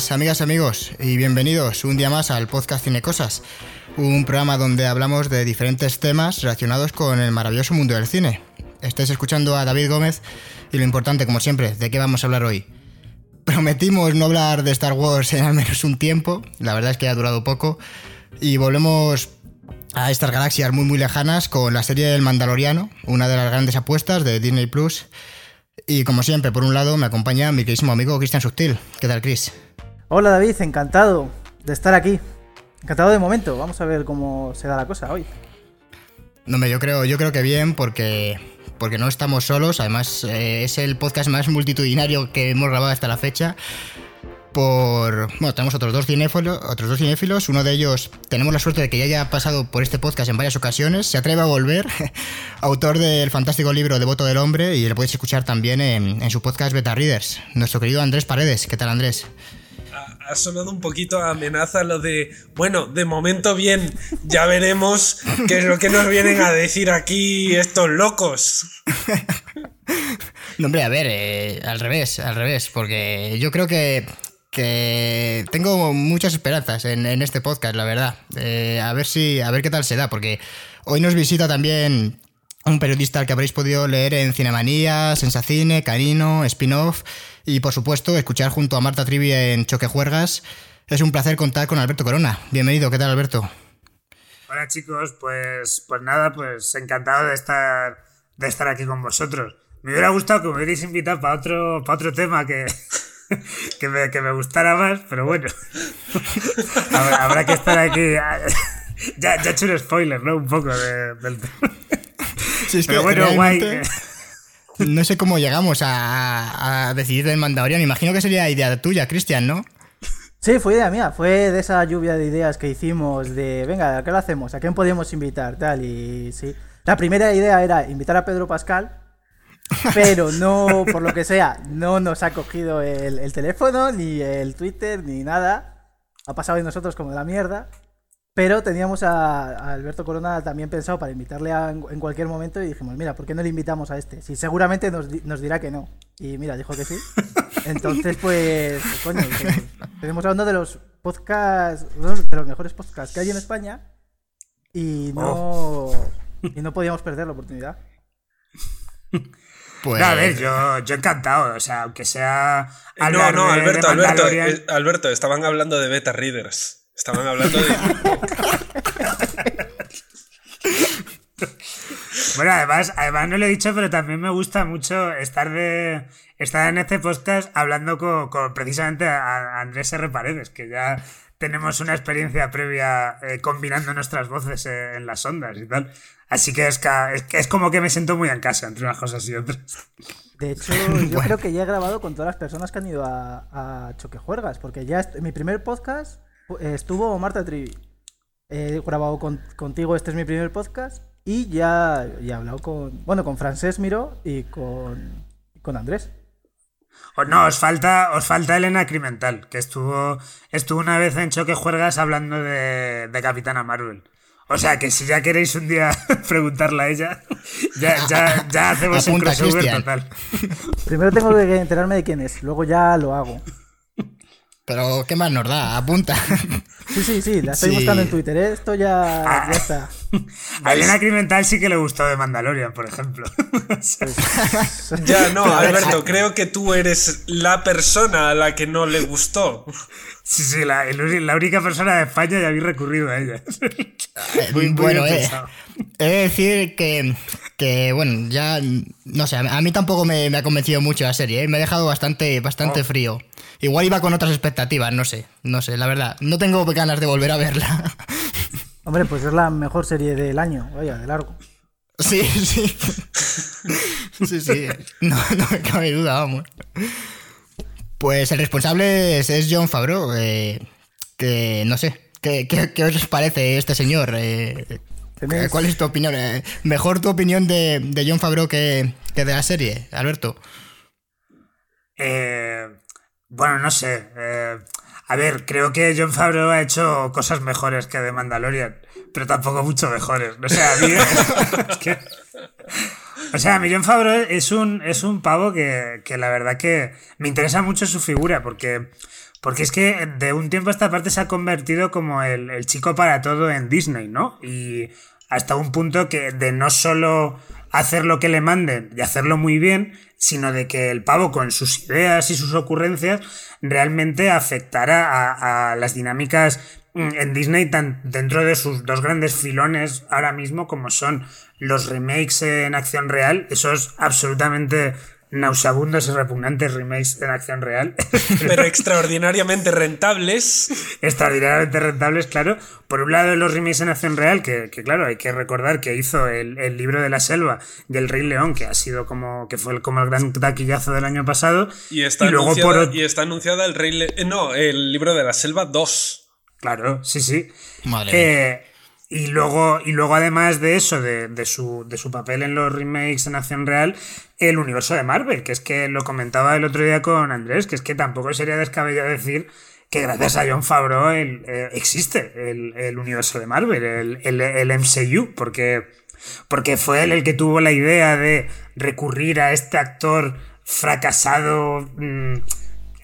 buenas, amigas amigos, y bienvenidos un día más al podcast Cine Cosas, un programa donde hablamos de diferentes temas relacionados con el maravilloso mundo del cine. Estáis escuchando a David Gómez y lo importante, como siempre, ¿de qué vamos a hablar hoy? Prometimos no hablar de Star Wars en al menos un tiempo, la verdad es que ha durado poco, y volvemos a estas galaxias muy muy lejanas con la serie del Mandaloriano, una de las grandes apuestas de Disney Plus. Y como siempre, por un lado me acompaña mi queridísimo amigo Cristian Subtil. ¿Qué tal, Chris? Hola David, encantado de estar aquí. Encantado de momento. Vamos a ver cómo se da la cosa hoy. No, yo creo, yo creo que bien porque porque no estamos solos. Además, eh, es el podcast más multitudinario que hemos grabado hasta la fecha por. Bueno, tenemos otros dos cinéfilos, otros dos cinéfilos. Uno de ellos tenemos la suerte de que ya haya pasado por este podcast en varias ocasiones. Se atreve a volver. Autor del fantástico libro Devoto del Hombre. Y lo podéis escuchar también en, su podcast Beta Readers. Nuestro querido Andrés Paredes. ¿Qué tal, Andrés? Ha sonado un poquito a amenaza lo de, bueno, de momento bien, ya veremos qué es lo que nos vienen a decir aquí estos locos. No, hombre, a ver, eh, al revés, al revés, porque yo creo que que tengo muchas esperanzas en, este podcast, la verdad. Eh, a ver si, a ver qué tal se da, porque hoy nos visita también un periodista al que habréis podido leer en Cinemanía, Sensacine, Canino, Spin-off y por supuesto escuchar junto a Marta Trivi en Choque Juergas. Es un placer contar con Alberto Corona. Bienvenido, ¿qué tal Alberto? Hola chicos, pues, pues nada, pues encantado de estar, de estar aquí con vosotros. Me hubiera gustado que me hubierais invitado para otro, para otro tema que, que, me, que me gustara más, pero bueno. habrá, que estar aquí. ya, ya he hecho un spoiler, ¿no? Un poco de, del sí, es pero bueno, guay. No sé cómo llegamos a, a decidir del Mandalorian. Imagino que sería idea tuya, Cristian, ¿no? Sí, fue idea mía. Fue de esa lluvia de ideas que hicimos de, venga, ¿a qué lo hacemos? ¿A quién podíamos invitar? Tal, y sí. La primera idea era invitar a Pedro Pascal, pero no, por lo que sea, no nos ha cogido el, teléfono, ni el Twitter, ni nada. Ha pasado de nosotros como de la mierda. Pero teníamos a, Alberto Corona también pensado para invitarle en cualquier momento y dijimos, mira, ¿por qué no le invitamos a este? Si seguramente nos, nos dirá que no. Y mira, dijo que sí. Entonces, pues, pues coño, tenemos a uno de los podcasts, uno de los mejores podcasts que hay en España y no, oh. y no podíamos perder la oportunidad. Pues... a ver, yo, yo encantado, o sea, aunque sea... No, no, Alberto, Alberto, eh, Alberto, estaban hablando de beta readers. Estaban hablando de... bueno, además, además no lo he dicho, pero también me gusta mucho estar de estar en este podcast hablando con, precisamente a, Andrés R. Paredes, que ya tenemos una experiencia previa eh, combinando nuestras voces eh, en las ondas y tal. Así que es, es, como que me siento muy en casa entre unas cosas y otras. De hecho, yo creo que ya he grabado con todas las personas que han ido a, a Choquejuergas, porque ya en mi primer podcast estuvo Marta Trivi. He grabado contigo, este es mi primer podcast, y ya, he hablado con, bueno, con Francés Miro y con, con Andrés. no, os falta, os falta Elena Crimental, que estuvo, estuvo una vez en Choquejuergas hablando de, de Capitana Marvel. O sea que si ya queréis un día preguntarle a ella, ya, hacemos un crossover total. Primero tengo que enterarme de quién es, luego ya lo hago. Pero, ¿qué más nos da? Apunta. Sí, sí, sí, la estoy buscando en Twitter, ¿eh? esto ya, está. A Elena Crimental sí que le gustó de Mandalorian, por ejemplo. ya, no, Alberto, creo que tú eres la persona a la que no le gustó. Sí, sí, la, única persona de España ya había recurrido a ella. muy, bueno, eh, he de decir que, que, bueno, ya, no sé, a mí tampoco me, ha convencido mucho la serie, ¿eh? me ha dejado bastante, bastante oh. frío. Igual iba con otras expectativas, no sé, no sé, la verdad, no tengo ganas de volver a verla. Hombre, pues es la mejor serie del año, vaya, de largo. Sí, sí. Sí, sí, no, no me cabe duda, vamos. Pues el responsable es, John Favreau, eh, que no sé, ¿qué, qué, os parece este señor? Eh, ¿Cuál es tu opinión? Eh, ¿Mejor tu opinión de, John Favreau que, de la serie, Alberto? bueno, no sé. A ver, creo que John Favreau ha hecho cosas mejores que de Mandalorian, pero tampoco mucho mejores. O sea, a mí, que, o sea, Millón Favreau es un, es un pavo que, la verdad que me interesa mucho su figura, porque, Porque es que de un tiempo a esta parte se ha convertido como el, el chico para todo en Disney, ¿no? Y hasta un punto que de no solo hacer lo que le manden y hacerlo muy bien, sino de que el pavo con sus ideas y sus ocurrencias realmente afectara a, a las dinámicas mm, en Disney tan dentro de sus dos grandes filones ahora mismo como son los remakes en acción real, eso es absolutamente nauseabundos y repugnantes remakes en acción real. Pero extraordinariamente rentables. extraordinariamente rentables, claro. Por un lado, los remakes en acción real, que, que claro, hay que recordar que hizo el, el, libro de la selva y el Rey León, que ha sido como, que fue como el gran taquillazo del año pasado. Y está, y luego anunciada, por... y está anunciada el Rey León. No, el libro de la selva 2. Claro, sí, sí. Madre eh, y luego, y luego, además de eso, de, de, su, de su papel en los remakes en acción real, el universo de Marvel, que es que lo comentaba el otro día con Andrés, que es que tampoco sería descabellado decir que gracias a John Favreau el, eh, existe el, el, universo de Marvel, el, el, MCU, porque, porque fue él el que tuvo la idea de recurrir a este actor fracasado mmm,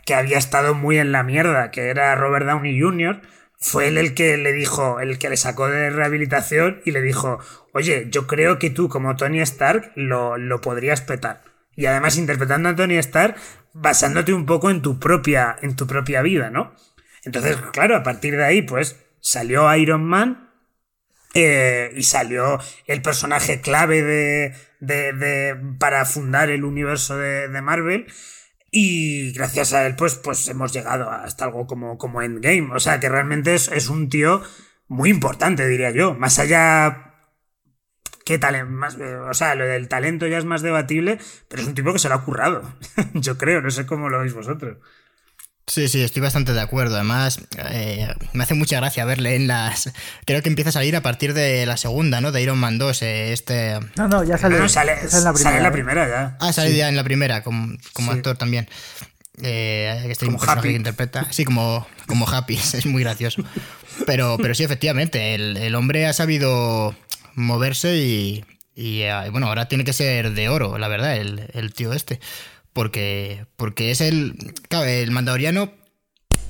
que había estado muy en la mierda, que era Robert Downey Jr., fue él el que le dijo, el que le sacó de rehabilitación y le dijo, oye, yo creo que tú como Tony Stark lo, lo podrías petar. Y además interpretando a Tony Stark basándote un poco en tu propia, en tu propia vida, ¿no? Entonces, claro, a partir de ahí, pues salió Iron Man eh, y salió el personaje clave de, de, de, para fundar el universo de, de Marvel. Y gracias a él, pues, pues hemos llegado hasta algo como, como Endgame. O sea, que realmente es, es un tío muy importante, diría yo. Más allá. ¿Qué talento? Más, o sea, lo del talento ya es más debatible, pero es un tipo que se lo ha currado. yo creo, no sé cómo lo veis vosotros. Sí, sí, estoy bastante de acuerdo. Además, eh, me hace mucha gracia verle en las. Creo que empieza a salir a partir de la segunda, ¿no? De Iron Man 2. Eh, este... No, no, ya sale, no, sale, sale en la primera. Sale en la primera ya. Ah, sale sí. ya en la primera, como, como sí. actor también. Eh, este como Happy. que interpreta. Sí, como, como Happy, es muy gracioso. Pero, pero sí, efectivamente, el, el hombre ha sabido moverse y, y, eh, bueno, ahora tiene que ser de oro, la verdad, el, el tío este porque, porque es el, el mandaloriano.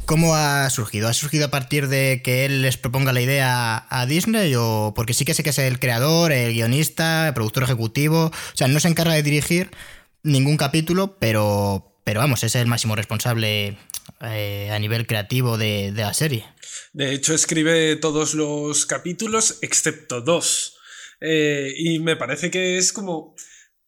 ¿Cómo ha surgido? ¿Ha surgido a partir de que él les proponga la idea a Disney? ¿O porque sí que sé que es el creador, el guionista, el productor ejecutivo? O sea, no se encarga de dirigir ningún capítulo, pero, pero vamos, es el máximo responsable eh, a nivel creativo de, de, la serie. De hecho, escribe todos los capítulos excepto dos. Eh, y me parece que es como.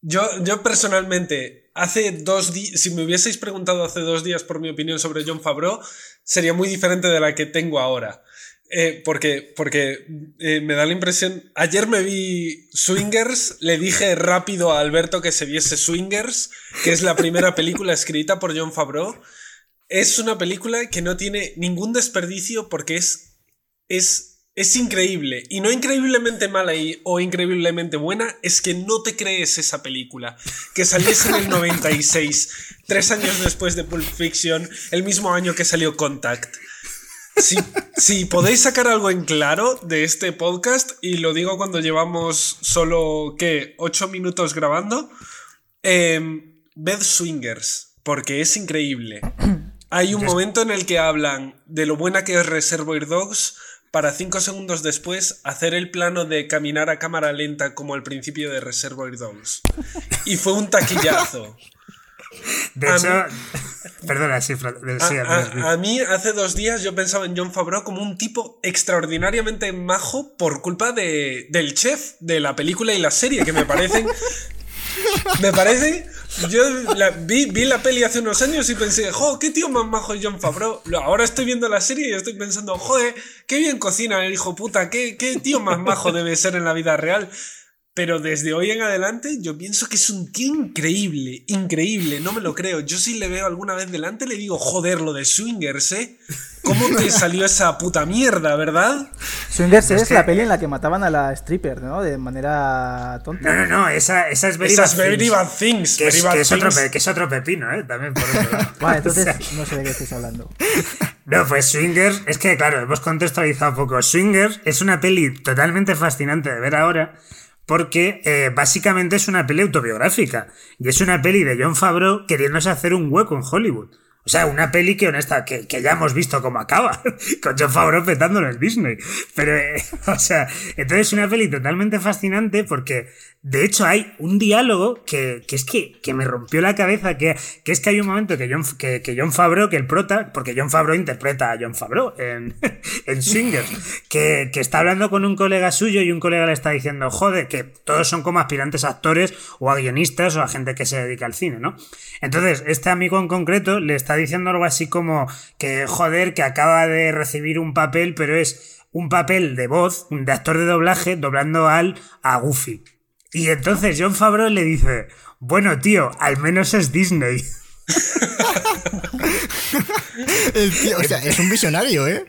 Yo, yo personalmente, hace dos días, si me hubieseis preguntado hace dos días por mi opinión sobre John Favreau, sería muy diferente de la que tengo ahora. Eh, porque porque eh, me da la impresión. Ayer me vi Swingers, le dije rápido a Alberto que se viese Swingers, que es la primera película escrita por John Favreau. Es una película que no tiene ningún desperdicio porque es, es es increíble. Y no increíblemente mala y, o increíblemente buena, es que no te crees esa película. Que saliese en el 96, tres años después de Pulp Fiction, el mismo año que salió Contact. Si, si podéis sacar algo en claro de este podcast, y lo digo cuando llevamos solo, ¿qué? ¿Ocho minutos grabando? Eh, ved Swingers, porque es increíble. Hay un momento en el que hablan de lo buena que es Reservoir Dogs para cinco segundos después hacer el plano de caminar a cámara lenta como al principio de Reservoir Dogs. Y fue un taquillazo. De A hecho, mí- perdona, sí, sí, a- a mí hace dos días yo pensaba en John Favreau como un tipo extraordinariamente majo por culpa de, del chef de la película y la serie, que me parecen... Me parece... Yo vi, vi la peli hace unos años y pensé, jo, qué tío más majo John Favreau. Ahora estoy viendo la serie y estoy pensando, joder, qué bien cocina el hijo puta, qué, qué tío más majo debe ser en la vida real. Pero desde hoy en adelante yo pienso que es un tío increíble, increíble, no me lo creo. Yo si le veo alguna vez delante le digo, joder, lo de Swingers, ¿eh? ¿Cómo te salió esa puta mierda, verdad? Swingers es, Es que- la peli en la que mataban a la stripper, ¿no? De manera tonta. No, no, no, esa, esa es Very Esas Bad very Things, bad things. Que es, very bad que es otro, things. pe- que es otro pepino, ¿eh? También por otro lado. Vale, entonces O sea, no sé de qué estáis hablando. No, pues Swingers, es que claro, hemos contextualizado un poco. Swingers es una peli totalmente fascinante de ver ahora, porque eh, básicamente es una peli autobiográfica. Y es una peli de John Favreau queriéndose hacer un hueco en Hollywood. O sea, una peli que honesta, que, que ya hemos visto cómo acaba, con John Favreau petándolo en Disney. Pero, eh, o sea, entonces una peli totalmente fascinante porque de hecho, hay un diálogo que, que es que, que, me rompió la cabeza, que, que, es que hay un momento que John, que, John Favreau, que el prota, porque John Favreau interpreta a John Favreau en, en que, está hablando con un colega suyo y un colega le está diciendo, joder, que todos son como aspirantes actores o a guionistas o a gente que se dedica al cine, ¿no? Entonces, este amigo en concreto le está diciendo algo así como que, joder, que acaba de recibir un papel, pero es un papel de voz, de actor de doblaje, doblando al a Goofy. Y entonces John Favreau le dice, bueno tío, al menos es Disney. El tío, o sea, es un visionario, ¿eh?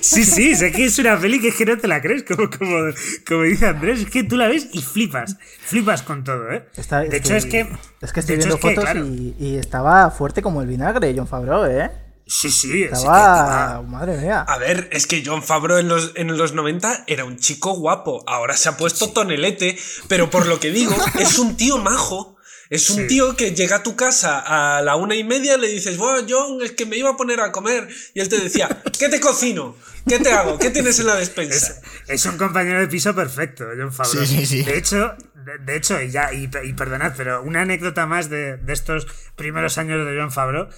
Sí, sí, sé que es una peli que es que no te la crees, como, como, como dice Andrés, es que tú la ves y flipas, flipas con todo, ¿eh? Está, de hecho, es que... Es que estoy viendo fotos que, claro, y, y, estaba fuerte como el vinagre, John Favreau, ¿eh? Sí, sí, estaba... es que. Madre mía. A ver, es que John Favreau en los, en los 90 era un chico guapo, ahora se ha puesto sí. tonelete, pero por lo que digo, es un tío majo. Es un sí. tío que llega a tu casa a la una y media, le dices, bueno, John, es que me iba a poner a comer. Y él te decía, ¿qué te cocino? ¿Qué te hago? ¿Qué tienes en la despensa? Es, es un compañero de piso perfecto, John Favreau. Sí, sí, sí. De hecho, de, de, hecho, y ya, y, y, perdonad, pero una anécdota más de, de estos primeros años de John Favreau.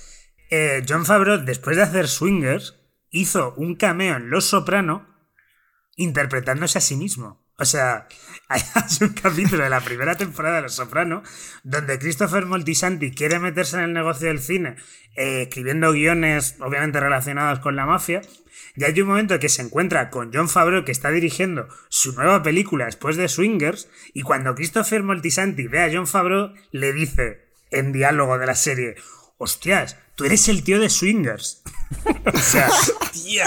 Eh, John Favreau, después de hacer Swingers, hizo un cameo en Los Soprano interpretándose a sí mismo. O sea, hay un capítulo de la primera temporada de Los Soprano donde Christopher Moltisanti quiere meterse en el negocio del cine, eh, escribiendo guiones obviamente relacionados con la mafia. Y hay un momento que se encuentra con John Favreau que está dirigiendo su nueva película después de Swingers y cuando Christopher Moltisanti ve a John Favreau le dice en diálogo de la serie, hostias, tú eres el tío de Swingers. o sea, tía.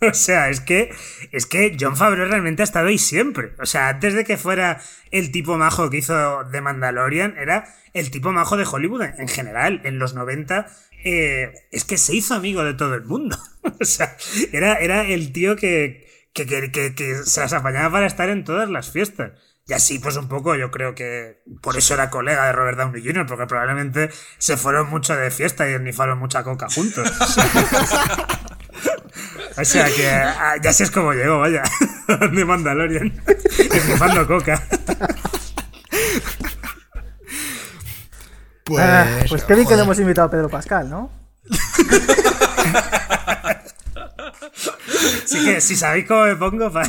O sea, es que, es que John Favreau realmente ha estado ahí siempre. O sea, antes de que fuera el tipo majo que hizo The Mandalorian, era el tipo majo de Hollywood en general. En los 90, eh, es que se hizo amigo de todo el mundo. o sea, era, era el tío que, que, que, que, que se las apañaba para estar en todas las fiestas. Y así, pues un poco, yo creo que por eso era colega de Robert Downey Jr., porque probablemente se fueron mucho de fiesta y esnifaron mucha coca juntos. O sea que ya sé es como llegó, vaya. De Mandalorian. Esnifando coca. Pues, ah, pues qué bien que le hemos invitado a Pedro Pascal, ¿no? Así que si sabéis cómo me pongo, pa...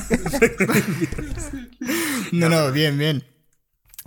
No, no, bien, bien.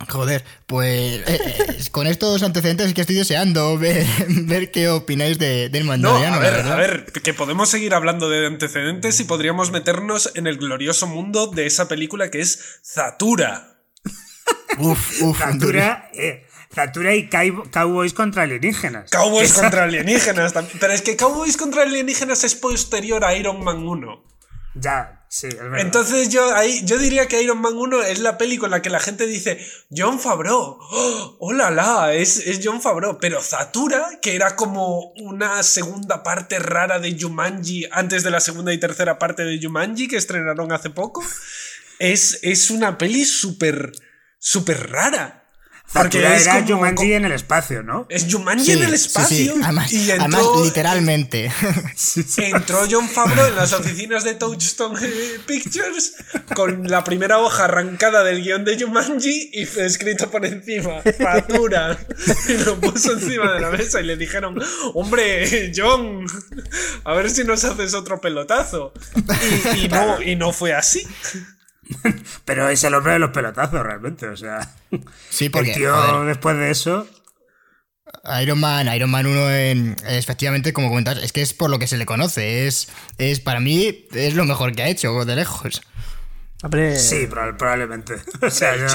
Joder, pues eh, eh, con estos antecedentes es que estoy deseando ver, ver qué opináis de, del Mandaloriano. No, a ver, a ver, que podemos seguir hablando de antecedentes y podríamos meternos en el glorioso mundo de esa película que es Zatura. Uf, uf. Zatura, eh, Zatura y Cowboys contra alienígenas. Cowboys contra alienígenas también. Pero es que Cowboys contra alienígenas es posterior a Iron Man 1. Ya, sí, es verdad. Entonces yo ahí yo diría que Iron Man 1 es la peli con la que la gente dice John Favreau, oh, la, es, es John Favreau, pero Zatura, que era como una segunda parte rara de Jumanji antes de la segunda y tercera parte de Jumanji que estrenaron hace poco, es, es una peli súper súper rara. Porque era como, Jumanji en el espacio, ¿no? Es Jumanji sí, en el espacio. Sí, sí. Además, y entró, además, literalmente. Entró John Favreau en las oficinas de Touchstone Pictures con la primera hoja arrancada del guion de Jumanji y escrito por encima, factura. Y lo puso encima de la mesa y le dijeron, hombre, John, a ver si nos haces otro pelotazo. Y, y no, y no fue así. Pero es el hombre de los pelotazos, realmente. O sea. Sí, porque. El tío, después de eso. Iron Man, Iron Man 1, en, efectivamente, como comentas, es que es por lo que se le conoce. Es, es para mí, es lo mejor que ha hecho, de lejos. Hombre. Sí, probablemente. O sea, yo,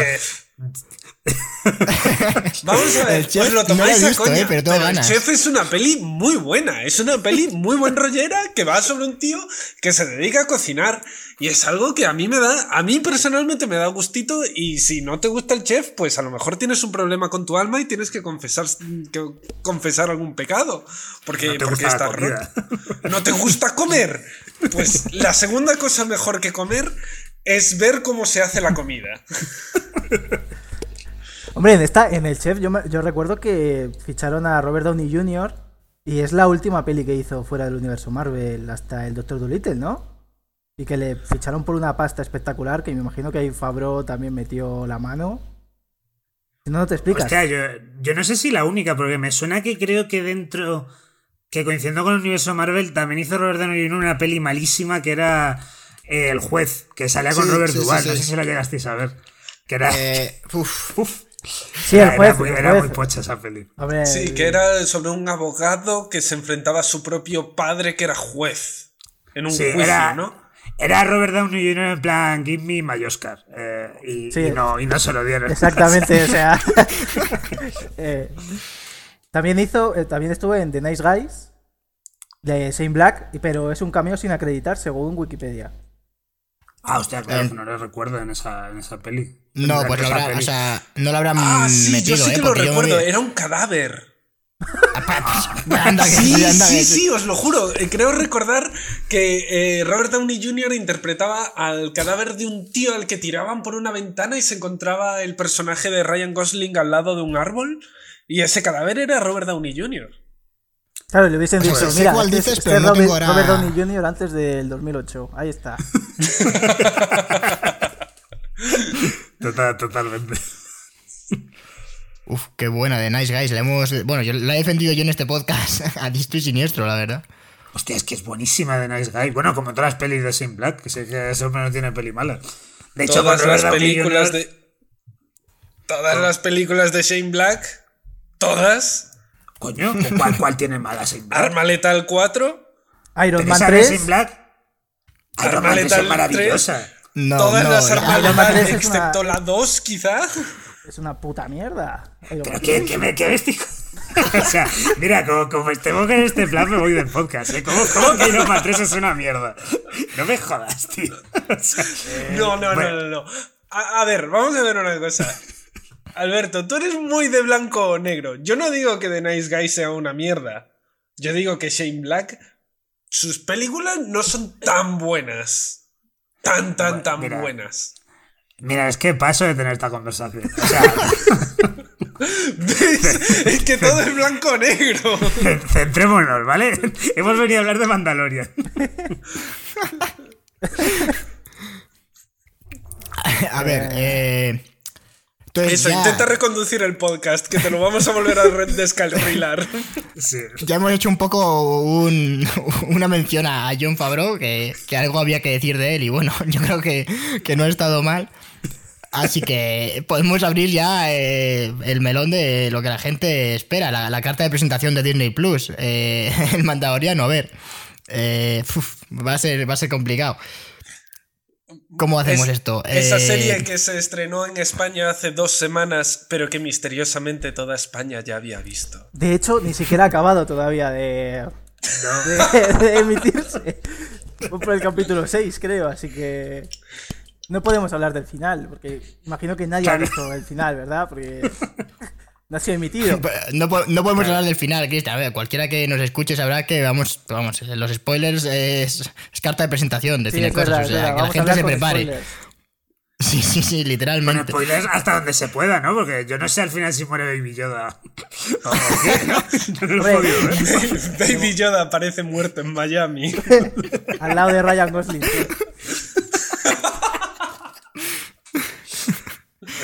Vamos a ver, el chef pues lo tomáis no a visto, coña. eh, pero pero el ganas. chef es una peli muy buena. Es una peli muy buen rollera que va sobre un tío que se dedica a cocinar. Y es algo que a mí me da, a mí personalmente me da gustito. Y si no te gusta el chef, pues a lo mejor tienes un problema con tu alma y tienes que confesar, que confesar algún pecado. Porque, No te porque gusta roto. ¿No te gusta comer? Pues la segunda cosa mejor que comer es ver cómo se hace la comida. Hombre, en, esta, en el chef yo, me- yo recuerdo que ficharon a Robert Downey Jr. Y es la última peli que hizo fuera del universo Marvel hasta el Doctor Dolittle, ¿no? Y que le ficharon por una pasta espectacular que me imagino que ahí Fabro también metió la mano. Si no, no te explicas. Hostia, yo, yo no sé si la única, porque me suena que creo que dentro. Que coincidiendo con el universo Marvel, también hizo Robert Downey Jr. una peli malísima que era eh, El juez, que salía con Sí, Robert sí, sí, Duvall. sí. No sé si la llegasteis a ver. Que era. Eh, uf. Uf. Sí, el Era- juez, Era, muy, el era juez. muy pocha esa peli. Hombre, Sí, que era sobre un abogado que se enfrentaba a su propio padre que era juez. En un Sí, juicio, era, ¿no? era Robert Downey Jr. en plan, give me my Oscar. Eh, y, Sí. y no, y no se lo dieron. Exactamente, o sea. eh, también hizo, eh, también estuvo en The Nice Guys de Shane Black, pero es un cameo sin acreditar según Wikipedia. Ah, hostia, claro, Eh. que no lo recuerdo en esa, en esa peli. No, En pues lo habrá, peli. o sea, no lo habrán Ah, sí, metido, yo sí ¿eh? que lo me recuerdo. Era un cadáver. Anda que Sí, anda que sí, sí, os lo juro. Eh, Creo recordar que eh, Robert Downey Jr. interpretaba al cadáver de un tío al que tiraban por una ventana y se encontraba el personaje de Ryan Gosling al lado de un árbol. Y ese cadáver era Robert Downey Jr. Claro, le hubiesen Pues dicho, mira, cuál este, dices, este pero no Robert, tengo ahora- Robert Downey Jr. antes del 2008. Ahí está. Total, totalmente. Uf, qué buena de Nice Guys. La hemos, bueno, yo la he defendido yo en este podcast a distro y siniestro, la verdad. Hostia, es que es buenísima de Nice Guy. Bueno, como todas las pelis de Shane Black, que sé que ese hombre no tiene peli mala. De hecho, Todas las películas Jr. de. Todas las películas de Shane Black. Todas. Coño, ¿cuál, cuál tiene mala Shane Black? Arma Letal 4. Iron ¿Pero Man esa de 3. Shane Black? Iron Arma Man 3 Letal es maravillosa. No, todas no, las la- armas Iron Man letales, 3 es una- excepto la 2, quizá. Es una puta mierda. Iron Pero qué, 3. qué, me- qué bestia. o sea, mira, como, como estemos en este plan, me voy del podcast. ¿eh? ¿Cómo, cómo que Iron Man 3 es una mierda? No me jodas, tío. O sea, No, no, bueno. no, no, no. A, a ver, vamos a ver una cosa. Alberto, tú eres muy de blanco o negro. Yo no digo que The Nice Guy sea una mierda. Yo digo que Shane Black, sus películas no son tan buenas. Tan, tan, tan Mira. buenas. Mira, es que paso de tener esta conversación. O sea, ¿Ves? Es que todo es blanco o negro. centrémonos, ¿vale? Hemos venido a hablar de Mandalorian. A ver, eh. Entonces Eso, ya, intenta reconducir el podcast, que te lo vamos a volver a descarrilar. Sí. ya hemos hecho un poco un- una mención a John Favreau, que, que algo había que decir de él, y bueno, yo creo que, que no ha estado mal. Así que podemos abrir ya eh, el melón de lo que la gente espera, la, la carta de presentación de Disney Plus, eh, el Mandaloriano, a ver. eh, uf, va, a ser, va a ser complicado. ¿Cómo hacemos Es- esto? Esa Eh, serie que se estrenó en España hace dos semanas, pero que misteriosamente toda España ya había visto. De hecho, ni siquiera ha acabado todavía de, de, de emitirse. Por el capítulo 6, creo, así que. No podemos hablar del final, porque imagino que nadie ha visto el final, ¿verdad? Porque no ha sido emitido. No, po- no podemos hablar del final, Cristian. A ver, cualquiera que nos escuche sabrá que vamos, vamos, los spoilers es, es carta de presentación de Sí, cine es cosas, verdad, o sea, verdad. que la gente se prepare. spoilers. Sí, sí, sí, Bueno, literalmente. spoilers hasta donde se pueda, ¿no? Porque yo no sé al final si muere Baby Yoda. ¿O qué, no? Yo no lo he podido ver. Baby Yoda aparece muerto en Miami. Al lado de Ryan Gosling.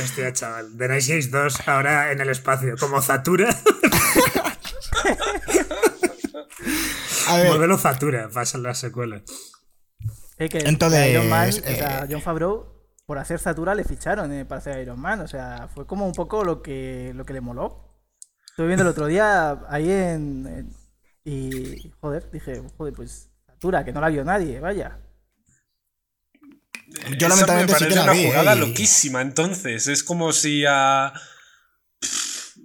Hostia, chaval. The Night Games 2 ahora en el espacio, como Zatura. A ver, Modelo Zatura, pasa en la secuela. Eh, que Entonces, Iron Man, eh, o sea, John Favreau, por hacer Zatura le ficharon eh, para hacer Iron Man. O sea, fue como un poco lo que, lo que le moló. Estuve viendo el otro día ahí en, en- Y, joder, dije, joder, pues Zatura, que no la vio nadie, vaya. Yo Esa lamentablemente me sí parece que la una vi. jugada eh, y- loquísima, entonces. Es como si a.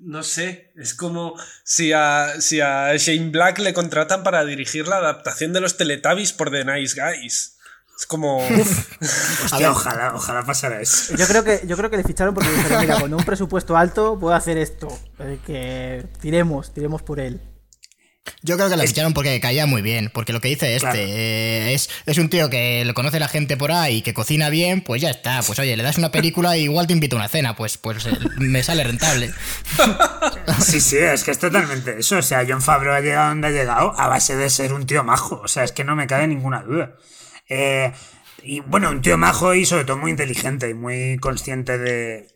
No sé, es como si a, si a Shane Black le contratan para dirigir la adaptación de los Teletubbies por The Nice Guys. Es como. Hostia, ojalá, ojalá pasara eso. Yo creo que, yo creo que le ficharon porque dijeron, mira, con un presupuesto alto puedo hacer esto. eh, Que tiremos, tiremos por él. Yo creo que la ficharon porque caía muy bien, porque lo que dice este Claro. eh, es, es un tío que lo conoce la gente por ahí, que cocina bien, pues ya está. Pues oye, le das una película y igual te invito a una cena, pues, pues eh, me sale rentable. Sí, sí, es que es totalmente eso. O sea, John Favreau ha llegado donde ha llegado a base de ser un tío majo. O sea, es que no me cabe ninguna duda. Eh, y bueno, un tío majo y sobre todo muy inteligente y muy consciente de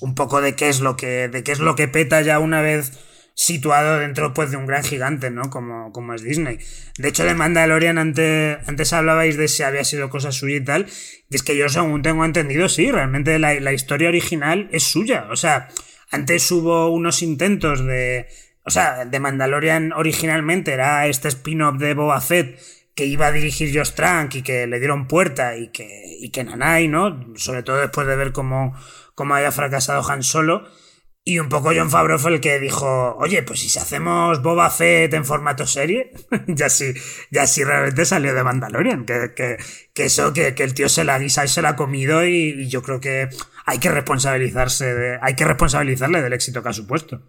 un poco de qué es lo que, de qué es lo que peta ya una vez situado dentro pues de un gran gigante, ¿no? Como, como es Disney. De hecho, de Mandalorian antes, antes hablabais de si había sido cosa suya y tal, y es que yo según tengo entendido, sí, realmente la, la historia original es suya. O sea, antes hubo unos intentos de... O sea, de Mandalorian originalmente era este spin-off de Boba Fett que iba a dirigir Josh Trank y que le dieron puerta y que, y que Nanai, ¿no? Sobre todo después de ver cómo, cómo había fracasado Han Solo. Y un poco John Favreau fue el que dijo, oye, pues si hacemos Boba Fett en formato serie, ya sí, ya sí realmente salió de Mandalorian, que, que, que eso, que, que, el tío se la guisa y se la ha comido y, y yo creo que hay que responsabilizarse, de, hay que responsabilizarle del éxito que ha supuesto.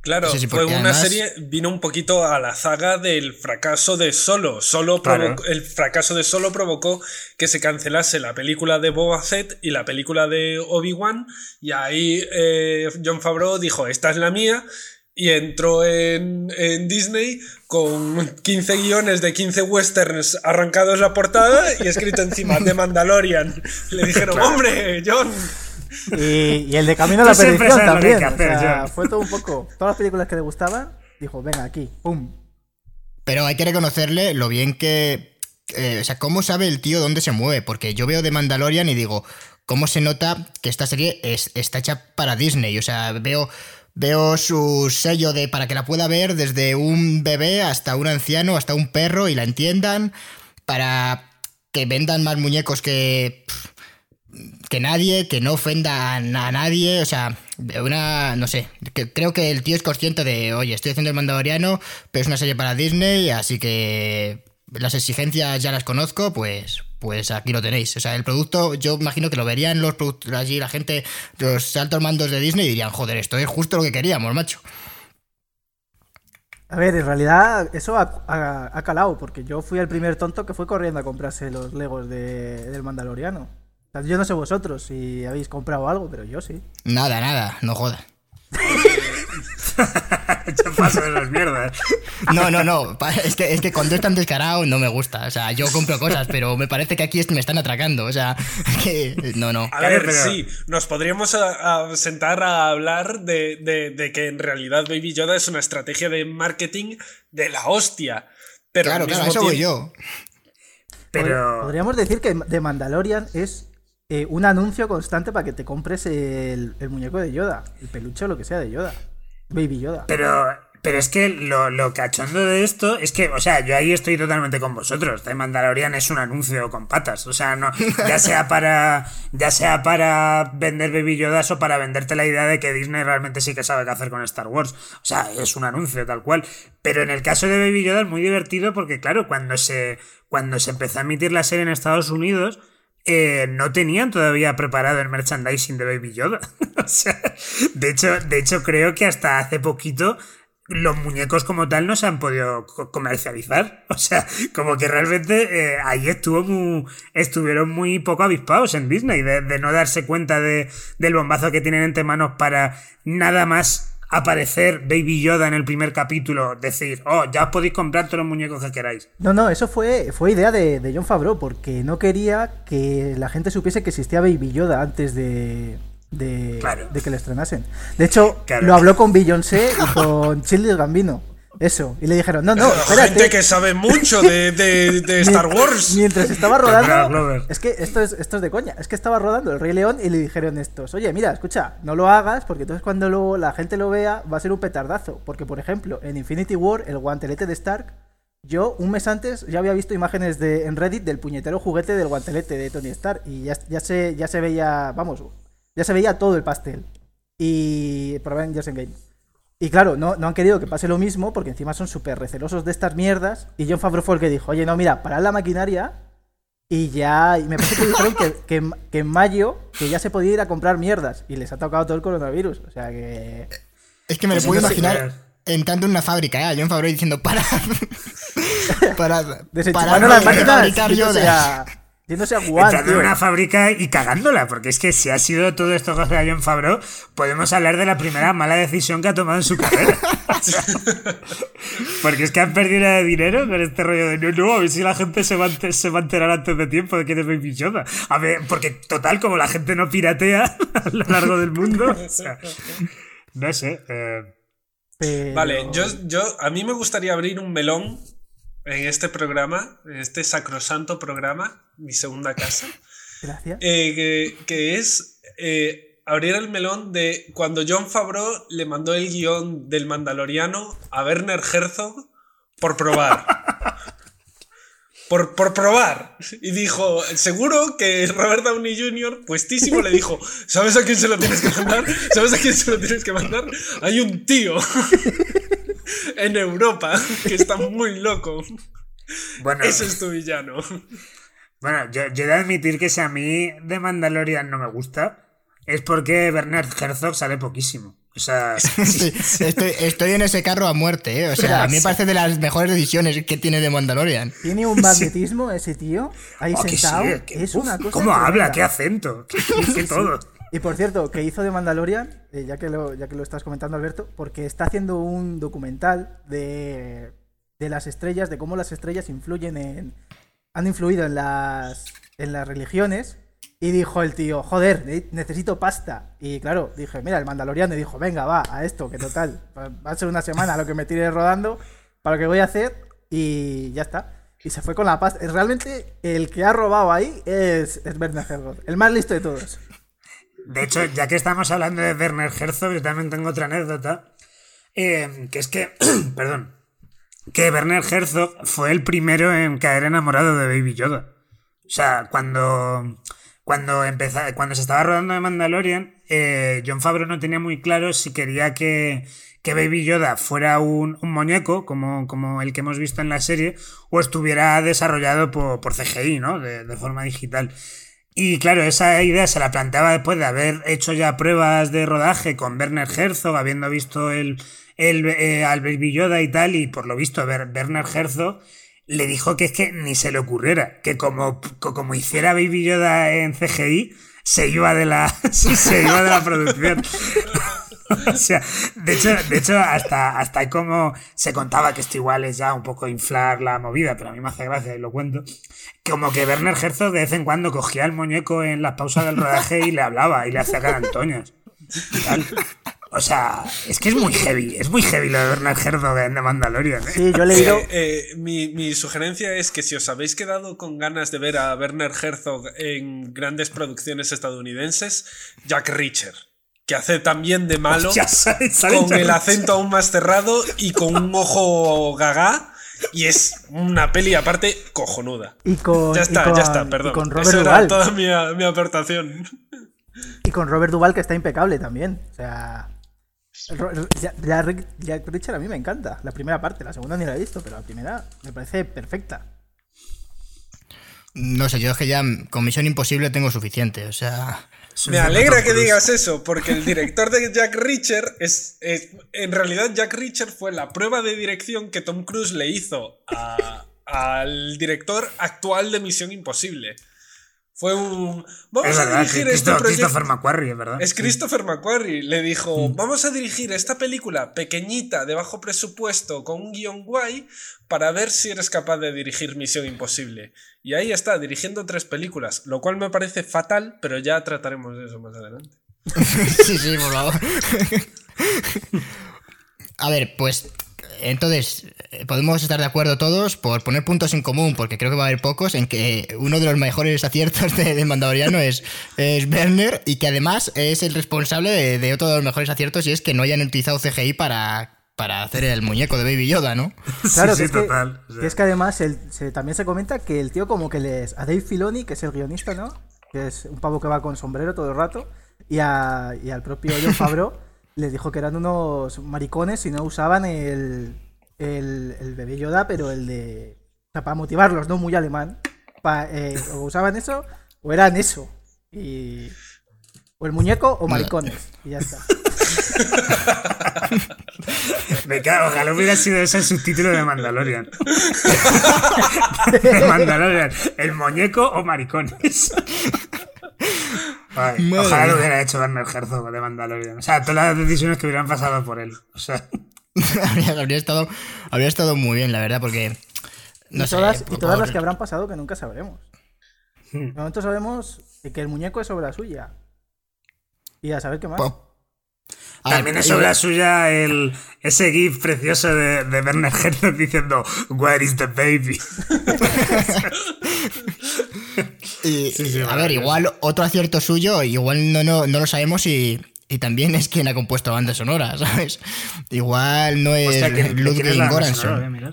Claro, sí, sí, fue una además... serie, vino un poquito a la zaga del fracaso de Solo. Solo claro. El fracaso de Solo provocó que se cancelase la película de Boba Fett y la película de Obi-Wan. Y ahí eh, John Favreau dijo: Esta es la mía. Y entró en, en, Disney con 15 guiones de 15 westerns arrancados la portada y escrito encima de Mandalorian. Le dijeron: claro. ¡Hombre, John! Y, y, el de Camino a la Perdición también. Hacer, o sea, fue todo un poco. Todas las películas que le gustaban, dijo, venga, aquí, pum. Pero hay que reconocerle lo bien que. Eh, o sea, cómo sabe el tío dónde se mueve. Porque yo veo de Mandalorian y digo, ¿cómo se nota que esta serie es, está hecha para Disney? O sea, veo. Veo su sello de para que la pueda ver desde un bebé hasta un anciano, hasta un perro y la entiendan. Para que vendan más muñecos que. Pff, que nadie, que no ofenda a nadie, o sea, una, no sé, creo que el tío es consciente de, oye, estoy haciendo el Mandaloriano, pero es una serie para Disney, así que las exigencias ya las conozco, pues, pues aquí lo tenéis. O sea, el producto, yo imagino que lo verían los allí la gente, los altos mandos de Disney y dirían, joder, esto es justo lo que queríamos, macho. A ver, en realidad eso ha, ha, ha calado, porque yo fui el primer tonto que fue corriendo a comprarse los Legos de, del Mandaloriano. Yo no sé vosotros si habéis comprado algo, pero yo sí. Nada, nada, no jodas. yo paso de las mierdas. No, no, no. Es que, es que cuando es tan descarado no me gusta. O sea, yo compro cosas, pero me parece que aquí me están atracando. O sea, que no, no. A ver, pero... sí, nos podríamos a, a sentar a hablar de, de, de, que en realidad Baby Yoda es una estrategia de marketing de la hostia. Pero claro, claro, eso voy yo. Pero... Podríamos decir que The Mandalorian es eh, un anuncio constante para que te compres el, el, muñeco de Yoda, el peluche o lo que sea de Yoda. Baby Yoda. Pero, pero es que lo, lo, cachondo de esto es que, o sea, yo ahí estoy totalmente con vosotros. The Mandalorian es un anuncio con patas. O sea, no, ya sea para. Ya sea para vender Baby Yodas o para venderte la idea de que Disney realmente sí que sabe qué hacer con Star Wars. O sea, es un anuncio tal cual. Pero en el caso de Baby Yoda es muy divertido porque, claro, cuando se. Cuando se empezó a emitir la serie en Estados Unidos eh, no tenían todavía preparado el merchandising de Baby Yoda. o sea, de hecho, de hecho, creo que hasta hace poquito los muñecos como tal no se han podido comercializar. O sea, como que realmente eh, ahí estuvo muy, estuvieron muy poco avispados en Disney de, de no darse cuenta de, del bombazo que tienen entre manos para nada más aparecer Baby Yoda en el primer capítulo, decir, oh, ya os podéis comprar todos los muñecos que queráis. No, no, eso fue, fue idea de, de John Favreau, porque no quería que la gente supiese que existía Baby Yoda antes de, de, claro. de que le estrenasen. De hecho, claro. lo habló con Beyoncé y con Childish Gambino. Eso, y le dijeron, no, no, espérate. Gente que sabe mucho de, de, de Star Wars. Mientras estaba rodando, es que esto es, esto es de coña, es que estaba rodando el Rey León y le dijeron estos, oye, mira, escucha, no lo hagas porque entonces cuando lo, la gente lo vea va a ser un petardazo. Porque, por ejemplo, en Infinity War, el guantelete de Stark, yo un mes antes ya había visto imágenes de, en Reddit del puñetero juguete del guantelete de Tony Stark y ya, ya, se, ya se veía, vamos, ya se veía todo el pastel. Y probablemente Game. Y claro, no, no han querido que pase lo mismo porque encima son súper recelosos de estas mierdas. Y John Favreau fue el que dijo, oye, no, mira, parad la maquinaria y ya... Y me parece que dijeron que, que, que, en mayo que ya se podía ir a comprar mierdas. Y les ha tocado todo el coronavirus. O sea que... Es que me lo puedo imaginar entrando en una fábrica, ¿eh? John Favreau diciendo, parad. parad. Desechando las máquinas. Yoda. Yéndose a Wuhan, entrando en una fábrica y cagándola, porque es que si ha sido todo esto que hace John Favreau, podemos hablar de la primera mala decisión que ha tomado en su carrera. O sea, porque es que han perdido de dinero con este rollo de no, no, a ver si la gente se va, a se va a enterar antes de tiempo de quién es Baby Yoda. A ver, porque total, como la gente no piratea a lo largo del mundo, o sea, no sé. eh, Pero- Vale, yo, yo, a mí me gustaría abrir un melón en este programa, en este sacrosanto programa, mi segunda casa, Gracias. eh, que, que es eh, abrir el melón de cuando John Favreau le mandó el guion del Mandaloriano a Werner Herzog por probar. Por, por probar. Y dijo, seguro que Robert Downey Jr., puestísimo, le dijo, ¿sabes a quién se lo tienes que mandar? ¿Sabes a quién se lo tienes que mandar? Hay un tío en Europa que está muy loco. bueno, Ese es tu villano. Bueno, yo, yo he de admitir que si a mí de Mandalorian no me gusta, es porque Bernard Herzog sale poquísimo. O sea, Sí, estoy, estoy en ese carro a muerte, ¿eh? O sea, a mí me parece de las mejores decisiones que tiene de Mandalorian. Tiene un magnetismo ese tío ahí oh, que sí, sentado. que- es uf, una cosa. ¿Cómo habla? ¿Qué acento? ¿Qué, qué todo? Y por cierto, que hizo de Mandalorian, eh, ya, que lo, ya que lo estás comentando, Alberto, porque está haciendo un documental de, de las estrellas, de cómo las estrellas influyen en. han influido en las, en las religiones. Y dijo el tío, joder, ne- necesito pasta. Y claro, dije, mira, el Mandaloriano y dijo, venga, va, a esto, que total, va a ser una semana lo que me tire rodando para lo que voy a hacer. Y ya está. Y se fue con la pasta. Realmente, el que ha robado ahí es, es Werner Herzog, el más listo de todos. De hecho, ya que estamos hablando de Werner Herzog, yo también tengo otra anécdota. eh, que es que, perdón, que Werner Herzog fue el primero en caer enamorado de Baby Yoda. O sea, cuando, cuando, empeza- cuando se estaba rodando de Mandalorian, eh, John Favreau no tenía muy claro si quería que, que Baby Yoda fuera un, un muñeco, como, como el que hemos visto en la serie, o estuviera desarrollado por, por CGI, ¿no? De, de forma digital. Y claro, esa idea se la planteaba después de haber hecho ya pruebas de rodaje con Werner Herzog, habiendo visto el, el, eh, al Baby Yoda y tal, y por lo visto Wer- Werner Herzog le dijo que es que ni se le ocurriera, que como, co- como hiciera Baby Yoda en CGI, se iba de la, se iba de la producción. O sea, de hecho, de hecho hasta, hasta hay como se contaba que esto igual es ya un poco inflar la movida, pero a mí me hace gracia y lo cuento. Como que Werner Herzog de vez en cuando cogía el muñeco en las pausas del rodaje y le hablaba y le hacía carantoñas. O sea, es que es muy heavy, es muy heavy lo de Werner Herzog en The Mandalorian. ¿eh? Sí, yo he leído. Eh, eh, mi, mi sugerencia es que si os habéis quedado con ganas de ver a Werner Herzog en grandes producciones estadounidenses, Jack Reacher, que hace también de malo, Ya sale- sale con el acento aún más cerrado y con un ojo gaga, y es una peli aparte cojonuda. Y con, Ya está, y con- ya está, perdón. Y con Robert Esa era toda mi, mi aportación. Y con Robert Duvall, que está impecable también. O sea. Jack, Jack- Reacher a mí me encanta. La primera parte, la segunda ni la he visto, pero la primera me parece perfecta. No sé, yo es que ya con Misión Imposible tengo suficiente, o sea... Me alegra que digas eso, porque el director de Jack Reacher es, es- En realidad, Jack Reacher fue la prueba de dirección que Tom Cruise le hizo a- al director actual de Misión Imposible. Fue un. Vamos Es a verdad, dirigir este Christo- proyecto. Christopher McQuarrie, ¿verdad? Es Christopher McQuarrie. Le Mm. dijo: Vamos a dirigir esta película pequeñita, de bajo presupuesto, con un guion guay, para ver si eres capaz de dirigir Misión Imposible. Y ahí está, dirigiendo tres películas, lo cual me parece fatal, pero ya trataremos de eso más adelante. sí, sí, por favor. A ver, pues entonces eh, podemos estar de acuerdo todos por poner puntos en común, porque creo que va a haber pocos, en que uno de los mejores aciertos de, de Mandaloriano es, es Werner y que además es el responsable de, de otro de los mejores aciertos y es que no hayan utilizado CGI para, para hacer el muñeco de Baby Yoda, ¿no? Claro, sí, que, sí, es que- total. O sea, que es que además el- se- también se comenta que el tío como que les... A Dave Filoni, que es el guionista, ¿no? Que es un pavo que va con sombrero todo el rato. Y, a- y al propio John Favreau les dijo que eran unos maricones si no usaban el, el, el bebé Yoda, pero el de... O sea, para motivarlos, ¿no? Muy alemán. Eh, o usaban eso o eran eso. Y... O el muñeco o maricones. Y ya está. Me cago, ojalá hubiera sido ese el subtítulo de Mandalorian. de Mandalorian. El muñeco o maricones. Ay, ojalá lo hubiera hecho Werner Herzog de Mandalorian. O sea, todas las decisiones que hubieran pasado por él. O sea, habría, habría estado, habría estado muy bien, la verdad, porque. No y sé, todas, y todas las que habrán pasado que nunca sabremos. De momento sabemos que el muñeco es obra suya. Y a saber qué más. A ver, también es obra suya el, ese gif precioso de, de Werner Herzog diciendo Where is the baby? Y, Sí, sí, a ver, igual otro acierto suyo, igual no, no, no lo sabemos y, y también es quien ha compuesto la banda sonora, ¿sabes? Igual no es Hostia, ¿quién- quién es Ludwig Göransson.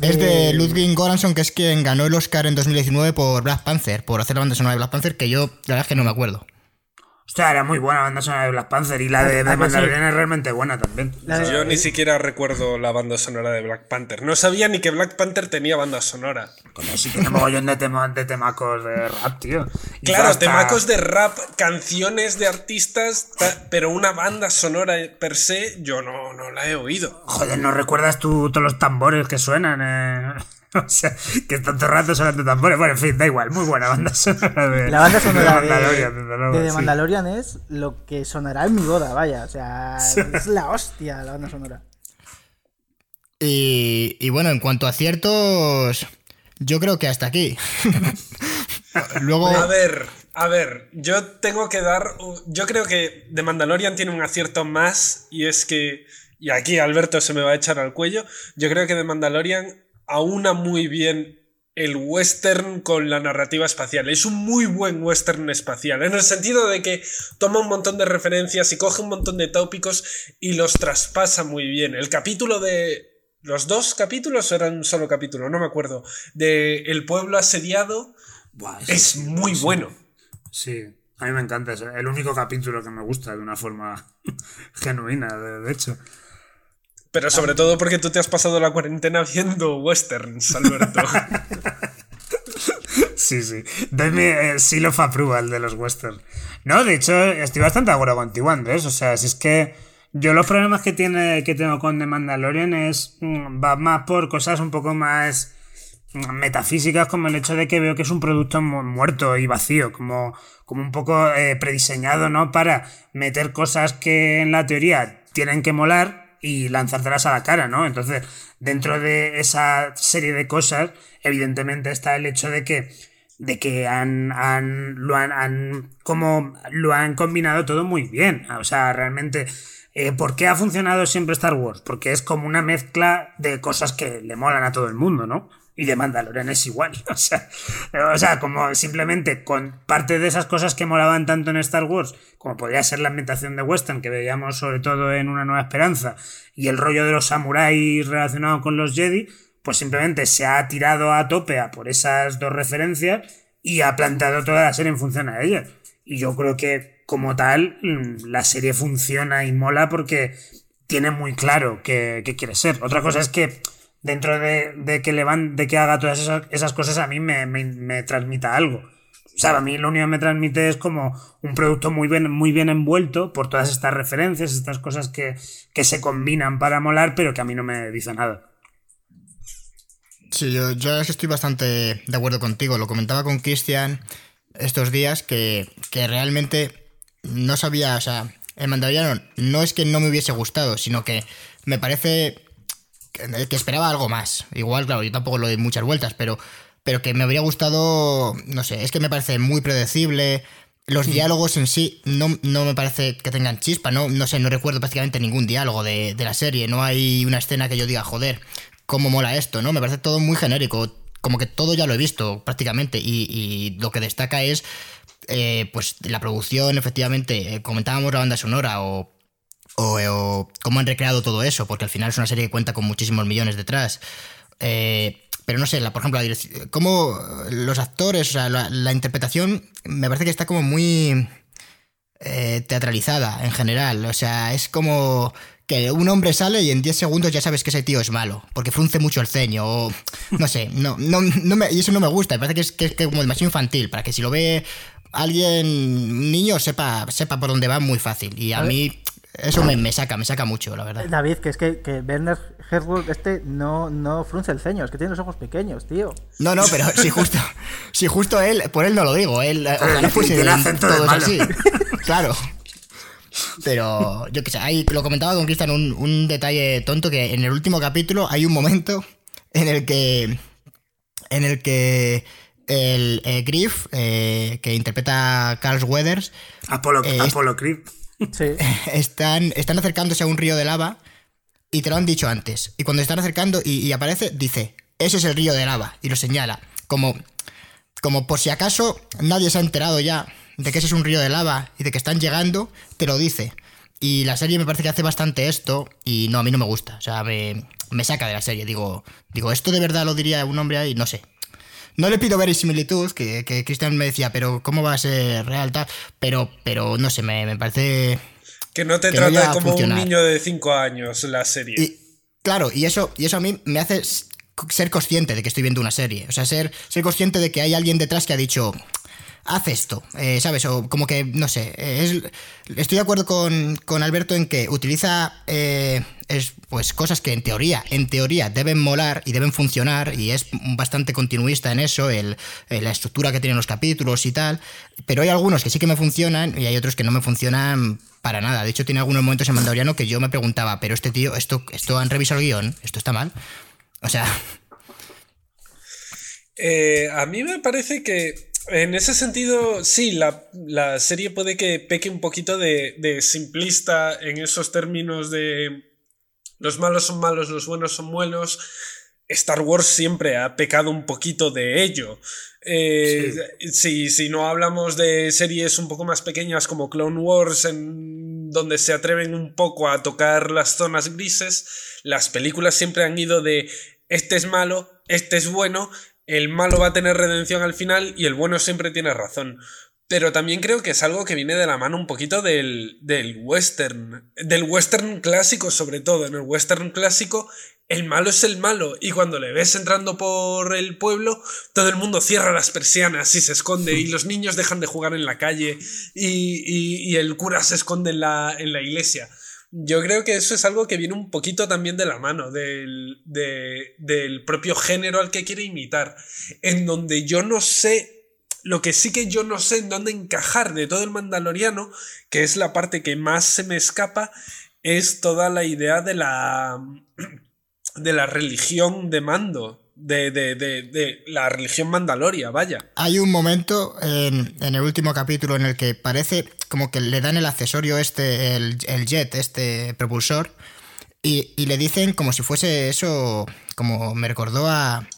Es de Eh, Ludwig Göransson, que es quien ganó el Oscar en 2019 por Black Panther, por hacer la banda sonora de Black Panther, que yo la verdad es que no me acuerdo. Hostia, era muy buena la banda sonora de Black Panther y la de, de Ah, pues sí. Mandalorian es realmente buena también. De- Yo ni siquiera recuerdo la banda sonora de Black Panther. No sabía ni que Black Panther tenía banda sonora. Como si tiene mogollón de, tema- de temacos de rap, tío. Y Claro, hasta- temacos de rap, canciones de artistas, ta- pero una banda sonora per se, yo no, no la he oído. Joder, ¿no recuerdas tú todos los tambores que suenan? eh? O sea, que están todo rato sonando tambores. Bueno, en fin, da igual. Muy buena banda sonora de, La banda sonora de, Mandalorian, desde luego, de The sí. Mandalorian es lo que sonará en mi boda, vaya. O sea, es la hostia la banda sonora. Y, y bueno, en cuanto a aciertos, yo creo que hasta aquí. Luego, A ver, a ver, yo tengo que dar. Yo creo que The Mandalorian tiene un acierto más y es que. Y aquí Alberto se me va a echar al cuello. Yo creo que The Mandalorian aúna muy bien el western con la narrativa espacial. Es un muy buen western espacial, en el sentido de que toma un montón de referencias y coge un montón de tópicos y los traspasa muy bien. El capítulo de... Los dos capítulos o eran un solo capítulo, no me acuerdo. De El pueblo asediado Buah, es sí, muy sí. bueno. Sí, a mí me encanta. Es el único capítulo que me gusta de una forma genuina, de, de hecho. Pero sobre todo porque tú te has pasado la cuarentena viendo westerns, Alberto. Sí, sí. Mi eh, seal of approval de los westerns. No, de hecho, estoy bastante de acuerdo contigo, Andrés. O sea, si es que yo los problemas que, tiene, que tengo con The Mandalorian es. mm, va más por cosas un poco más mm, metafísicas, como el hecho de que veo que es un producto mu- muerto y vacío, como, como un poco eh, prediseñado, ¿no? Para meter cosas que en la teoría tienen que molar y lanzártelas a la cara, ¿no? Entonces, dentro de esa serie de cosas, evidentemente está el hecho de que de que han, han, lo han, han- como lo han combinado todo muy bien. O sea, realmente, eh, ¿por qué ha funcionado siempre Star Wars? Porque es como una mezcla de cosas que le molan a todo el mundo, ¿no? Y de Mandalorian es igual. O sea, o como simplemente con parte de esas cosas que molaban tanto en Star Wars, como podría ser la ambientación de Western, que veíamos sobre todo en Una Nueva Esperanza, y el rollo de los samuráis relacionado con los Jedi, pues simplemente se ha tirado a tope a por esas dos referencias y ha planteado toda la serie en función a ellas. Y yo creo que como tal mm, la serie funciona y mola porque tiene muy claro qué, qué quiere ser. Otra cosa es que dentro de, de que le van, de que haga todas esas, esas cosas a mí me, me, me transmita algo. O sea, a mí lo único que me transmite es como un producto muy bien, muy bien envuelto por todas estas referencias, estas cosas que, que se combinan para molar, pero que a mí no me dice nada. Sí, yo, yo estoy bastante de acuerdo contigo. Lo comentaba con Cristian estos días que, que realmente no sabía, o sea, el Mandaloriano no es que no me hubiese gustado, sino que me parece que, que esperaba algo más. Igual, claro, yo tampoco lo doy muchas vueltas, pero, pero que me habría gustado, no sé, es que me parece muy predecible. Los diálogos en sí no, no me parece que tengan chispa, no, no sé, no recuerdo prácticamente ningún diálogo de, de la serie, no hay una escena que yo diga, joder, cómo mola esto, ¿no? Me parece todo muy genérico, como que todo ya lo he visto prácticamente y, y lo que destaca es eh, pues la producción, efectivamente, eh, comentábamos la banda sonora o, o, o cómo han recreado todo eso, porque al final es una serie que cuenta con muchísimos millones detrás. Eh, pero no sé, la, por ejemplo, la dirección, cómo los actores, o sea, la, la interpretación me parece que está como muy eh, teatralizada en general. O sea, es como que un hombre sale y en 10 segundos ya sabes que ese tío es malo, porque frunce mucho el ceño, o no sé, no, no, no me, y eso no me gusta, me parece que es, que es que como demasiado infantil, para que si lo ve alguien, un niño, sepa, sepa por dónde va muy fácil. Y a, mí eso me, me saca, me saca mucho, la verdad. David, que es que, que Werner Herzog este no, no frunce el ceño, es que tiene los ojos pequeños, tío. No, no, pero si justo, si justo él, por él no lo digo, él ojalá fuese todos así. Claro. Pero yo que sé, ahí lo comentaba con Cristian un, un detalle tonto que en el último capítulo hay un momento en el que en el que el eh, Griff, eh, que interpreta a Carl Weathers, Apolo, Eh, Apolo Creed. Están, están acercándose a un río de lava y te lo han dicho antes. Y cuando están acercando y, y aparece, dice, ese es el río de lava y lo señala. Como, como por si acaso nadie se ha enterado ya de que ese es un río de lava y de que están llegando, te lo dice. Y la serie me parece que hace bastante esto y no, a mí no me gusta. O sea, me, me saca de la serie. Digo, digo, esto de verdad lo diría un hombre ahí, no sé. No le pido verisimilitud, que, que Cristian me decía, pero ¿cómo va a ser real tal? Pero, pero no sé, me, me parece Que no te Que no trata a como funcionar. un niño de 5 años la serie. Y claro, y eso, y eso a mí me hace ser consciente de que estoy viendo una serie. O sea, ser, ser consciente de que hay alguien detrás que ha dicho, haz esto, eh, ¿sabes? O como que, no sé, es- estoy de acuerdo con, con Alberto en que utiliza eh, es, pues cosas que en teoría, en teoría deben molar y deben funcionar y es bastante continuista en eso, el, eh, la estructura que tienen los capítulos y tal, pero hay algunos que sí que me funcionan y hay otros que no me funcionan para nada. De hecho, tiene algunos momentos en Mandaloriano que yo me preguntaba, pero este tío, esto, esto han revisado el guion, esto está mal. O sea, a mí me parece que en ese sentido, sí, la, la serie puede que peque un poquito de, de simplista en esos términos de los malos son malos, los buenos son buenos. Star Wars siempre ha pecado un poquito de ello. Eh, si, si no hablamos de series un poco más pequeñas como Clone Wars, en donde se atreven un poco a tocar las zonas grises, las películas siempre han ido de este es malo, este es bueno, el malo va a tener redención al final y el bueno siempre tiene razón. Pero también creo que es algo que viene de la mano un poquito del, del western, del western clásico sobre todo. En el western clásico el malo es el malo y cuando le ves entrando por el pueblo, todo el mundo cierra las persianas y se esconde y los niños dejan de jugar en la calle y, y- y el cura se esconde en la, en la iglesia. Yo creo que eso es algo que viene un poquito también de la mano del, de- del propio género al que quiere imitar, en donde yo no sé, lo que sí que yo no sé en dónde encajar de todo el mandaloriano, que es la parte que más se me escapa, es toda la idea de la de la religión de mando, de, de, de, de la religión mandaloria, vaya. hay un momento en, en el último capítulo en el que parece como que le dan el accesorio este, el, el jet, este propulsor, y, y le dicen como si fuese eso, como me recordó a,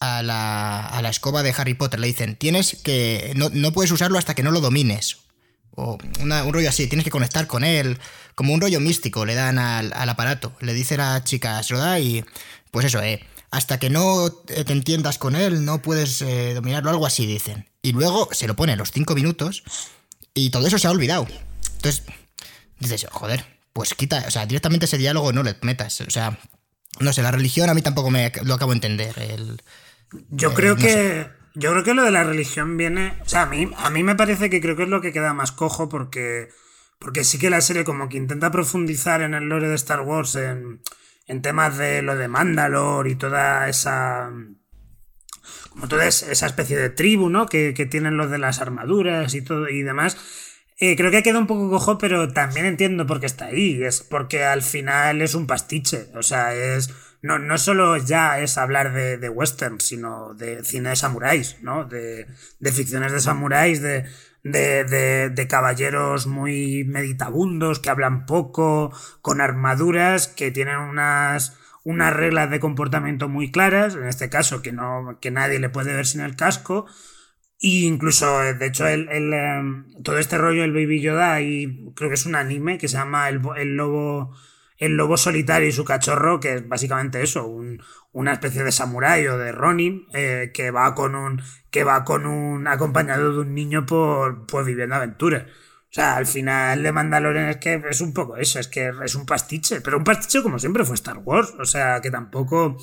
a, la, a la escoba de Harry Potter, le dicen, tienes que, no, no puedes usarlo hasta que no lo domines. O un rollo así, tienes que conectar con él, como un rollo místico le dan al, al aparato. Le dice la chica, se lo da y pues eso, eh, hasta que no te entiendas con él no puedes eh, dominarlo, algo así dicen. Y luego se lo pone a los cinco minutos y todo eso se ha olvidado. Entonces, dices, joder, pues quita, o sea, directamente ese diálogo no le metas. O sea, no sé, la religión a mí tampoco me lo acabo de entender. El, Yo creo no que. Yo creo que lo de la religión viene. O sea, a mí, a mí me parece que creo que es lo que queda más cojo porque. Porque sí que la serie como que intenta profundizar en el lore de Star Wars en, en temas de lo de Mandalore y toda esa. Como toda es- esa especie de tribu, ¿no? Que, que tienen los de las armaduras y todo y demás. Eh, creo que queda un poco cojo, pero también entiendo por qué está ahí. Es porque al final es un pastiche. O sea, es. No, no solo ya es hablar de, de western, sino de cine de samuráis, ¿no? De, de ficciones de samuráis, de, de, de, caballeros muy meditabundos, que hablan poco, con armaduras, que tienen unas, unas reglas de comportamiento muy claras, en este caso que, no, que nadie le puede ver sin el casco. Y incluso, eh, de hecho, el, el, em, todo este rollo del Baby Yoda, y creo que es un anime que se llama El, el Lobo. El lobo solitario y su cachorro, que es básicamente eso, un- una especie de samurái o de Ronin, eh, que va con un. que va con un. acompañado de un niño por. pues viviendo aventuras. O sea, al final de Mandalorian es que es un poco eso, es que es un pastiche, pero un pastiche como siempre fue Star Wars, o sea, que tampoco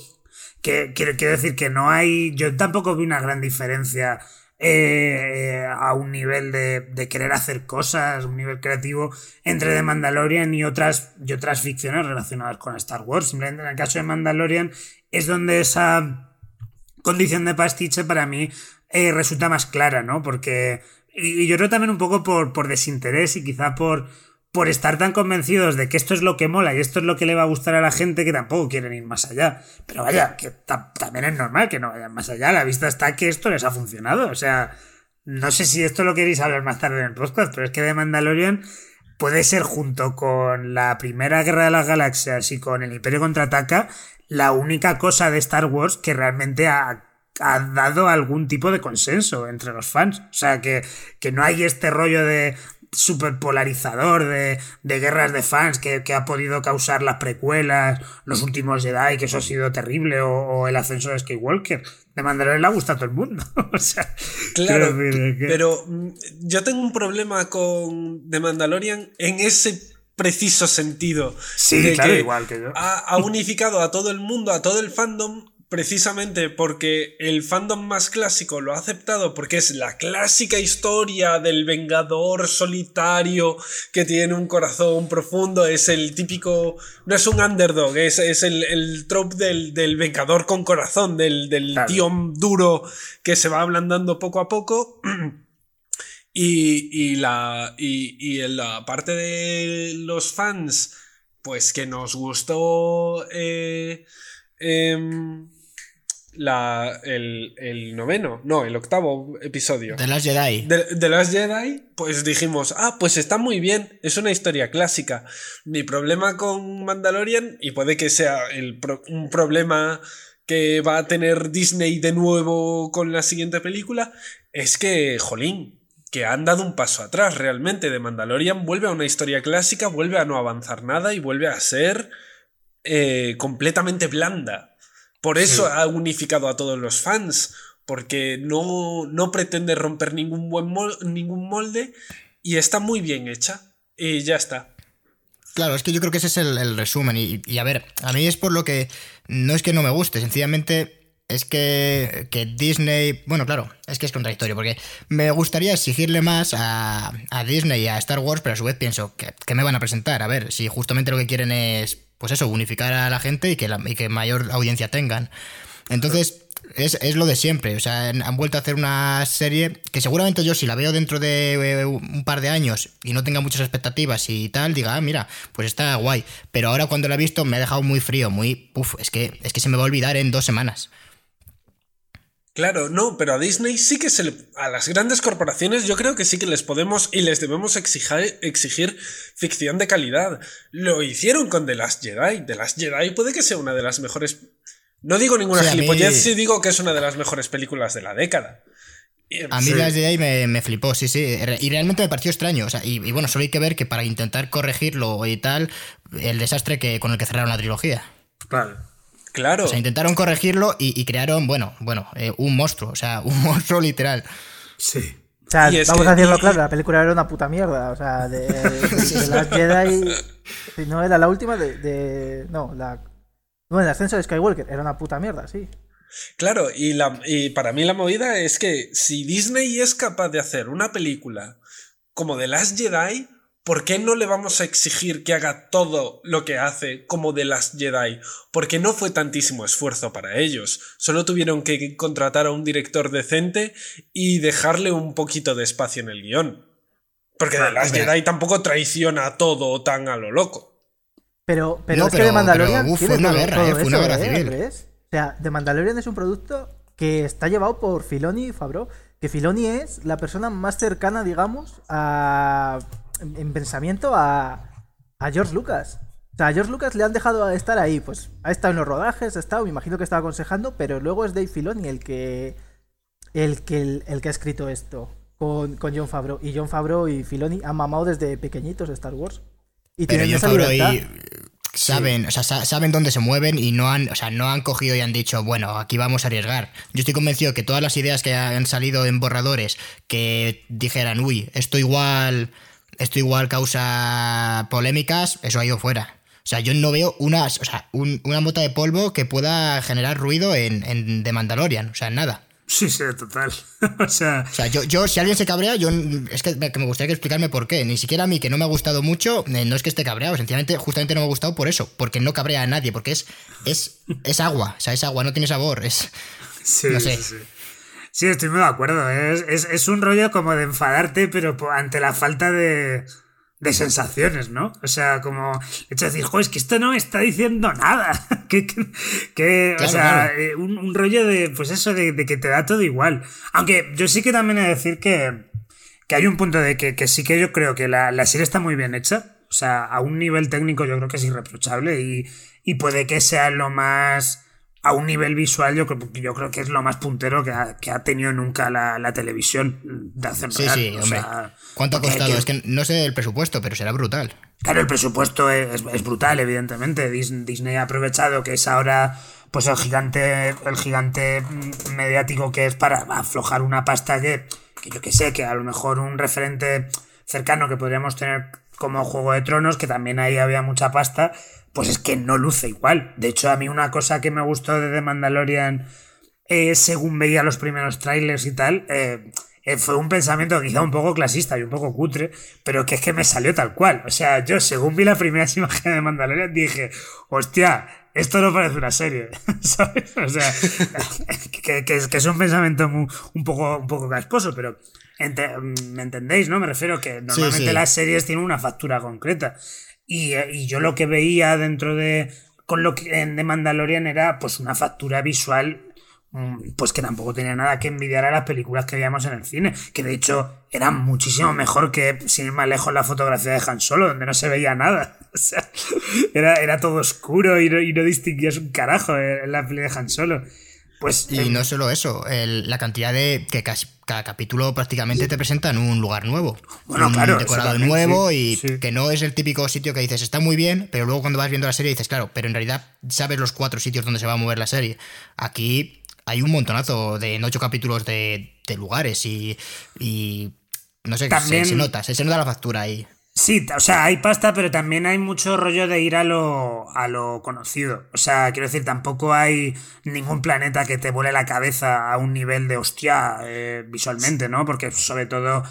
que quiero, quiero decir que no hay. Yo tampoco vi una gran diferencia. Eh, a- un nivel de, querer hacer cosas, un nivel creativo entre The Mandalorian y otras, y otras ficciones relacionadas con Star Wars. Simplemente en el caso de Mandalorian es donde esa condición de pastiche para mí eh, resulta más clara, ¿no? Porque. Y, yo creo también un poco por, por desinterés y quizá por, por estar tan convencidos de que esto es lo que mola y esto es lo que le va a gustar a la gente que tampoco quieren ir más allá. Pero vaya, que también es normal que no vayan más allá. La vista está que esto les ha funcionado. O sea, no sé si esto lo queréis hablar más tarde en el podcast, pero es que de Mandalorian puede ser junto con la primera guerra de las galaxias y con el Imperio contraataca la única cosa de Star Wars que realmente ha, dado algún tipo de consenso entre los fans. O sea, que, que no hay este rollo de super polarizador de, de, guerras de fans que, que, ha podido causar las precuelas, los últimos Jedi, que eso ha sido terrible, o, el ascenso de Skywalker. De Mandalorian le gusta a todo el mundo. o sea, claro, pero mm, yo tengo un problema con The Mandalorian en ese preciso sentido. Sí, claro, igual que yo. Ha, unificado a todo el mundo, a todo el fandom, precisamente porque el fandom más clásico lo ha aceptado porque es la clásica historia del vengador solitario que tiene un corazón profundo, es el típico, no es un underdog, es, es el, el trope del, del, vengador con corazón, del, del tío duro que se va ablandando poco a poco. Y, la, y, en la parte de los fans, pues que nos gustó eh, em, la, el, noveno, no, el octavo episodio. De las Jedi. De, las Jedi, pues dijimos, ah, pues está muy bien, es una historia clásica. Mi problema con Mandalorian, y puede que sea el un problema que va a tener Disney de nuevo con la siguiente película, es que, jolín, que han dado un paso atrás realmente. De Mandalorian vuelve a una historia clásica, vuelve a no avanzar nada y vuelve a ser eh, completamente blanda. Por eso ha unificado a todos los fans, porque no, no pretende romper ningún, buen ningún molde y está muy bien hecha. Y ya está. Claro, es que yo creo que ese es el, resumen. Y, y, a ver, a mí es por lo que no es que no me guste, sencillamente es que, que, Disney, bueno, claro, es que es contradictorio, porque me gustaría exigirle más a, Disney y a Star Wars, pero a su vez pienso, que, me van a presentar? A ver, si justamente lo que quieren es, pues eso, unificar a la gente y que, y que mayor audiencia tengan. Entonces, es, es, lo de siempre, o sea, han vuelto a hacer una serie que seguramente yo si la veo dentro de eh, un par de años y no tenga muchas expectativas y tal, diga, ah, mira, pues está guay, pero ahora cuando la he visto me ha dejado muy frío, muy, uff, es que, es que se me va a olvidar en dos semanas. Claro, no, pero a Disney sí que se le, a las grandes corporaciones yo creo que sí que les podemos y les debemos exigir, exigir ficción de calidad. Lo hicieron con The Last Jedi. The Last Jedi puede que sea una de las mejores. No digo ninguna gilipollez, sí digo que es una de las mejores películas de la década. A mí The Last Jedi me, flipó, sí, sí. Y realmente me pareció extraño. O sea, y, bueno, solo hay que ver que para intentar corregirlo y tal, el desastre que, con el que cerraron la trilogía. Claro. Claro. O sea, intentaron corregirlo y, crearon, bueno, bueno, eh, un monstruo, o sea, un monstruo literal. Sí. O sea, vamos a decirlo claro, la película era una puta mierda. O sea, de, las Jedi. No era la última de. no, la. No, el ascenso de Skywalker era una puta mierda, sí. Claro, y, la, y para mí la movida es que si Disney es capaz de hacer una película como The Last Jedi, ¿Por qué no le vamos a exigir que haga todo lo que hace como de las Jedi? Porque no fue tantísimo esfuerzo para ellos. Solo tuvieron que contratar a un director decente y dejarle un poquito de espacio en el guion. Porque de las Jedi tampoco traiciona todo tan a lo loco. Pero, pero es que de Mandalorian fue una guerra, eh, fue una guerra ¿eh? civil. O sea, de Mandalorian es un producto que está llevado por Filoni y Fabro. Que Filoni es la persona más cercana, digamos, a en pensamiento a, a George Lucas. O sea, a George Lucas le han dejado estar ahí, pues ha estado en los rodajes, ha estado, me imagino que estaba aconsejando, pero luego es Dave Filoni el que el que, el, que ha escrito esto con, con, John Favreau. Y John Favreau y Filoni han mamado desde pequeñitos Star Wars. Y pero John Favreau y saben, o sea, saben dónde se mueven y no han, o sea, no han cogido y han dicho, bueno, aquí vamos a arriesgar. Yo estoy convencido que todas las ideas que han salido en borradores que dijeran, uy, esto igual esto igual causa polémicas, eso ha ido fuera. O sea, yo no veo una, o sea, una mota de polvo que pueda generar ruido en, en The Mandalorian. O sea, nada. Sí, sí, total. o sea, O sea, yo, yo, si alguien se cabrea, yo es que me, que me gustaría que explicarme por qué. Ni siquiera a mí, que no me ha gustado mucho, eh, no es que esté cabreado, sencillamente, justamente no me ha gustado por eso, porque no cabrea a nadie, porque es, es, es agua, o sea, es agua, no tiene sabor, es... sí, no sé. sí, sí. Sí, estoy muy de acuerdo. Es, es, es un rollo como de enfadarte, pero ante la falta de, de sensaciones, ¿no? O sea, como hecho de decir, joder, es que esto no me está diciendo nada. que, que, que, o sea, claro. eh, un, un rollo de, pues eso, de, de que te da todo igual. Aunque yo sí que también he de decir que, que hay un punto de que, que sí que yo creo que la, la serie está muy bien hecha. O sea, a un nivel técnico yo creo que es irreprochable y, y puede que sea lo más... A un nivel visual yo creo, yo creo que es lo más puntero que ha, que ha tenido nunca la, la televisión de acción Sí, real. sí, O hombre. sea, ¿Cuánto ha costado? que- Es que no sé el presupuesto, pero será brutal. Claro, el presupuesto es, es brutal, evidentemente. Dis- Disney ha aprovechado que es ahora pues el gigante, el gigante mediático que es para aflojar una pasta que, que yo que sé, que a lo mejor un referente cercano que podríamos tener como Juego de Tronos, que también ahí había mucha pasta, pues es que no luce igual. De hecho, a mí una cosa que me gustó de The Mandalorian, eh, según veía los primeros trailers y tal, eh, eh, fue un pensamiento quizá un poco clasista y un poco cutre, pero que es que me salió tal cual. O sea, yo según vi las primeras imágenes de Mandalorian dije, hostia, esto no parece una serie, ¿sabes? O sea, que, que que es un pensamiento muy- un, poco, un poco casposo, pero ente- me entendéis, ¿no? Me refiero que normalmente sí. las series tienen una factura concreta. Y, eh, yo lo que veía dentro de con lo que en The Mandalorian era pues una factura visual mm, pues que tampoco tenía nada que envidiar a las películas que veíamos en el cine, que de hecho eran muchísimo mejor que, sin ir más lejos, la fotografía de Han Solo, donde no se veía nada. Era, era todo oscuro y no, y no distinguías un carajo en la peli de Han Solo. Pues Y eh, no solo eso, el- la cantidad de que casi cada capítulo prácticamente te presentan un lugar nuevo. Bueno, un claro, decorado nuevo sí, y sí. que no es el típico sitio que dices está muy bien, pero luego cuando vas viendo la serie dices, claro, pero en realidad sabes los cuatro sitios donde se va a mover la serie. Aquí hay un montonazo de en ocho capítulos de, de lugares y, y no sé, se- nota, se, se nota la factura ahí. Sí, o sea, hay pasta, pero también hay mucho rollo de ir a lo, a lo conocido. O sea, quiero decir, tampoco hay ningún planeta que te vuele la cabeza a un nivel de hostia eh, visualmente, ¿no? Porque sobre todo,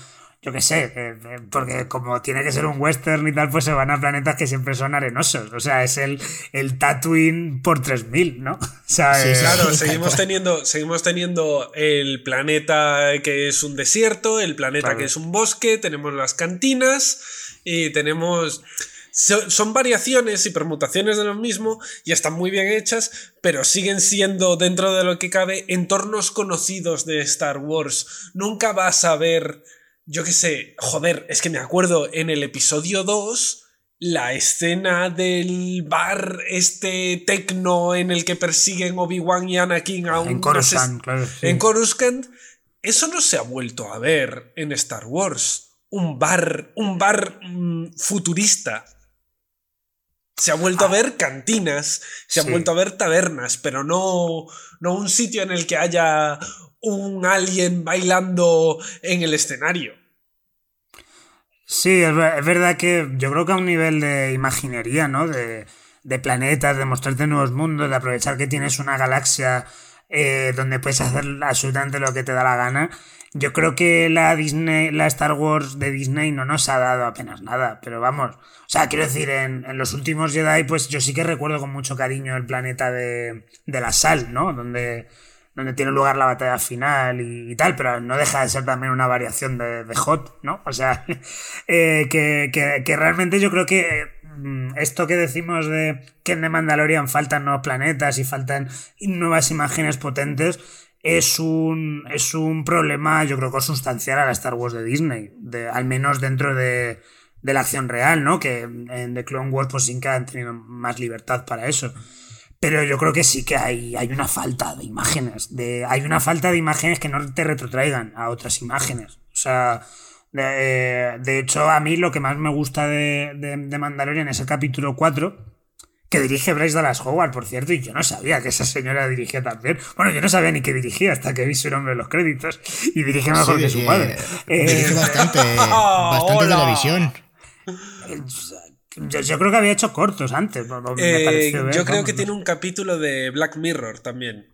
yo qué sé, eh, eh, porque como tiene que ser un western y tal, pues se van a planetas que siempre son arenosos. O sea, es el, el Tatooine por 3000, ¿no? O sea, Sí, eh. Claro, seguimos teniendo, seguimos teniendo el planeta que es un desierto, el planeta Claro. que es un bosque, tenemos las cantinas y tenemos... so- Son variaciones y permutaciones de lo mismo y están muy bien hechas, pero siguen siendo, dentro de lo que cabe, entornos conocidos de Star Wars. Nunca vas a ver, yo qué sé, joder, es que me acuerdo en el episodio 2 la escena del bar este tecno en el que persiguen Obi-Wan y Anakin a un en Coruscant, claro. sí. en Coruscant, eso no se ha vuelto a ver en Star Wars. Un bar, un bar mm, futurista. Se ha vuelto a ver cantinas, se Sí. ha vuelto a ver tabernas, pero no, no un sitio en el que haya un alien bailando en el escenario. Sí, es, es verdad que yo creo que a un nivel de imaginería, ¿no? De, de planetas, de mostrarte nuevos mundos, de aprovechar que tienes una galaxia eh, donde puedes hacer absolutamente lo que te da la gana. Yo creo que la Disney, la Star Wars de Disney no nos ha dado apenas nada, pero vamos. O sea, quiero decir, en, en los últimos Jedi, pues yo sí que recuerdo con mucho cariño el planeta de, de la sal, ¿no? Donde, donde tiene lugar la batalla final y, tal, pero no deja de ser también una variación de, de Hot, ¿no? O sea, eh, que, que- que realmente yo creo que mm, esto que decimos de que en The Mandalorian faltan nuevos planetas y faltan nuevas imágenes potentes es un, es un problema, yo creo, consustancial a la Star Wars de Disney, de, al menos dentro de, de la acción real, ¿no? Que en The Clone Wars pues sí que han tenido más libertad para eso. Pero yo creo que sí que hay, hay una falta de imágenes. De, hay una falta de imágenes que no te retrotraigan a otras imágenes. O sea, de, de hecho, a mí lo que más me gusta de, de, de Mandalorian es el capítulo 4, que dirige Bryce Dallas Howard, por cierto, y yo no sabía que esa señora dirigía también. Bueno, yo no sabía ni que dirigía hasta que vi su nombre en los créditos. Y dirige mejor Sí, que su eh, padre. Eh, dirige bastante, Ah, bastante hola. televisión. yo, yo creo que había hecho cortos antes. me Eh, pareció ver, yo creo vamos, que no tiene un capítulo de Black Mirror también.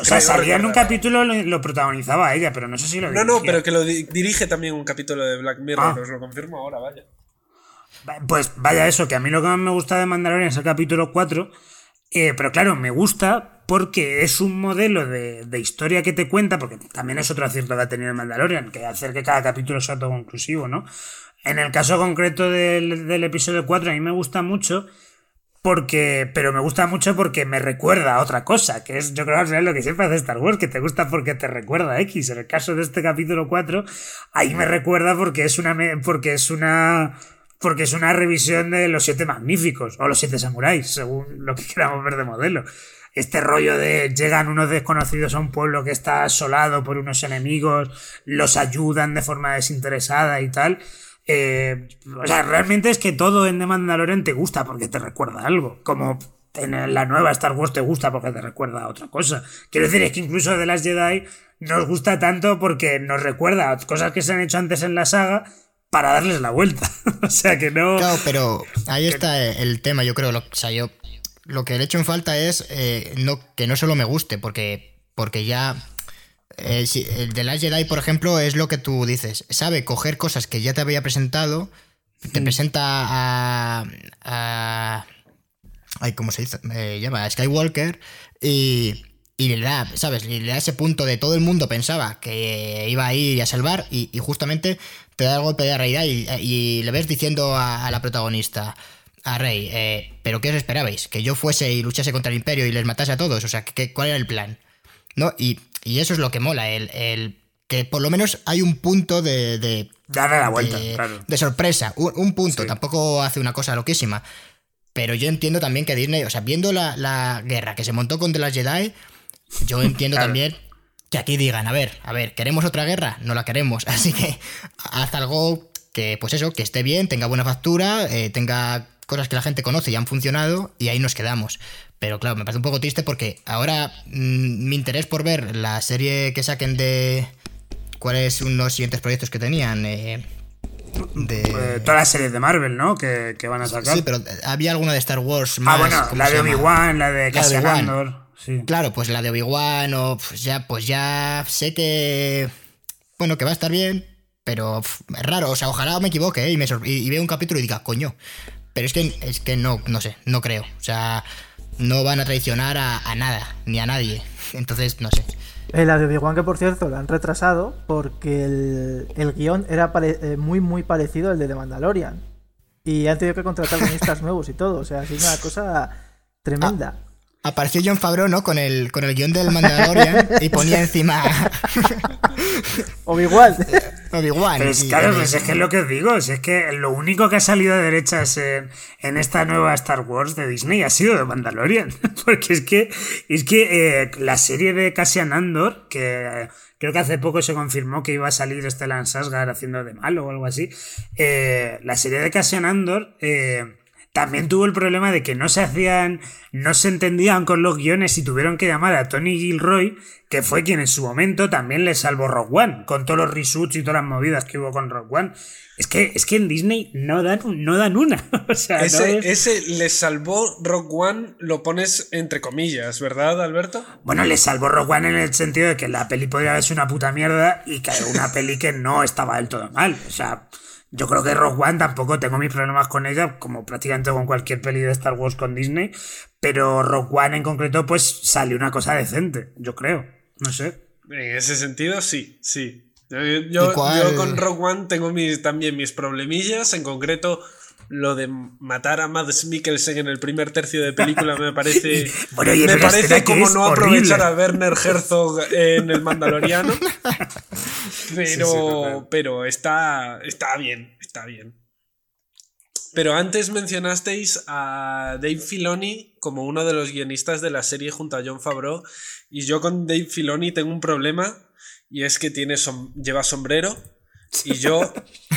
O sea, salía en un capítulo, lo, lo, protagonizaba ella, pero no sé si lo No, no, pero que lo di dirige también un capítulo de Black Mirror, ah. os lo confirmo ahora, vaya. Pues vaya eso, que a mí lo que más me gusta de Mandalorian es el capítulo 4, eh, pero claro, me gusta porque es un modelo de, de, historia que te cuenta, porque también es otro acierto que ha tenido Mandalorian, que hacer que cada capítulo sea todo conclusivo, ¿no? En el caso concreto del, del episodio 4, a mí me gusta mucho porque pero me gusta mucho porque me recuerda a otra cosa, que es yo creo que es lo que siempre hace Star Wars, que te gusta porque te recuerda a X. En el caso de este capítulo 4, ahí me recuerda porque es una porque es una porque es una revisión de los siete magníficos o los siete samuráis, según lo que queramos ver de modelo. Este rollo de llegan unos desconocidos a un pueblo que está asolado por unos enemigos, los ayudan de forma desinteresada y tal eh, o sea, realmente es que todo en The Mandalorian te gusta porque te recuerda algo. Como en la nueva Star Wars te gusta porque te recuerda a otra cosa. Quiero decir, es que incluso de las Jedi nos gusta tanto porque nos recuerda a cosas que se han hecho antes en la saga para darles la vuelta. o sea que no. Claro, pero ahí está el tema, yo creo. Lo, o sea, yo lo que le he hecho en falta es eh, no, que no solo me guste, porque, porque ya eh, el de Last Jedi, por ejemplo, es lo que tú dices. Sabe coger cosas que ya te había presentado, te presenta a, a. ay, ¿Cómo se dice? Me llama a Skywalker y, y le da, ¿sabes? le da ese punto de todo el mundo pensaba que iba a ir a salvar y, justamente te da el golpe de realidad y, le ves diciendo a, la protagonista, a Rey, eh, ¿pero qué os esperabais? ¿Que yo fuese y luchase contra el Imperio y les matase a todos? O sea, ¿qué, ¿cuál era el plan? ¿No? Y y eso es lo que mola, el, el que por lo menos hay un punto de. de Darle la vuelta, de, sorpresa. Un, punto, tampoco hace una cosa loquísima. Pero yo entiendo también que Disney, o sea, viendo la, guerra que se montó contra las Jedi, yo entiendo también que aquí digan, a ver, a ver, ¿queremos otra guerra? No la queremos. Así que haz algo que, pues eso, que esté bien, tenga buena factura, eh, tenga cosas que la gente conoce y han funcionado, y ahí nos quedamos. Pero claro, me parece un poco triste porque ahora mm, mi interés por ver la serie que saquen de. ¿Cuáles son los siguientes proyectos que tenían? Eh, de... Pues, todas las series de Marvel, ¿no? Que, van a sacar. Sí, pero había alguna de Star Wars más. Ah, bueno, la de Obi-Wan, la de Cassian Andor. Sí. Claro, pues la de Obi-Wan, o pues ya, pues ya sé que. Bueno, que va a estar bien, pero es raro. O sea, ojalá me equivoque ¿eh? y, me y, veo un capítulo y diga, coño. Pero es que, es que no, no sé, no creo. O sea, no van a traicionar a, nada, ni a nadie. Entonces, no sé. El de Obi-Wan, que por cierto lo han retrasado porque el, el guion era eh, muy, muy parecido al de The Mandalorian. Y han tenido que contratar guionistas nuevos y todo. O sea, ha sido una cosa tremenda. Ah, apareció John Favreau, ¿no? Con el, con el guion del Mandalorian y ponía encima. Obi-Wan. Obi-Wan. Pues claro, pues es que es lo que os digo, es que lo único que ha salido de derechas en, en esta nueva Star Wars de Disney ha sido de Mandalorian. Porque es que, es que eh, la serie de Cassian Andor, que creo que hace poco se confirmó que iba a salir este Lance haciendo de malo o algo así, eh, la serie de Cassian Andor. Eh, también tuvo el problema de que no se hacían, no se entendían con los guiones y tuvieron que llamar a Tony Gilroy, que fue quien en su momento también le salvó Rock One, con todos los reshoots y todas las movidas que hubo con Rock One. Es que, es que en Disney no dan, no dan una. o sea, ese, ese le salvó Rock One, lo pones entre comillas, ¿verdad, Alberto? Bueno, le salvó Rock One en el sentido de que la peli podría haber sido una puta mierda y que una peli que no estaba del todo mal. O sea, yo creo que Rogue One tampoco tengo mis problemas con ella, como prácticamente con cualquier peli de Star Wars con Disney, pero Rogue One en concreto pues salió una cosa decente, yo creo, no sé. En ese sentido sí, sí. Yo, con Rogue One tengo mis, también mis problemillas, en concreto lo de matar a Mads Mikkelsen en el primer tercio de película me parece me parece como no aprovechar a Werner Herzog en el Mandaloriano. Pero pero está está bien está bien. Pero antes mencionasteis a Dave Filoni como uno de los guionistas de la serie junto a John Favreau. Y yo con Dave Filoni tengo un problema y es que tiene lleva sombrero y yo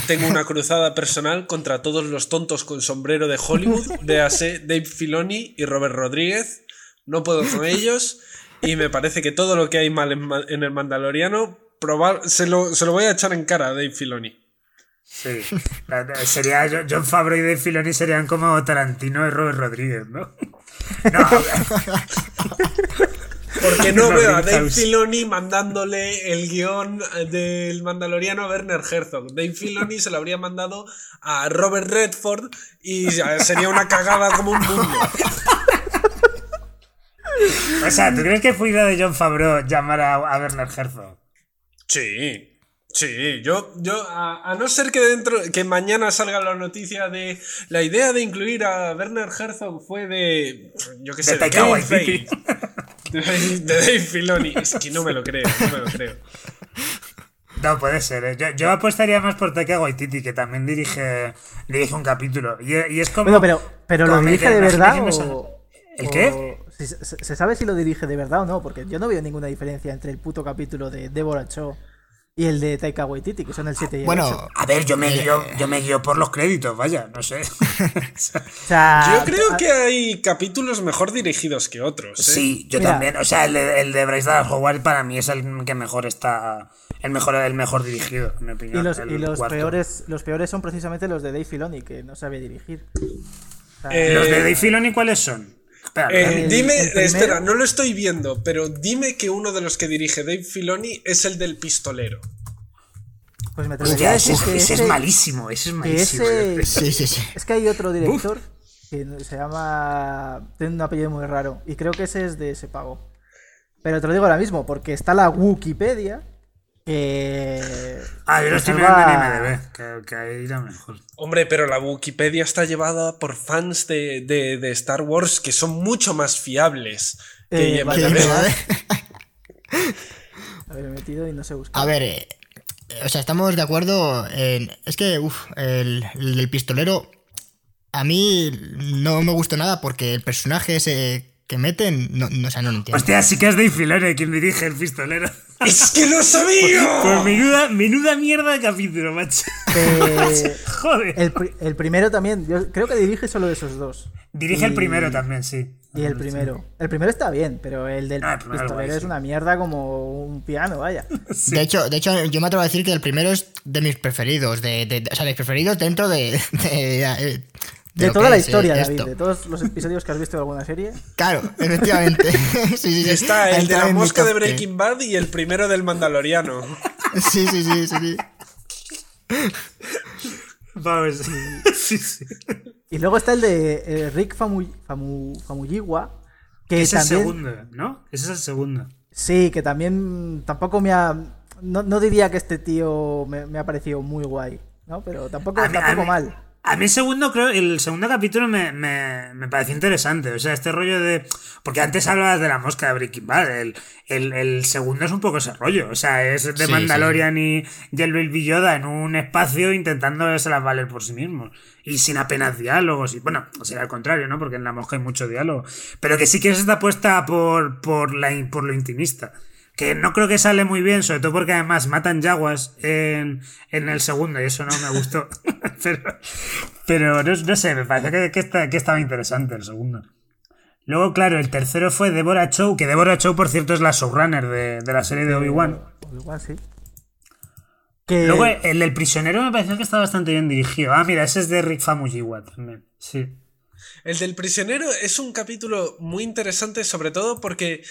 tengo una cruzada personal contra todos los tontos con sombrero de Hollywood, véase Dave Filoni y Robert Rodríguez. No puedo con ellos y me parece que todo lo que hay mal en, el Mandaloriano, probar, se, lo, se lo voy a echar en cara a Dave Filoni. Sí, sería John Favreau y Dave Filoni serían como Tarantino y Robert Rodríguez, ¿no? No, Porque no veo a Dave. Filoni mandándole el guion del Mandaloriano a Werner Herzog. Dave Filoni se lo habría mandado a Robert Redford y sería una cagada como un mundo. O sea, ¿tú crees que fue idea de John Favreau llamar a, a Werner Herzog? Sí. Sí, yo, yo a, a no ser que dentro que mañana salga la noticia de la idea de incluir a Werner Herzog fue de yo qué sé, De de, Kevin. Feige, de, Dave Filoni, es que no me lo creo, no me lo creo. No, puede ser. ¿eh? Yo, yo apostaría más por Taika Waititi, que también dirige, dirige un capítulo. Y, y es como... Bueno, pero, pero ¿lo dirige de verdad o...? ¿El qué? o- se, se sabe si lo dirige de verdad o no? Porque yo no veo ninguna diferencia entre el puto capítulo de Deborah Cho y el de Taika Waititi, que son el 7 y el 8. Bueno, A ver, yo me, Eh, guío, yo me guío por los créditos, vaya, no sé. O sea, Yo creo que hay capítulos mejor dirigidos que otros. ¿eh? Sí, yo Mira. también. O sea, el de, el de Bryce Dallas Howard para mí es el que mejor está. El mejor, el mejor dirigido, en mi opinión. Y los, y los peores los peores son precisamente los de Dave Filoni, que no sabe dirigir. O sea, Eh, ¿Los de Dave Filoni cuáles son? Espera, Eh, El- dime, el espera, no lo estoy viendo, pero dime que uno de los que dirige Dave Filoni es el del pistolero. pues me atrevería a ese, decir que ese es malísimo, ese es malísimo. ese- sí, sí, sí. Es que hay otro director que se llama. Tiene un apellido muy raro. Y creo que ese es de ese pago. Pero te lo digo ahora mismo, porque está la Wikipedia. Que. Ah, yo lo estoy salva- viendo en IMDB, que, que ahí irá mejor. Hombre, pero la Wikipedia está llevada por fans de, de- de Star Wars que son mucho más fiables que Eh, vale. A ver, he metido y no sé buscar. A ver, eh, o sea, estamos de acuerdo en... Es que, uff, el, el del pistolero a mí no me gustó nada porque el personaje ese que meten, no, no, o sea, no lo entiendo. Hostia, sí que es Dave Filoni quien dirige el pistolero. ¡Es que lo sabía! Pues menuda, menuda mierda de capítulo, macho. Eh, Joder. el, pri- el primero también. Yo creo que dirige solo esos dos. Dirige el primero también, sí. Y el primero. El primero está bien, pero el del Ah, el primero pistolero guay, es sí. una mierda como un piano, vaya. De hecho, de hecho, yo me atrevo a decir que el primero es de mis preferidos, de, de- o sea, de mis preferidos dentro de... De, De, toda la eh, historia, David, esto. de todos los episodios que has visto de alguna serie. Claro, efectivamente. sí, sí, sí. Está el de la mosca de ten. Breaking Bad y el primero del Mandaloriano. Sí, sí, sí, sí, sí. Vamos, sí, sí. Y luego está el de eh, Rick Famu, Famu- Famuyiwa, que Es el también... segundo, ¿no? Ese es el segundo. Sí, que también tampoco me ha... No, no diría que este tío me, me ha parecido muy guay, ¿no? Pero tampoco, A tampoco a mí- mal. A mí el segundo, creo, el segundo capítulo me, me, me pareció interesante. O sea, este rollo de. Porque antes hablabas de la mosca de Breaking Bad. El, el, el segundo es un poco ese rollo. O sea, es de Sí, Mandalorian y, y el Baby Yoda en un espacio intentando las valer por sí mismos. Y sin apenas diálogos. Y bueno, será al contrario, ¿no? Porque en la mosca hay mucho diálogo. Pero que sí que es esta apuesta por, por, la, por lo intimista. Que no creo que sale muy bien, sobre todo porque además matan yaguas en, en el segundo y eso no me gustó. pero pero no, no sé, me parece que, que, está- que estaba interesante el segundo. Luego, claro, el tercero fue Deborah Chow, que Deborah Chow, por cierto, es la showrunner de, de la serie de Obi-Wan. Igual sí. Que... Luego, el del prisionero me pareció que está bastante bien dirigido. Ah, mira, ese es de Rick Famuyiwa también. Sí. El del prisionero es un capítulo muy interesante, sobre todo porque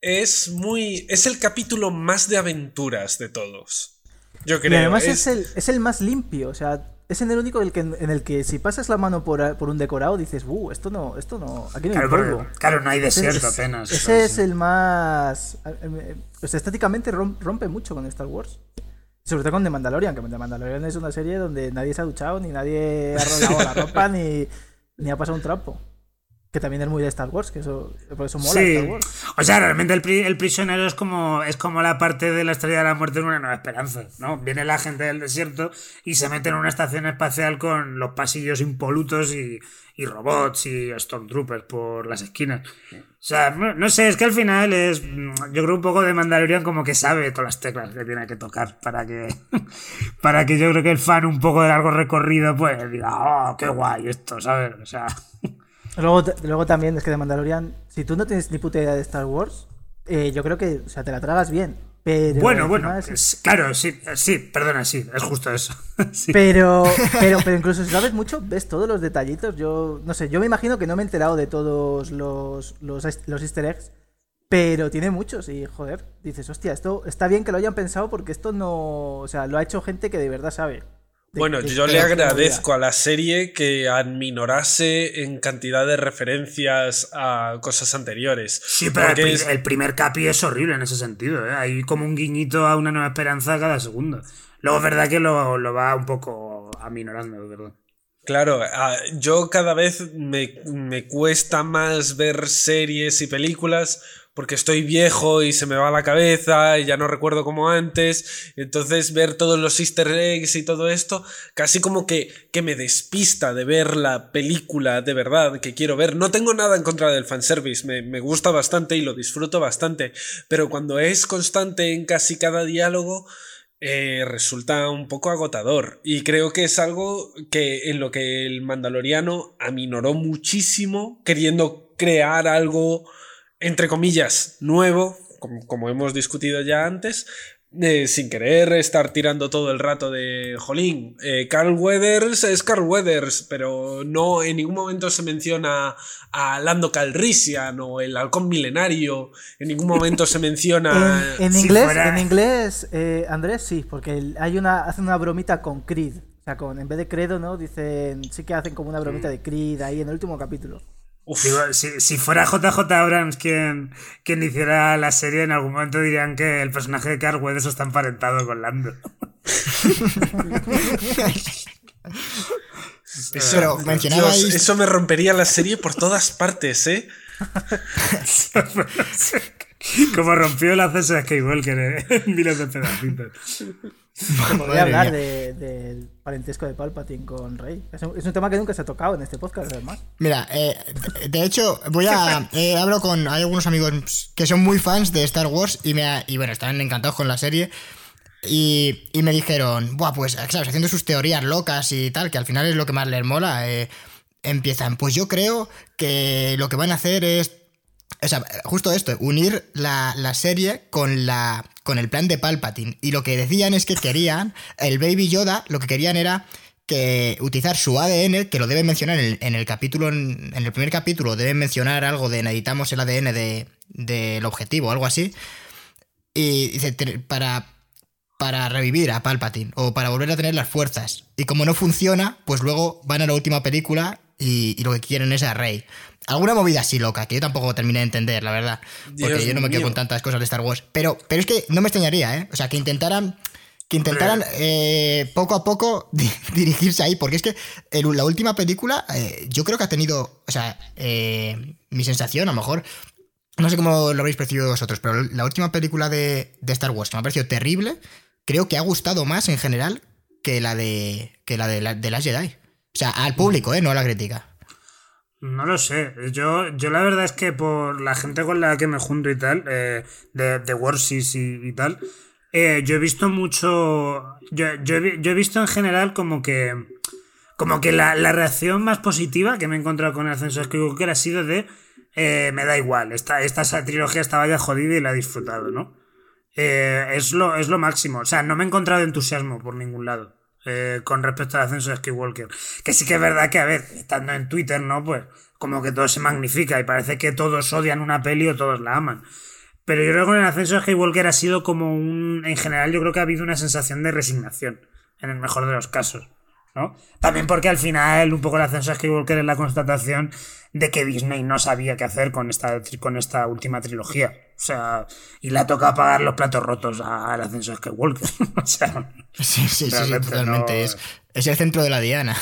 es muy. es el capítulo más de aventuras de todos. Yo creo. y además es- es... el, es el más limpio, o sea, es en el único el que, en el que si pasas la mano por, por un decorado dices, uh, esto no, esto no, aquí no hay Claro, claro, no hay desierto es- apenas. Ese es Sí. el más... eh, eh, Pues estéticamente rom- rompe mucho con Star Wars. Sobre todo con The Mandalorian, que The Mandalorian es una serie donde nadie se ha duchado, ni nadie ha rolado la ropa, ni, ni ha pasado un trapo. Que también es muy de Star Wars, que eso, por eso mola Sí. Star Wars. O sea, realmente el, pri- el prisionero es como, es como la parte de la estrella de la muerte en una nueva esperanza, ¿no? Viene la gente del desierto y se mete en una estación espacial con los pasillos impolutos y, y robots y Stormtroopers por las esquinas. O sea, no, no sé, es que al final es. Yo creo un poco de Mandalorian como que sabe todas las teclas que tiene que tocar para que. Para que yo creo que el fan un poco de largo recorrido, pues diga, oh, qué guay esto, ¿sabes? O sea. Luego, luego también es que de Mandalorian, si tú no tienes ni puta idea de Star Wars, eh, yo creo que, o sea, te la tragas bien. Pero Bueno, bueno, es- claro, sí, sí, perdona, sí, es justo eso. Sí. Pero, pero, pero incluso si sabes mucho, ves todos los detallitos. Yo no sé, yo me imagino que no me he enterado de todos los, los easter eggs Pero tiene muchos y, joder, dices, hostia, esto está bien que lo hayan pensado porque esto no. O sea, lo ha hecho gente que de verdad sabe. Bueno, yo le agradezco a la serie que adminorase en cantidad de referencias a cosas anteriores. Sí, pero el, es- primer capi es horrible en ese sentido. ¿eh? Hay como un guiñito a una nueva esperanza cada segundo. Luego es verdad que lo, lo va un poco aminorando, de verdad. Claro, yo cada vez me, me cuesta más ver series y películas porque estoy viejo y se me va la cabeza y ya no recuerdo como antes. Entonces ver todos los easter eggs y todo esto casi como que, que me despista de ver la película de verdad que quiero ver. No tengo nada en contra del fanservice, me, me gusta bastante y lo disfruto bastante, pero cuando es constante en casi cada diálogo eh, resulta un poco agotador. Y creo que es algo que en lo que el Mandaloriano aminoró muchísimo, queriendo crear algo, entre comillas, nuevo, como, como hemos discutido ya antes. eh, sin querer estar tirando todo el rato de Jolín, eh, Carl Weathers es Carl Weathers, pero no en ningún momento se menciona a Lando Calrissian o el halcón milenario, en ningún momento se menciona En, en si inglés, fuera- en inglés, eh, Andrés, sí, porque hay una, hacen una bromita con Creed. O sea, con, en vez de credo, ¿no? Dicen, sí que hacen como una bromita de Creed ahí en el último capítulo. Uf, Digo, si, si fuera JJ Abrams quien, quien hiciera la serie, en algún momento dirían que el personaje de Carl Weathers está emparentado con Lando. Eso, Pero Dios, mencionabais- eso me rompería la serie por todas partes, ¿eh? Como rompió el acceso de Skywalker en miles de pedacitos. Podría hablar de- del parentesco de Palpatine con Rey. Es un, es un tema que nunca se ha tocado en este podcast, además. Mira, eh, de- de hecho, voy a. eh, hablo con. Hay algunos amigos que son muy fans de Star Wars y, me ha- y bueno, están encantados con la serie. Y, y me dijeron, Buah, pues, ¿sabes? Haciendo sus teorías locas y tal, que al final es lo que más les mola. eh, empiezan, pues yo creo que lo que van a hacer es. O sea, justo esto, unir la, la serie con la. con el plan de Palpatine. Y lo que decían es que querían. El Baby Yoda, lo que querían era que utilizar su ADN, que lo deben mencionar en el, en el capítulo, en, el primer capítulo, deben mencionar algo de necesitamos el ADN de- del objetivo, algo así. Y dice, "Te- para, para revivir a Palpatine o para volver a tener las fuerzas. Y como no funciona, pues luego van a la última película y, y lo que quieren es a Rey. Alguna movida así loca, que yo tampoco terminé de entender, la verdad. Porque yo no me quedo con tantas cosas de Star Wars. Pero, pero es que no me extrañaría, ¿eh? O sea, que intentaran. Que intentaran eh, poco a poco di- dirigirse ahí. Porque es que el- la última película, eh, yo creo que ha tenido. O sea, eh, mi sensación, a lo mejor. No sé cómo lo habéis percibido vosotros, pero la última película de, de Star Wars que me ha parecido terrible, creo que ha gustado más en general que la de. que la de, la, de las Jedi. O sea, al público, ¿eh? No a la crítica. No lo sé. Yo, yo la verdad es que por la gente con la que me junto y tal, eh, de, de y, tal, eh, yo he visto mucho. Yo, yo, he, visto en general como que. Como que la, reacción más positiva que me he encontrado con el ascenso Skywalker ha sido de. eh, me da igual, esta, esta trilogía estaba ya jodida y la he disfrutado, ¿no? Es, lo, es lo máximo. O sea, no me he encontrado entusiasmo por ningún lado eh, con respecto al ascenso de Skywalker. Que sí que es verdad que, a ver, estando en Twitter, ¿no? Pues como que todo se magnifica y parece que todos odian una peli o todos la aman. Pero yo creo que con el ascenso de Skywalker ha sido como un... En general yo creo que ha habido una sensación de resignación, en el mejor de los casos. ¿no? También porque al final un poco el ascenso de Skywalker es la constatación de que Disney no sabía qué hacer con esta, con esta última trilogía. O sea, y le ha tocado pagar los platos rotos al ascenso de Skywalker. o sea, Sí, sí, sí, sí, Realmente totalmente. no- Es, es el centro de la diana.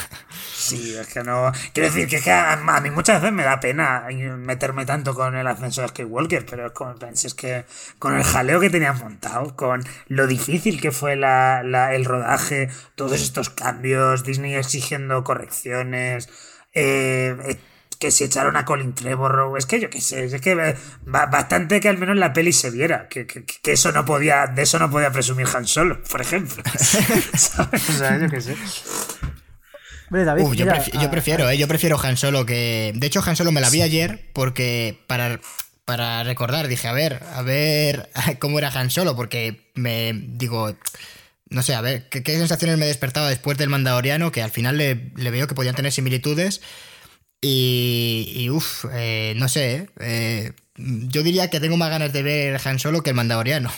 Sí, es que no. Quiero decir que, es que a, a mí muchas veces me da pena meterme tanto con el ascenso de Skywalker, pero es como penses que con el jaleo que tenían montado, con lo difícil que fue la, la- el rodaje, todos estos cambios, Disney exigiendo correcciones, eh, eh, que se echaron a Colin Trevorrow, es que yo qué sé, es que eh, ba- bastante que al menos la peli se viera, que, que- que eso no podía, de eso no podía presumir Han Solo, por ejemplo. ¿Sabes? O sea, yo qué sé. Hombre, David, Uf, yo, mira, prefi- yo a- prefiero, ¿eh? Yo prefiero Han Solo que... De hecho, Han Solo me la vi ayer porque para, para recordar dije, a ver, a ver cómo era Han Solo, porque me digo... No sé, a ver, ¿qué, qué sensaciones me despertaba después del Mandaloriano? Que al final le, le veo que podían tener similitudes. Y, y uff, no sé, ¿eh? Eh, yo diría que tengo más ganas de ver Han Solo que el Mandaloriano.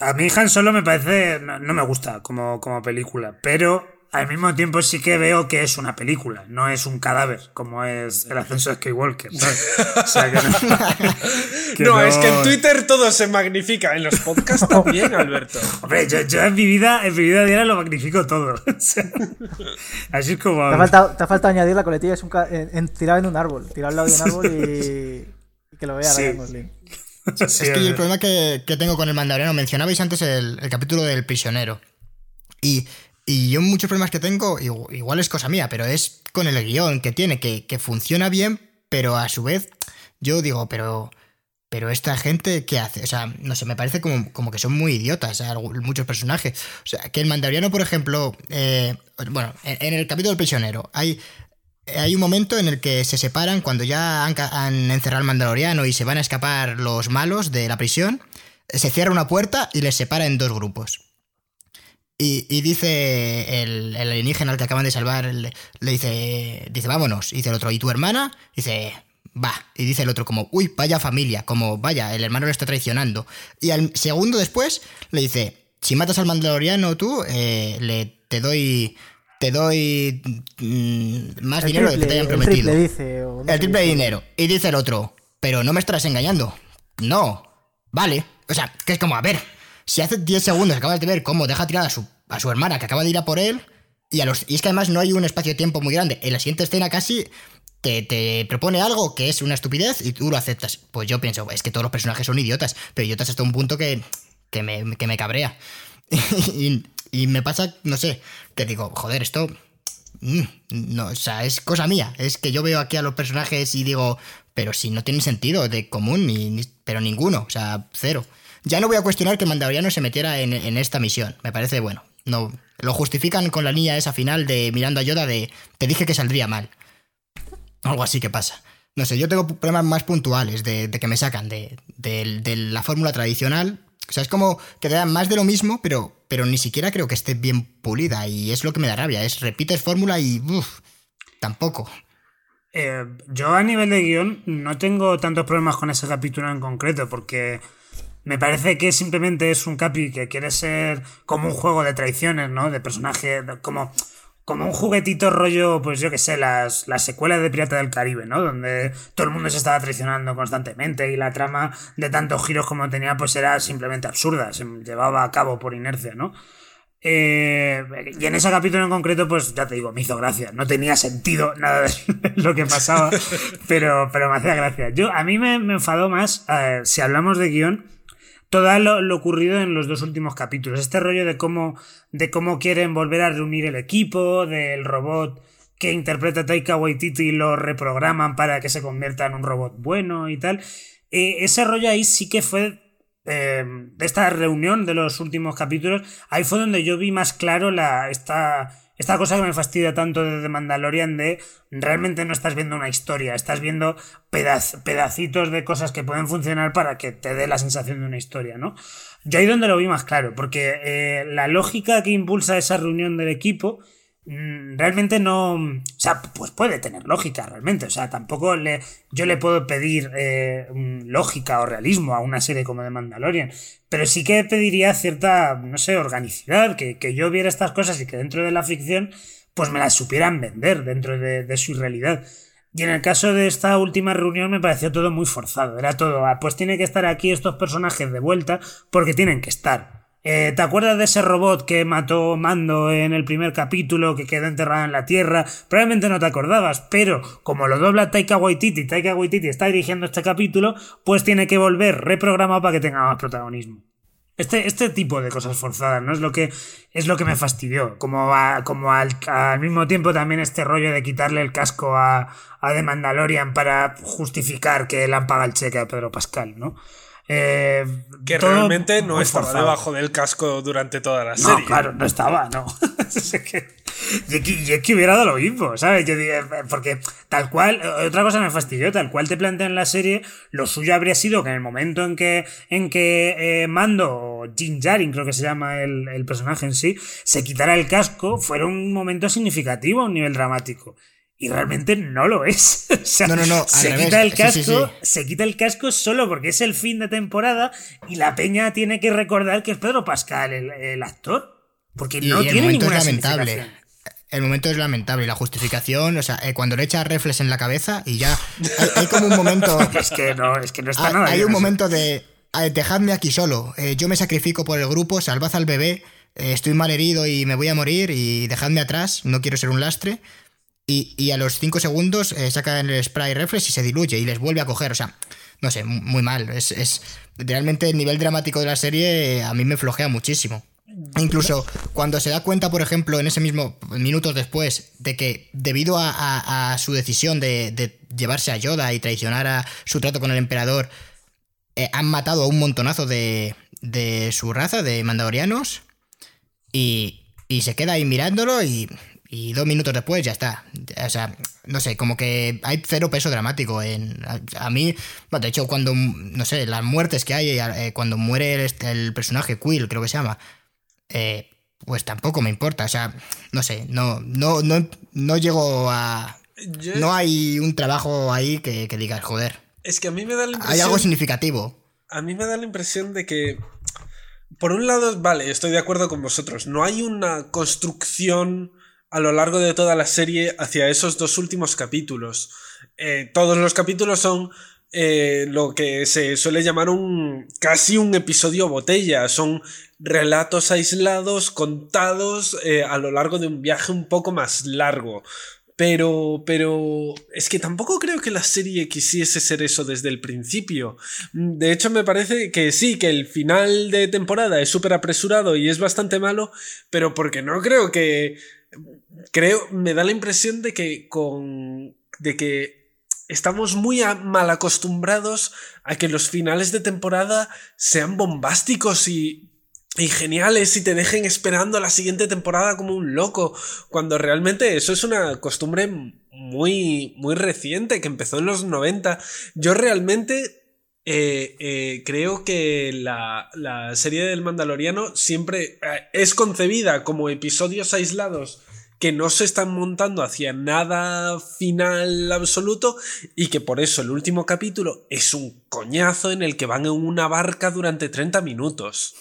A mí Han Solo me parece. No, no me gusta como, como película, pero al mismo tiempo sí que veo que es una película, no es un cadáver, como es el ascenso de Skywalker. O sea, que no, no, es que en Twitter todo se magnifica, en los podcasts también, Alberto. Hombre, yo, en mi vida, en mi vida diaria lo magnifico todo. así es como. Te ha, faltado, te ha faltado añadir la coletilla es un en, tirado en un árbol, tirado al lado de un árbol y, que lo vea sí. es que el problema que, que, tengo con el Mandaloriano, mencionabais antes el, el capítulo del prisionero. Y y yo muchos problemas que tengo, igual es cosa mía, pero es con el guion que tiene, que, funciona bien, pero a su vez yo digo, pero... Pero esta gente, ¿qué hace? O sea, no sé, me parece como, como que son muy idiotas muchos personajes. O sea, que el mandaloriano, por ejemplo, eh, bueno, en, el capítulo del prisionero, hay, hay un momento en el que se separan cuando ya han, han encerrado al mandaloriano y se van a escapar los malos de la prisión. Se cierra una puerta y les separa en dos grupos. Y, dice el, alienígena al que acaban de salvar, le, dice, dice, vámonos. Y dice el otro, ¿y tu hermana? Dice, va. Y dice el otro como, uy, vaya familia, como, vaya, el hermano lo está traicionando. Y al segundo después le dice, si matas al mandaloriano tú, eh, le, te doy... Te doy mm, más dinero de que te hayan prometido. El triple dice. el triple de dinero. Y dice el otro, pero no me estarás engañando. No. Vale. O sea, que es como, a ver, si hace 10 segundos acabas de ver cómo deja tirada a su, a su hermana que acaba de ir a por él, y, a los, y es que además no hay un espacio de tiempo muy grande. En la siguiente escena casi te, te, propone algo que es una estupidez y tú lo aceptas. Pues yo pienso, es que todos los personajes son idiotas, pero idiotas hasta un punto que, que, me, que me cabrea. y, me pasa, no sé, que digo, joder, esto... Mm, no, o sea, es cosa mía. Es que yo veo aquí a los personajes y digo, pero si no tienen sentido de común, ni, pero ninguno, o sea, cero. Ya no voy a cuestionar que Mandaloriano se metiera en, esta misión. Me parece bueno. No, lo justifican con la línea esa final de mirando a Yoda de te dije que saldría mal. Algo así que pasa. No sé, yo tengo problemas más puntuales de, que me sacan de, la fórmula tradicional. O sea, es como que te dan más de lo mismo, pero, pero ni siquiera creo que esté bien pulida. Y es lo que me da rabia. Es repites fórmula y. Uff, tampoco. Eh, yo a nivel de guion no tengo tantos problemas con ese capítulo en concreto, porque me parece que simplemente es un capi que quiere ser como un juego de traiciones, ¿no? De personaje, como, como un juguetito rollo, pues yo que sé, las, las secuelas de Pirata del Caribe, ¿no? Donde todo el mundo se estaba traicionando constantemente y la trama de tantos giros como tenía, pues era simplemente absurda, se llevaba a cabo por inercia, ¿no? Eh, y en ese capítulo en concreto, pues ya te digo, me hizo gracia. No tenía sentido nada de lo que pasaba, pero, pero me hacía gracia. Yo, a mí me, me enfadó más, eh, si hablamos de guion, todo lo, ocurrido en los dos últimos capítulos. Este rollo de cómo, de cómo quieren volver a reunir el equipo, del robot que interpreta Taika Waititi y lo reprograman para que se convierta en un robot bueno y tal. Eh, ese rollo ahí sí que fue eh, esta reunión de los últimos capítulos, ahí fue donde yo vi más claro la, esta, esta cosa que me fastidia tanto de The Mandalorian de realmente no estás viendo una historia, estás viendo pedacitos de cosas que pueden funcionar para que te dé la sensación de una historia, ¿no? Yo ahí donde lo vi más claro, porque eh, la lógica que impulsa esa reunión del equipo realmente no. O sea, pues puede tener lógica realmente. O sea, tampoco le, yo le puedo pedir eh, lógica o realismo a una serie como The Mandalorian. Pero sí que pediría cierta, no sé, organicidad, que, yo viera estas cosas y que dentro de la ficción, pues me las supieran vender dentro de, de su realidad. Y en el caso de esta última reunión me pareció todo muy forzado. Era todo, ah, pues tiene que estar aquí estos personajes de vuelta porque tienen que estar. Eh, ¿Te acuerdas de ese robot que mató Mando en el primer capítulo, que quedó enterrado en la Tierra? Probablemente no te acordabas, pero como lo dobla Taika Waititi, Taika Waititi está dirigiendo este capítulo, pues tiene que volver reprogramado para que tenga más protagonismo. Este, este tipo de cosas forzadas, ¿no? Es lo que, es lo que me fastidió. Como, como al, mismo tiempo también este rollo de quitarle el casco a, a The Mandalorian para justificar que le han pagado el cheque a Pedro Pascal, ¿no? Eh, que realmente no estaba debajo del casco durante toda la serie. No, claro, no estaba, no. y, es que, hubiera dado lo mismo, ¿sabes? Yo digo, porque tal cual, otra cosa me fastidió, tal cual te plantean la serie, lo suyo habría sido que en el momento en que, en que eh, Mando, o Jin Jarin creo que se llama el, el personaje en sí, se quitara el casco, fuera un momento significativo a un nivel dramático. Y realmente no lo es. O sea, No, no, no, se revés. quita el casco, sí, sí. se quita el casco solo porque es el fin de temporada y la peña tiene que recordar que es Pedro Pascal el, el actor. Porque Y, no el tiene momento es lamentable. El momento es lamentable. Y la justificación, o sea, eh, cuando le echa reflex en la cabeza y ya. Hay, hay como un momento. Es que no, es que no está hay, nada hay un momento de. "Ay, Dejadme aquí solo. eh, yo me sacrifico por el grupo, salvad al bebé. eh, estoy mal herido y me voy a morir. Y dejadme atrás. No quiero ser un lastre. Y, y a los 5 segundos eh, sacan el spray reflex y se diluye y les vuelve a coger. O sea, no sé, mu- muy mal. Es, es realmente el nivel dramático de la serie eh, a mí me flojea muchísimo. Incluso cuando se da cuenta, por ejemplo, en ese mismo minutos después, de que debido a, a- a su decisión de, de llevarse a Yoda y traicionar a su trato con el emperador, eh, han matado a un montonazo de, de su raza, de mandalorianos, y, y se queda ahí mirándolo y, y dos minutos después ya está. O sea, no sé, como que hay cero peso dramático en... A, a mí, bueno, de hecho, cuando, no sé, las muertes que hay, eh, cuando muere el, el personaje Quill, creo que se llama, eh, pues tampoco me importa. O sea, no sé, no, no, no, no llego a... Yo- No hay un trabajo ahí que, que digas, joder, es que a mí me da la impresión. hay algo significativo. A mí me da la impresión de que. Por un lado, vale, estoy de acuerdo con vosotros. No hay una construcción a lo largo de toda la serie hacia esos dos últimos capítulos. Eh, todos los capítulos son eh, lo que se suele llamar un. casi un episodio botella. Son relatos aislados, contados eh, a lo largo de un viaje un poco más largo. Pero, pero es que tampoco creo que la serie quisiese ser eso desde el principio. Mm, De hecho, me parece que sí, que el final de temporada es súper apresurado y es bastante malo, pero porque no creo que... Creo, me da la impresión de que con... de que estamos muy mal acostumbrados a que los finales de temporada sean bombásticos y y geniales y te dejen esperando la siguiente temporada como un loco, cuando realmente eso es una costumbre muy, muy reciente que empezó en los 90. Yo realmente eh, eh, creo que la, la serie del Mandaloriano siempre eh, es concebida como episodios aislados que no se están montando hacia nada final absoluto y que por eso el último capítulo es un coñazo en el que van en una barca durante 30 minutos.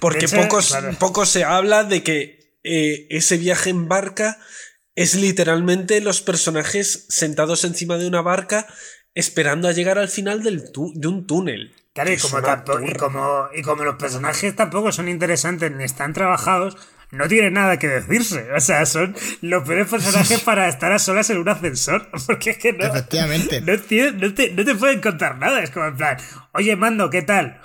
Porque hecho, poco, claro. poco se habla de que eh, ese viaje en barca es literalmente los personajes sentados encima de una barca esperando a llegar al final del tú- de un túnel. Claro, y como, tampoco- y, como, y como los personajes tampoco son interesantes ni están trabajados, no tienen nada que decirse. O sea, son los peores personajes para estar a solas en un ascensor. Porque es que no. Efectivamente. No, no te, no te pueden contar nada. Es como en plan, oye, Mando, ¿qué tal?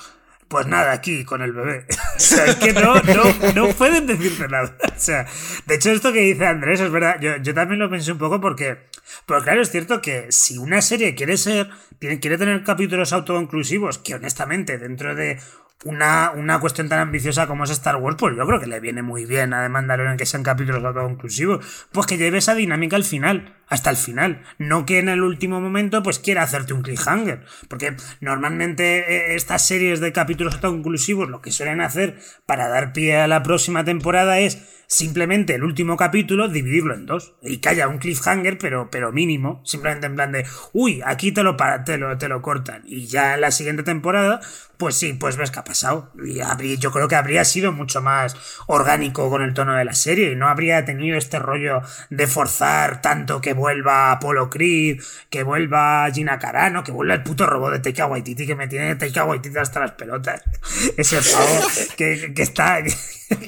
Pues nada, aquí con el bebé. O sea, es que no, no, no pueden decirte nada. O sea, de hecho, esto que dice Andrés es verdad. Yo, yo también lo pensé un poco porque. Pero claro, es cierto que si una serie quiere ser. Quiere tener capítulos autoconclusivos, que honestamente, dentro de una, una cuestión tan ambiciosa como es Star Wars, pues yo creo que le viene muy bien a The Mandalorian que sean capítulos autoconclusivos. Pues que lleve esa dinámica al final, hasta el final. No que en el último momento pues quiera hacerte un cliffhanger. Porque normalmente eh, estas series de capítulos autoconclusivos lo que suelen hacer para dar pie a la próxima temporada es simplemente el último capítulo dividirlo en dos. Y que haya un cliffhanger, pero, pero mínimo. Simplemente en plan de, uy, aquí te lo, te lo, te lo cortan. Y ya en la siguiente temporada, pues sí, pues ves qué ha pasado. Y habría- yo creo que habría sido mucho más orgánico con el tono de la serie. Y no habría tenido este rollo de forzar tanto que vuelva Apollo Creed, que vuelva Gina Carano, que vuelva el puto robot de Taika Waititi, que me tiene Taika Waititi hasta las pelotas. Ese pavo que, que está...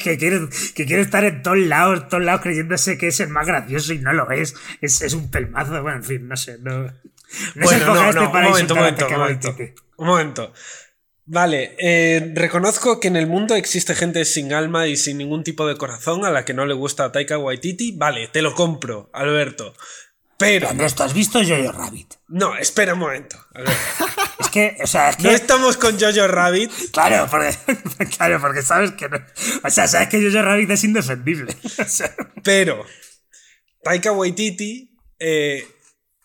Que quiere, que quiere estar en todos lados, todos lados creyéndose que es el más gracioso y no lo es. Es, es un pelmazo. Bueno, en fin, no sé. No, no Bueno, no, este no, un momento, un momento, un momento. Un momento. Vale, eh, reconozco que en el mundo existe gente sin alma y sin ningún tipo de corazón a la que no le gusta Taika Waititi. Vale, te lo compro, Alberto. Pero, Andrés, ¿tú has visto Jojo Rabbit? no, espera un momento. Es que, o sea, es que. No estamos con Jojo Rabbit. Claro, porque, claro, porque sabes que no. O sea, sabes que Jojo Rabbit es indefendible. O sea, Pero Taika Waititi eh,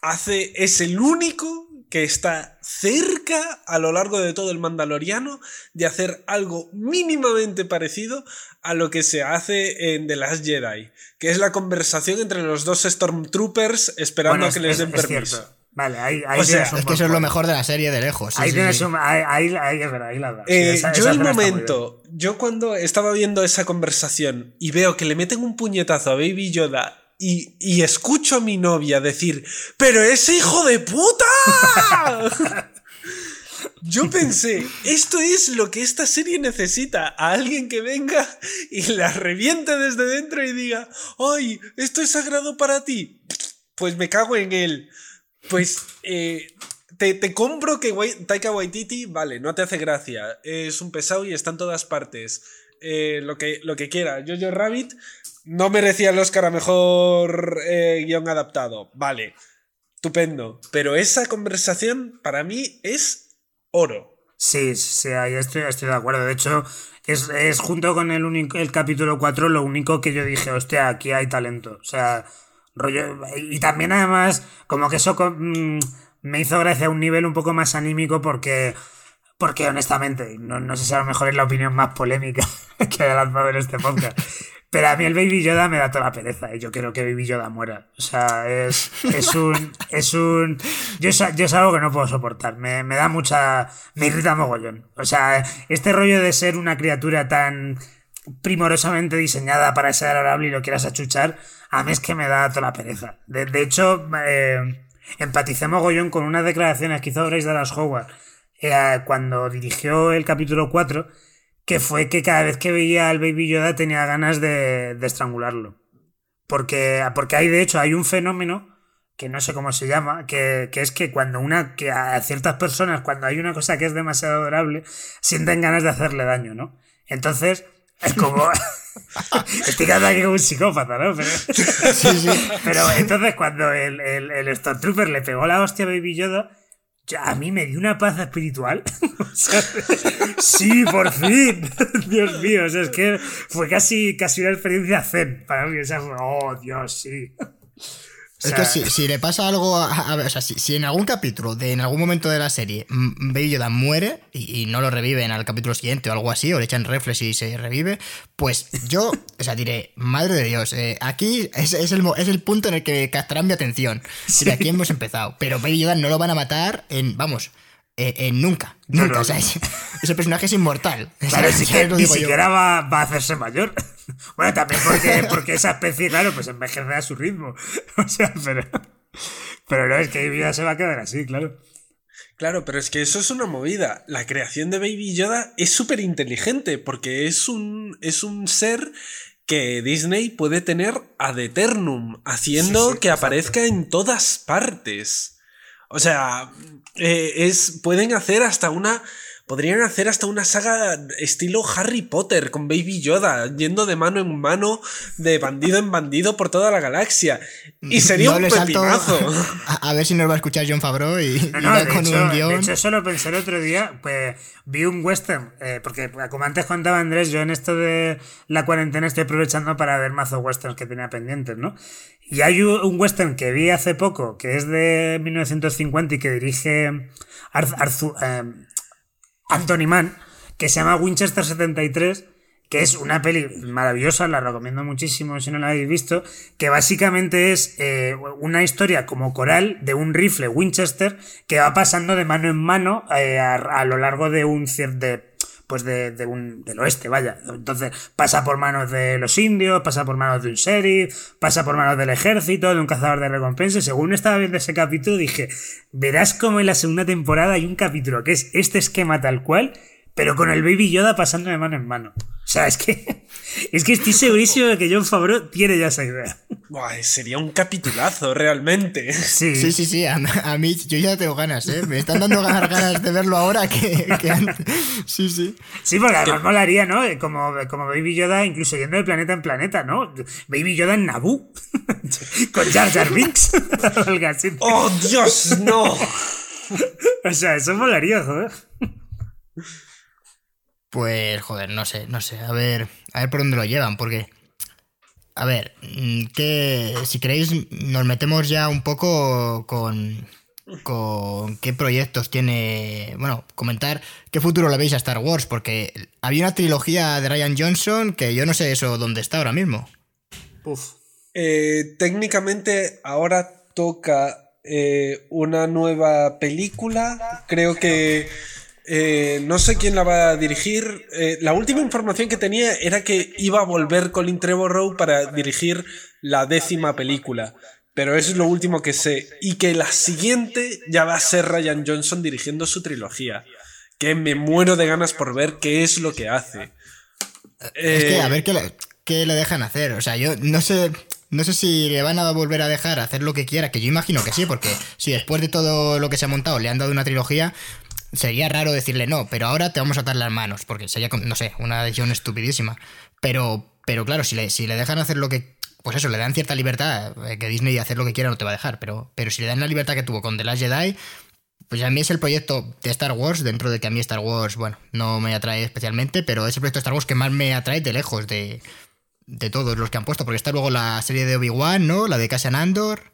hace, es el único que está cerca a lo largo de todo el Mandaloriano de hacer algo mínimamente parecido a lo que se hace en The Last Jedi, que es la conversación entre los dos Stormtroopers esperando a que les den permiso. Vale, ahí, ahí O sea, Es que eso es lo mejor de la serie de lejos. sí, Ahí sí, sí. un. Ahí, ahí, ahí es verdad, ahí la. Sí, Eh, esa- yo esa el momento, yo cuando estaba viendo esa conversación y veo que le meten un puñetazo a Baby Yoda y, escucho a mi novia decir, pero ese hijo de puta. Yo pensé, esto es lo que esta serie necesita, a alguien que venga y la reviente desde dentro y diga, ay, esto es sagrado para ti. Pues me cago en él. Pues eh, te, te compro que Taika Waititi, vale, no te hace gracia, es un pesado y está en todas partes. Eh, lo, que, lo que quiera. Jojo Rabbit no merecía el Oscar a mejor eh, guion adaptado. Vale, estupendo. Pero esa conversación para mí es oro. Sí, sí, ahí estoy, de acuerdo. De hecho, es, es junto con el, único, el capítulo 4 lo único que yo dije, hostia, aquí hay talento. O sea, rollo. Y también, además, como que eso mm, me hizo gracia a un nivel un poco más anímico porque. Porque honestamente, no, no sé si a lo mejor es la opinión más polémica que he lanzado en este podcast. Pero a mí el Baby Yoda me da toda la pereza y yo quiero que Baby Yoda muera. O sea, es, es un. Es un. Yo es, yo es algo que no puedo soportar. Me, me da mucha. Me irrita mogollón. O sea, este rollo de ser una criatura tan primorosamente diseñada para ser adorable y lo quieras achuchar, a mí es que me da toda la pereza. De, de hecho, eh, empaticé mogollón con unas declaraciones que hizo Bryce Dallas Howard eh, cuando dirigió el capítulo 4, que fue que cada vez que veía al Baby Yoda tenía ganas de, de estrangularlo. Porque, porque hay, de hecho, hay un fenómeno que no sé cómo se llama, que, que es que cuando una, que a ciertas personas, cuando hay una cosa que es demasiado adorable, sienten ganas de hacerle daño, ¿no? Entonces, es como. Estoy quedando aquí como un psicópata, ¿no? Pero, pero entonces, cuando el, el, el Stormtrooper le pegó la hostia a Baby Yoda, ya a mí me dio una paz espiritual. Sí, por fin. Dios mío, o sea, es que fue casi, casi una experiencia zen para mí. O sea, oh, Dios, sí. O Es que si, si le pasa algo, a, a o sea, si, si en algún capítulo, de en algún momento de la serie, mm, Baby Yoda muere y, y no lo reviven al capítulo siguiente o algo así, o le echan reflex y se revive, pues yo, o sea, diré, madre de Dios, eh, aquí es, es el, es el punto en el que captarán mi atención. Diré, aquí hemos empezado, pero Baby Yoda no lo van a matar en, vamos, eh, en nunca, nunca, no, o sea, ese, ese personaje es inmortal. Claro, sí que ni siquiera va, va a hacerse mayor. Bueno, también porque, porque esa especie, claro, pues envejece a su ritmo. O sea, pero. Pero no, es que mi vida se va a quedar así, claro. Claro, pero es que eso es una movida. La creación de Baby Yoda es súper inteligente porque es un, es un ser que Disney puede tener ad eternum, haciendo Sí, sí, que exacto. aparezca en todas partes. O sea, eh, es, pueden hacer hasta una... Podrían hacer hasta una saga estilo Harry Potter con Baby Yoda, yendo de mano en mano, de bandido en bandido por toda la galaxia. Y sería Yo un pepinazo. A, a ver si nos va a escuchar John Favreau y, No, y no, va de con hecho, un de guion. hecho, eso lo pensé el otro día. Pues vi un western. eh, porque, como antes contaba Andrés, yo en esto de la cuarentena estoy aprovechando para ver mazo westerns que tenía pendientes, ¿no? Y hay un western que vi hace poco, que es de 1950 y que dirige Arth- Arthur- eh, Anthony Mann, que se llama Winchester 73, que es una peli maravillosa, la recomiendo muchísimo si no la habéis visto, que básicamente es eh, una historia como coral de un rifle Winchester que va pasando de mano en mano eh, a, lo largo de un cierto... pues de, de un, del oeste, vaya. Entonces pasa por manos de los indios, pasa por manos de un sheriff, pasa por manos del ejército, de un cazador de recompensas. Según estaba viendo ese capítulo dije, verás como en la segunda temporada hay un capítulo que es este esquema tal cual, pero con el Baby Yoda pasando de mano en mano. O sea, es que, es que estoy segurísimo de que John Favreau tiene ya esa idea. Buah, sería un capitulazo, realmente. Sí, Sí, sí, sí, a, a mí yo ya tengo ganas, ¿eh? Me están dando ganas, ganas de verlo ahora que, que antes. Sí, sí. Sí, porque además molaría, ¿no? Como, como Baby Yoda, incluso yendo de planeta en planeta, ¿no? Baby Yoda en Naboo. Con Jar Jar Binks. ¡Oh, Dios, no! O sea, eso molaría, joder. Pues, joder, no sé, no sé. A ver, a ver por dónde lo llevan, porque. A ver, mm, que si queréis, nos metemos ya un poco con. con qué proyectos tiene. Bueno, comentar qué futuro le veis a Star Wars, porque había una trilogía de Ryan Johnson que yo no sé eso dónde está ahora mismo. Uf. Eh, técnicamente ahora toca eh, una nueva película. Creo que. Eh, no sé quién la va a dirigir. la última información que tenía era que iba a volver Colin Trevorrow para dirigir la décima película. Pero eso es lo último que sé. Y que la siguiente ya va a ser Ryan Johnson dirigiendo su trilogía. Que me muero de ganas por ver qué es lo que hace. Es que a ver qué le, qué le dejan hacer. O sea, yo no sé. No sé si le van a volver a dejar hacer lo que quiera, que yo imagino que sí, porque si después de todo lo que se ha montado le han dado una trilogía, sería raro decirle no, pero ahora te vamos a atar las manos, porque sería, no sé, una decisión estupidísima. Pero, pero claro, si le, si le dejan hacer lo que pues eso, le dan cierta libertad, eh, que Disney hacer lo que quiera no te va a dejar, pero, pero si le dan la libertad que tuvo con The Last Jedi, pues a mí es el proyecto de Star Wars, dentro de que a mí Star Wars, bueno, no me atrae especialmente, pero es el proyecto de Star Wars que más me atrae de lejos de, de todos los que han puesto, porque está luego la serie de Obi-Wan, ¿no? La de Cassian Andor.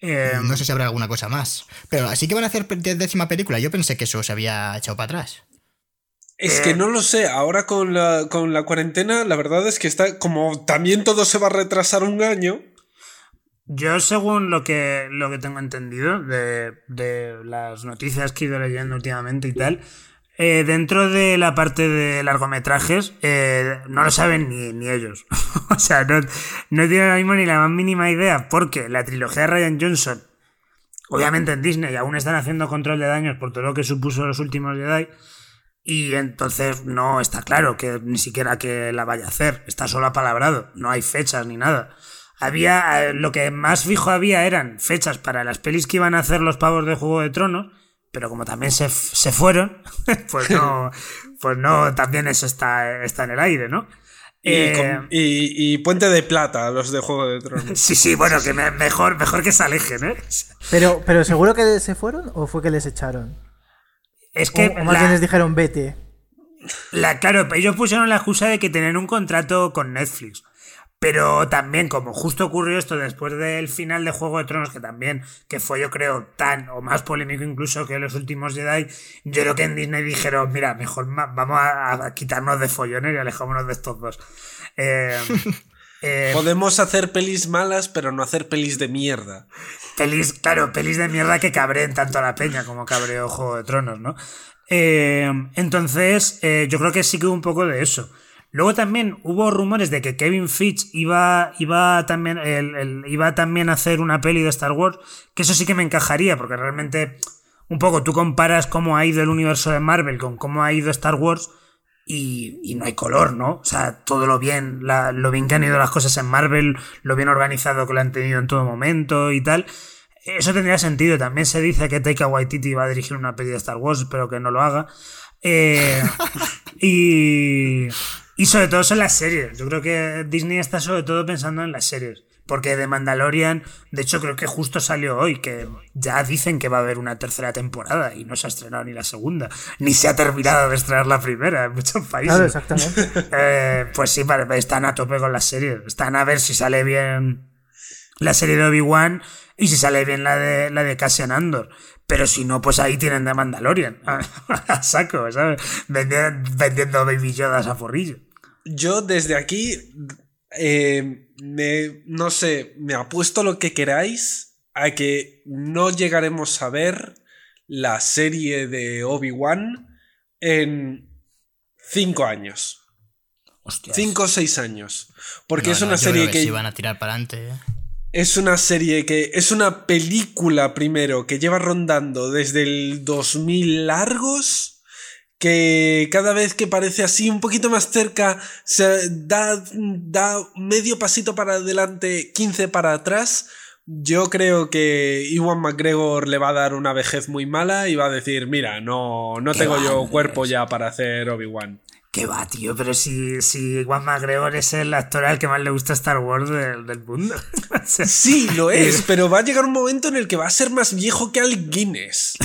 Em, no sé si habrá alguna cosa más. Pero así que van a hacer décima película. Yo pensé que eso se había echado para atrás. Es que eh. no lo sé, ahora con la, con la cuarentena, la verdad es que está, como también todo se va a retrasar un año. Yo, según lo que, lo que tengo entendido de, de las noticias que he ido leyendo últimamente y tal, eh, dentro de la parte de largometrajes, eh, no lo saben ni, ni ellos. o sea, no, no tienen ahora mismo ni la más mínima idea, porque la trilogía de Ryan Johnson, obviamente en Disney aún están haciendo control de daños por todo lo que supuso los últimos Jedi. Y entonces no está claro que ni siquiera que la vaya a hacer, está solo apalabrado, no hay fechas ni nada. Había, eh, lo que más fijo había eran fechas para las pelis que iban a hacer los pavos de Juego de Tronos, pero como también se, se fueron, pues no, pues no, también eso está, está en el aire, ¿no? Y, eh, y, Puente de Plata, los de Juego de Tronos. Sí, sí, bueno, que mejor, mejor que se alejen, ¿eh? Pero, pero ¿seguro que se fueron o fue que les echaron? Es que. O, más bien les dijeron vete. La, claro, ellos pusieron la excusa de que tenían un contrato con Netflix. Pero también, como justo ocurrió esto después del final de Juego de Tronos, que también, que fue yo creo tan o más polémico incluso que los últimos Jedi, yo creo que en Disney dijeron, mira, mejor vamos a, quitarnos de follones y alejámonos de estos dos. Eh, eh, Podemos hacer pelis malas, pero no hacer pelis de mierda. Pelis, claro, pelis de mierda que cabreen tanto a la peña como cabreó Juego de Tronos, ¿no? Eh, entonces, yo creo que sí que hubo un poco de eso. Luego también hubo rumores de que Kevin Fitch iba, iba, también, iba también a hacer una peli de Star Wars, que eso sí que me encajaría, porque realmente un poco tú comparas cómo ha ido el universo de Marvel con cómo ha ido Star Wars y, no hay color, ¿no? O sea, todo lo bien, lo bien que han ido las cosas en Marvel, lo bien organizado que lo han tenido en todo momento y tal. Eso tendría sentido. También se dice que Taika Waititi va a dirigir una peli de Star Wars, espero que no lo haga. Eh, y, y sobre todo son las series. Yo creo que Disney está sobre todo pensando en las series. Porque de Mandalorian, de hecho creo que justo salió hoy, que ya dicen que va a haber una tercera temporada y no se ha estrenado ni la segunda, ni se ha terminado de estrenar la primera en muchos países. Claro, exactamente. Eh, pues sí, están a tope con las series. Están a ver si sale bien la serie de Obi-Wan y si sale bien la de, la de Cassian Andor. Pero si no, pues ahí tienen de Mandalorian. a saco, ¿sabes? Vendiendo, vendiendo Baby Yodas a forrillo. Yo desde aquí eh, me, no sé, me apuesto lo que queráis a que no llegaremos a ver la serie de Obi-Wan en cinco años. Cinco o seis años. Porque es una serie que. van a tirar para adelante. ¿eh? Es una serie que. Es una película primero que lleva rondando desde el 2000 largos que cada vez que parece así un poquito más cerca, se da, da medio pasito para adelante, 15 para atrás. Yo creo que Iwan McGregor le va a dar una vejez muy mala y va a decir, mira, no, no tengo yo cuerpo ya para hacer Obi-Wan. ¿Qué va, tío? Pero si, si Iwan McGregor es el actor al que más le gusta Star Wars del, del mundo. sí, lo es, pero va a llegar un momento en el que va a ser más viejo que Al Guinness.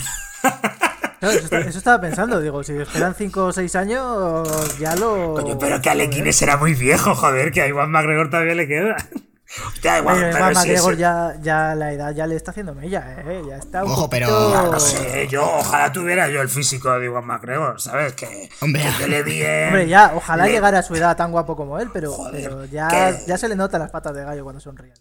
eso, estaba pensando, digo, si esperan 5 o 6 años, ya lo. Coño, pero que Alec será muy viejo, joder, que a Iwan McGregor todavía le queda. Hostia, igual, pero McGregor sí. ya, ya la edad ya le está haciendo mella, ¿eh? Ya está un Ojo, pero- poquito- No sé, yo ojalá tuviera yo el físico de Iwan McGregor, ¿sabes? Que, Hombre. que le ya, ojalá le- llegara a su edad tan guapo como él, pero, Joder, pero ya, que- ya se le nota las patas de gallo cuando sonríe.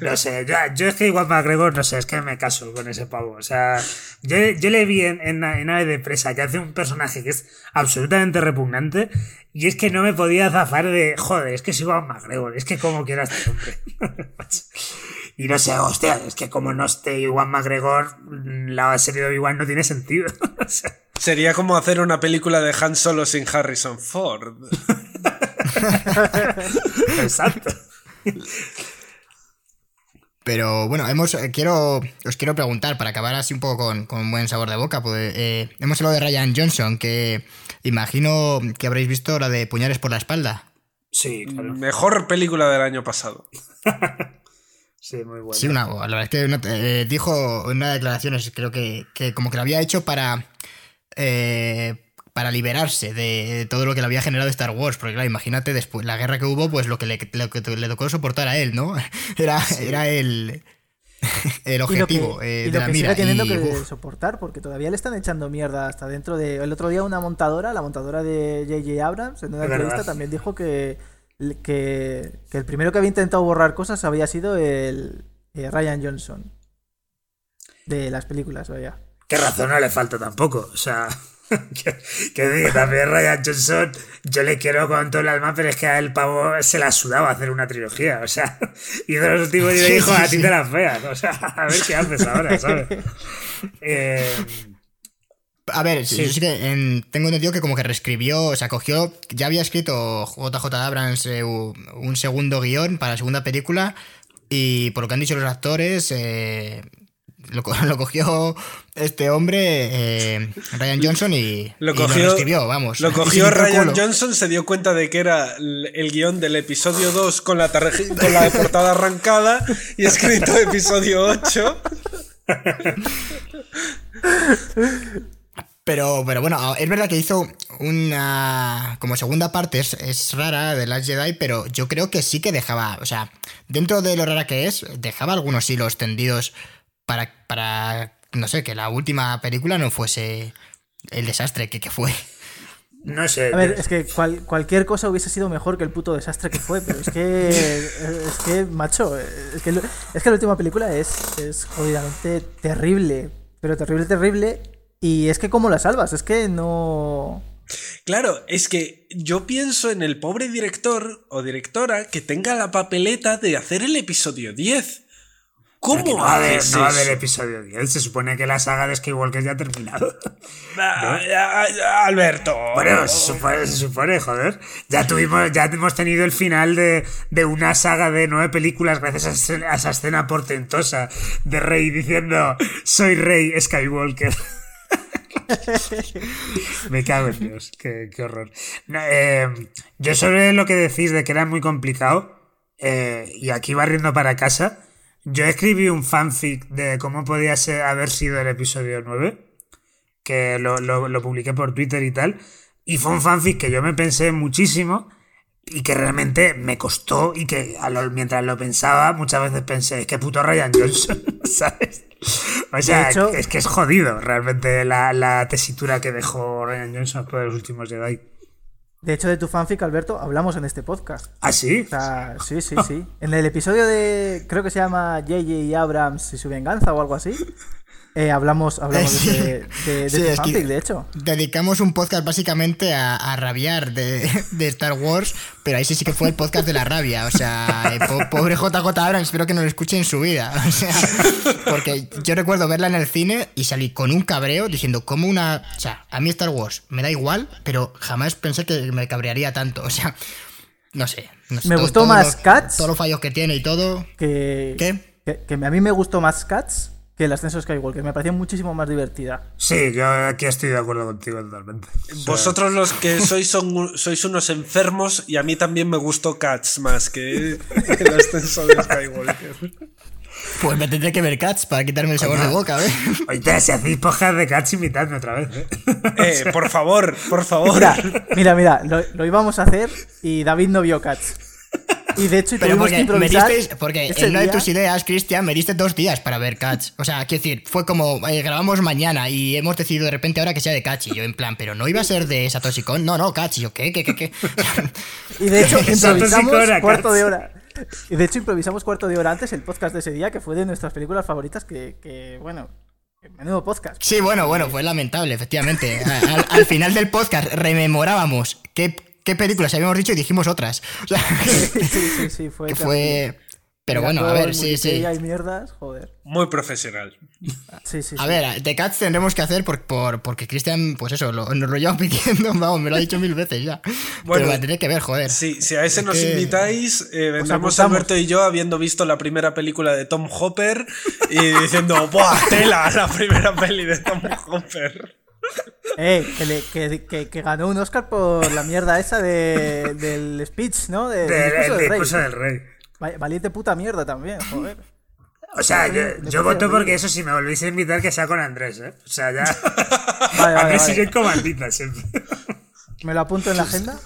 No sé, yo, yo es que igual McGregor, no sé, es que me caso con ese pavo. O sea, yo, yo le vi en, en, en Ave de Presa que hace un personaje que es absolutamente repugnante y es que no me podía zafar de, joder, es que es Iwan McGregor, es que como quiera este hombre. y no sé, hostia, es que como no esté Iwan McGregor, la serie de Obi-Wan no tiene sentido. Sería como hacer una película de Han Solo sin Harrison Ford. Exacto. Pero bueno, hemos, eh, quiero, os quiero preguntar, para acabar así un poco con, con buen sabor de boca, pues eh, hemos hablado de Ryan Johnson, que imagino que habréis visto la de Puñales por la espalda. Sí, claro. Mejor película del año pasado. Sí, muy bueno. Sí, una, la verdad es que eh, dijo en una declaración, creo que, que como que lo había hecho para, eh, para liberarse de, todo lo que le había generado Star Wars, porque claro, imagínate después la guerra que hubo, pues lo que le, lo que le tocó soportar a él, ¿no? Era, era el, el Y lo que, objetivo eh, y de lo la que mira. sigue teniendo y, que uf, soportar, porque todavía le están echando mierda hasta dentro de... El otro día una montadora, la montadora de J.J. Abrams, en una entrevista también dijo que, que, que el primero que había intentado borrar cosas había sido el eh, Ryan Johnson. De las películas, vaya. ¿Qué razón no le falta tampoco? O sea, que, también Ryan Johnson, yo le quiero con todo el alma, pero es que a el pavo se la sudaba hacer una trilogía. O sea, y de los últimos y le dijo, a ti te las feas. O sea, a ver qué haces ahora, ¿sabes? Eh, A ver, Sí. yo sí que en- tengo entendido que como que reescribió, o sea, cogió, ya había escrito JJ Abrams eh, un segundo guion para la segunda película y por lo que han dicho los actores, eh, lo, co- lo cogió este hombre, eh, Ryan Johnson, y Lo y reescribió, vamos. Lo cogió Ryan culo. Johnson, se dio cuenta de que era el guion del episodio 2 con la, tarje- con la portada arrancada y escrito episodio 8. Pero, pero bueno, es verdad que hizo una. Como segunda parte, es, es rara de Last Jedi, pero yo creo que sí que dejaba. O sea, dentro de lo rara que es, dejaba algunos hilos tendidos para. para no sé, que la última película no fuese el desastre que, que fue. no sé. A ver, es que cual- cualquier cosa hubiese sido mejor que el puto desastre que fue, pero es que, es que, macho, es que, es que la última película es, es jodidamente terrible, pero terrible, terrible, y es que cómo la salvas, es que no... Claro, es que yo pienso en el pobre director o directora que tenga la papeleta de hacer el episodio 10. Porque ¿Cómo no va a haber, no va a haber episodio 10. Se supone que la saga de Skywalker ya ha terminado. Alberto. Bueno, se supone, se supone, joder. Ya tuvimos, ya hemos tenido el final de, de una saga de nueve películas gracias a, esa escena portentosa de Rey diciendo soy Rey Skywalker. Me cago en Dios, qué, qué horror. Eh, yo sobre lo que decís de que era muy complicado, eh, y aquí barriendo para casa, yo escribí un fanfic de cómo podía ser, haber sido el episodio 9 que lo, lo- lo publiqué por Twitter y tal. Y fue un fanfic que yo me pensé muchísimo y que realmente me costó y que a lo- mientras lo pensaba muchas veces pensé, es que puto Ryan Johnson, ¿sabes? O sea, hecho- es que es jodido realmente la, la tesitura que dejó Ryan Johnson por los últimos Jedi. De hecho, de tu fanfic, Alberto, hablamos en este podcast. ¿Ah, sí? O sea, sí, sí, sí. En el episodio de, creo que se llama J.J. Abrams y su venganza o algo así, eh, hablamos, hablamos de, de, de, de Sí, tu es que fanfic, de hecho. Dedicamos un podcast básicamente a, a rabiar de, de Star Wars, pero ahí sí sí que fue el podcast de la rabia. O sea, eh, po- pobre JJ Abrams, espero que no lo escuche en su vida. O sea, porque yo recuerdo verla en el cine y salí con un cabreo diciendo, como una. O sea, a mí Star Wars me da igual, pero jamás pensé que me cabrearía tanto. O sea, no sé. no sé, Me todo- gustó todo más Cats. Todos los fallos que tiene y todo. Que, ¿Qué? que, que a mí me gustó más Cats que el ascenso Skywalker. Me pareció muchísimo más divertida. Sí, yo aquí estoy de acuerdo contigo totalmente. O sea, Vosotros los que sois son, sois unos enfermos y a mí también me gustó Cats más que el ascenso de Skywalker. Pues me tendré que ver Cats para quitarme el sabor de boca, ¿ves? Oye, si hacéis podcast de Cats, invitadme otra vez, ¿eh? Eh, por favor, por favor. Mira, mira, mira, lo, lo íbamos a hacer y David no vio Cats. Y de hecho, tuvimos que porque, me improvisar. disteis- porque ese en una de tus ideas, Cristian, me diste dos días para ver Cats. O sea, quiero decir, fue como, eh, grabamos mañana y hemos decidido de repente ahora que sea de Cats. Y yo en plan, pero no iba a ser de Satoshi Kon. No, no, Cats. Y yo, ¿qué, qué, qué, qué? Y de hecho, improvisamos cuarto de hora. Y de hecho, improvisamos cuarto de hora antes el podcast de ese día, que fue de nuestras películas favoritas, que, que bueno, menudo podcast. Sí, bueno, bueno, fue lamentable, efectivamente. Al, al final del podcast rememorábamos qué, qué películas habíamos dicho y dijimos otras. O sea, Sí, sí, sí, fue. que fue... Pero bueno, a ver, sí, sí. Wikipedia y mierdas, joder. Muy profesional. Sí, sí, A sí. ver, de Cats tendremos que hacer por, por- porque Cristian, pues eso, lo- nos lo lleva pidiendo, vamos, me lo ha dicho mil veces ya. Bueno, Pero la tendré que ver, joder. Sí, si a ese Es nos que- invitáis, eh, vendremos. Alberto y yo habiendo visto la primera película de Tom Hopper y diciendo, ¡buah, tela! La primera peli de Tom Hopper. Eh, que, le- que, que- que ganó un Oscar por la mierda esa de, del speech, ¿no? De- Del del discurso el del rey. discurso del rey. Va- Valiente puta mierda también, joder. O sea, yo, yo voto porque eso, si me volvéis a invitar, que sea con Andrés, ¿eh? O sea, ya. vale, Andrés vale. yo en comandita siempre. Me lo apunto en la agenda.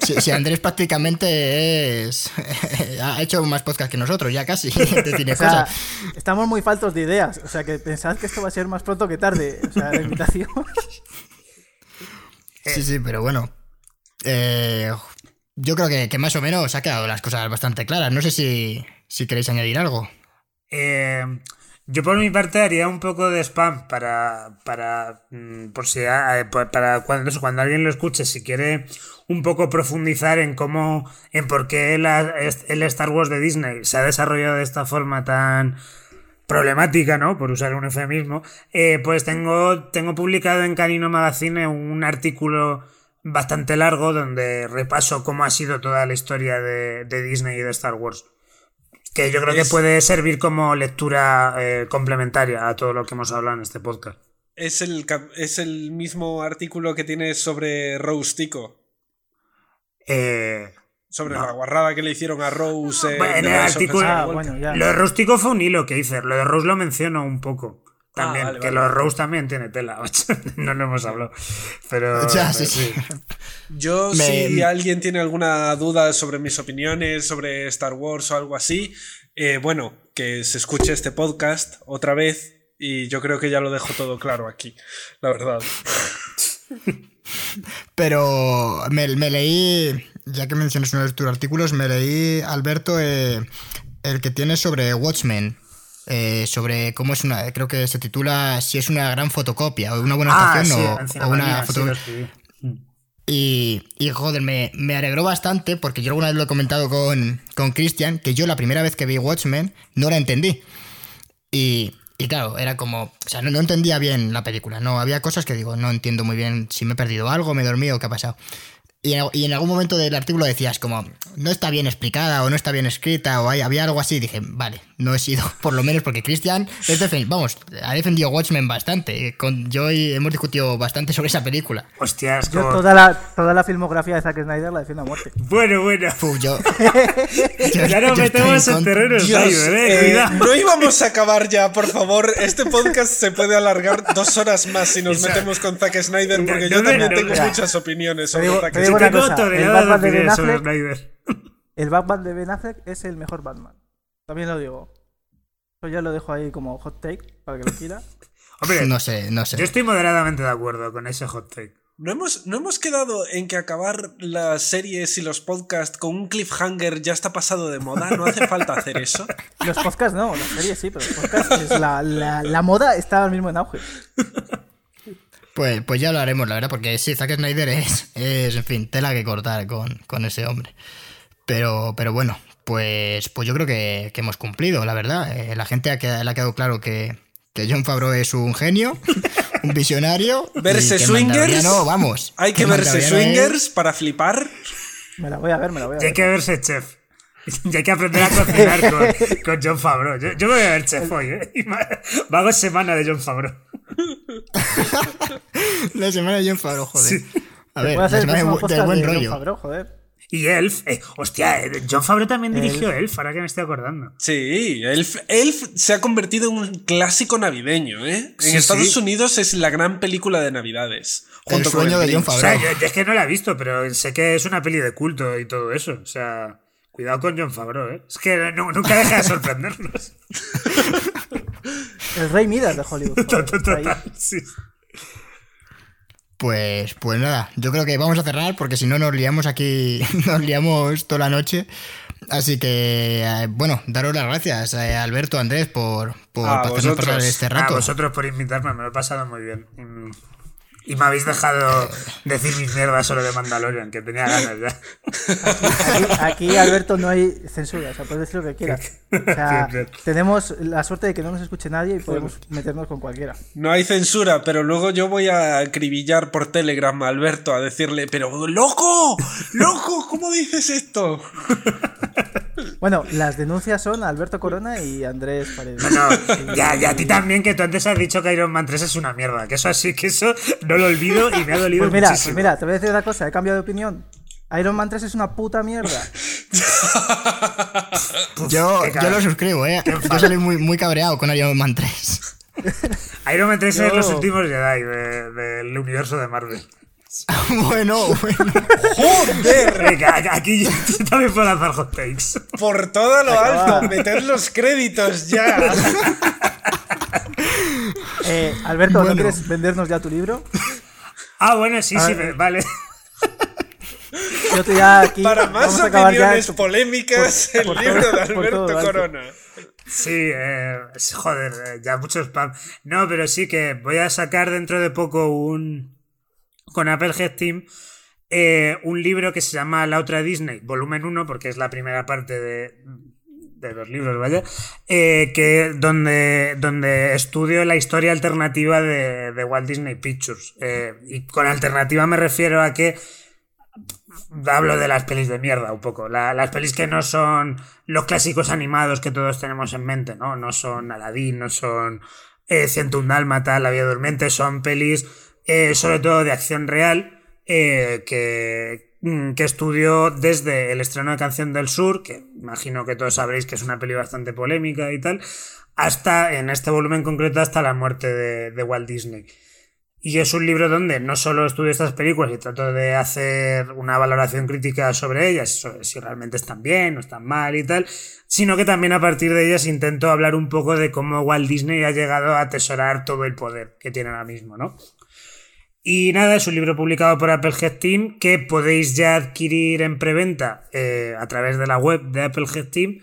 Si, si Andrés prácticamente es. ha hecho más podcast que nosotros, ya casi. de cine O sea, cosas. estamos muy faltos de ideas. O sea, que pensad que esto va a ser más pronto que tarde. O sea, la invitación. Sí, sí, pero bueno. Eh, yo creo que, que más o menos ha quedado las cosas bastante claras. No sé si, si queréis añadir algo. Eh, yo por mi parte haría un poco de spam para, para mm, por si eh, pa- para cuando, cuando alguien lo escuche, si quiere un poco profundizar en cómo, en por qué el Star Wars de Disney se ha desarrollado de esta forma tan problemática, ¿no? Por usar un eufemismo, eh, pues tengo, tengo publicado en Canino Magazine un artículo bastante largo donde repaso cómo ha sido toda la historia de, de Disney y de Star Wars. Que yo creo que puede servir como lectura eh, complementaria a todo lo que hemos hablado en este podcast. Es el, es el mismo artículo que tienes sobre Rose Tico. Eh, Sobre la guarrada que le hicieron a Rose. eh, Bueno, en el artículo- Ah, bueno, ya. lo de rústico fue un hilo que hice. Lo de Rose lo menciono un poco. Ah, También, vale, que vale. lo de Rose también tiene tela. no lo hemos hablado. Pero. Ya, sí, sí. Yo, Me- si alguien tiene alguna duda sobre mis opiniones sobre Star Wars o algo así, eh, bueno, que se escuche este podcast otra vez y yo creo que ya lo dejo todo claro aquí, la verdad. Pero me, me leí, ya que mencionas uno de tus artículos, me leí, Alberto, eh, el que tienes sobre Watchmen. Eh, sobre cómo es una, creo que se titula si es una gran fotocopia o una buena Ah, estación sí, o- una sí, foto. lo escribí. Y, y, joder, me, me alegró bastante porque yo alguna vez lo he comentado con, con Christian, que yo la primera vez que vi Watchmen no la entendí. Y, y claro, era como, o sea, no, no entendía bien la película, no, había cosas que digo, no entiendo muy bien si me he perdido algo, me he dormido, qué ha pasado. Y en, y en algún momento del artículo decías como, no está bien explicada o no está bien escrita o hay- había algo así. Dije, vale, no he sido, por lo menos porque Christian, es vamos, ha defendido Watchmen bastante. Con, yo y hemos discutido bastante sobre esa película. Hostias, Yo toda la, toda la filmografía de Zack Snyder la defiendo a muerte. Bueno, bueno. Uf, yo, Ya nos metemos en Dios, Snyder, eh, eh, cuidado. no íbamos a acabar ya, por favor. Este podcast se puede alargar dos horas más si nos metemos con Zack Snyder, porque No yo también no, tengo muchas opiniones sobre Zack te digo una Tengo cosa, el Batman de Ben Affleck- Snyder. El Batman de Ben Affleck es el mejor Batman. También lo digo. Yo ya lo dejo ahí como hot take para que lo quiera. Hombre, no sé, no sé. yo estoy moderadamente de acuerdo con ese hot take. ¿No hemos, ¿No hemos quedado en que acabar las series y los podcasts con un cliffhanger ya está pasado de moda? ¿No hace falta hacer eso? Los podcasts no, las series sí, pero los podcasts es la, la, la moda está ahora mismo en auge. Pues, pues ya lo haremos, la verdad, porque sí, Zack Snyder es, es en fin, tela que cortar con, con ese hombre. Pero, pero bueno, pues, pues yo creo que, que hemos cumplido, la verdad. Eh, la gente ha quedado- le ha quedado claro que, que John Favreau es un genio, un visionario. Verse swingers. Mandaloriano, vamos. Hay que que verse es- swingers para flipar. Me la voy a ver, me la voy a Y hay ver. que verse chef. Y hay que aprender a cocinar con, con John Favreau. Yo, yo me voy a ver chef hoy, ¿eh? Vago semana de John Favreau. La semana de John Favreau, joder. A ver, la el semana de, del buen de rollo. Favreau, joder. Y Elf. Eh, hostia, eh, John Favreau también dirigió Elf, ahora que me estoy acordando. Sí, Elf, Elf se ha convertido en un clásico navideño, ¿eh? Sí, en Estados sí. Unidos es la gran película de Navidades. El junto con sueño de. John O sea, Favreau. yo, yo es que no la he visto, pero sé que es una peli de culto y todo eso. O sea, Cuidado con John Favreau, ¿eh? Es que no- nunca deja de sorprendernos. El rey Midas de Hollywood. joder. Total, sí. Pues, pues nada, yo creo que vamos a cerrar porque si no nos liamos aquí, nos liamos toda la noche. Así que, eh, bueno, daros las gracias a Alberto, Andrés, por, por A hacernos vosotros. pasar este A rato. vosotros por invitarme, me lo he pasado muy bien. Y me habéis dejado decir mis mierdas solo de Mandalorian, que tenía ganas ya. Aquí, aquí, Alberto, no hay censura, o sea, puedes decir lo que quieras. O sea, tenemos la suerte de que no nos escuche nadie y podemos meternos con cualquiera. No hay censura, pero luego yo voy a acribillar por Telegram a Alberto a decirle, pero loco, loco, ¿cómo dices esto? Bueno, las denuncias son Alberto Corona y Andrés Paredes. No, ya, ya a ti también, que tú antes has dicho que Iron Man 3 es una mierda. Que eso así, que eso no lo olvido y me ha dolido Pues mira, pues muchísimo. mira, te voy a decir una cosa, he cambiado de opinión. Iron Man 3 es una puta mierda. Yo, yo lo suscribo, ¿eh? Yo salí muy, muy cabreado con Iron Man 3. Iron Man 3 es los últimos Jedi de- del universo de Marvel. bueno, bueno. ¡Joder! Venga, aquí yo también puedo lanzar hot takes. Por todo lo alto, meter los créditos ya. Eh, Alberto, ¿no Bueno. quieres vendernos ya tu libro? Ah, bueno, sí, sí, vale. Yo te ya aquí. Para más ya opiniones esto. polémicas, por- el por libro todo- de todo Alberto. Corona. Sí, eh, joder, eh, ya mucho spam. No, pero sí que voy a sacar dentro de poco un. Con Applehead Team. eh, un libro que se llama La otra Disney, volumen 1, porque es la primera parte de, de los libros, vaya. eh, que donde, donde estudio la historia alternativa de, de Walt Disney Pictures. Eh, y con alternativa me refiero a que hablo de las pelis de mierda un poco. La- las pelis que no son los clásicos animados que todos tenemos en mente, ¿no? No son Aladdin, no son eh, 101 Dálmata, La Vía Durmiente, son pelis eh, sobre todo de acción real eh, que, mm, que estudio desde el estreno de Canción del Sur, que imagino que todos sabréis que es una peli bastante polémica y tal, hasta, en este volumen concreto, hasta la muerte de, Walt Disney. Y es un libro donde no solo estudio estas películas y trato de hacer una valoración crítica sobre ellas, si realmente están bien o están mal y tal, sino que también a partir de ellas intento hablar un poco de cómo Walt Disney ha llegado a atesorar todo el poder que tiene ahora mismo, ¿no? Y nada, es un libro publicado por Applehead Team que podéis ya adquirir en preventa eh, a través de la web de Applehead Team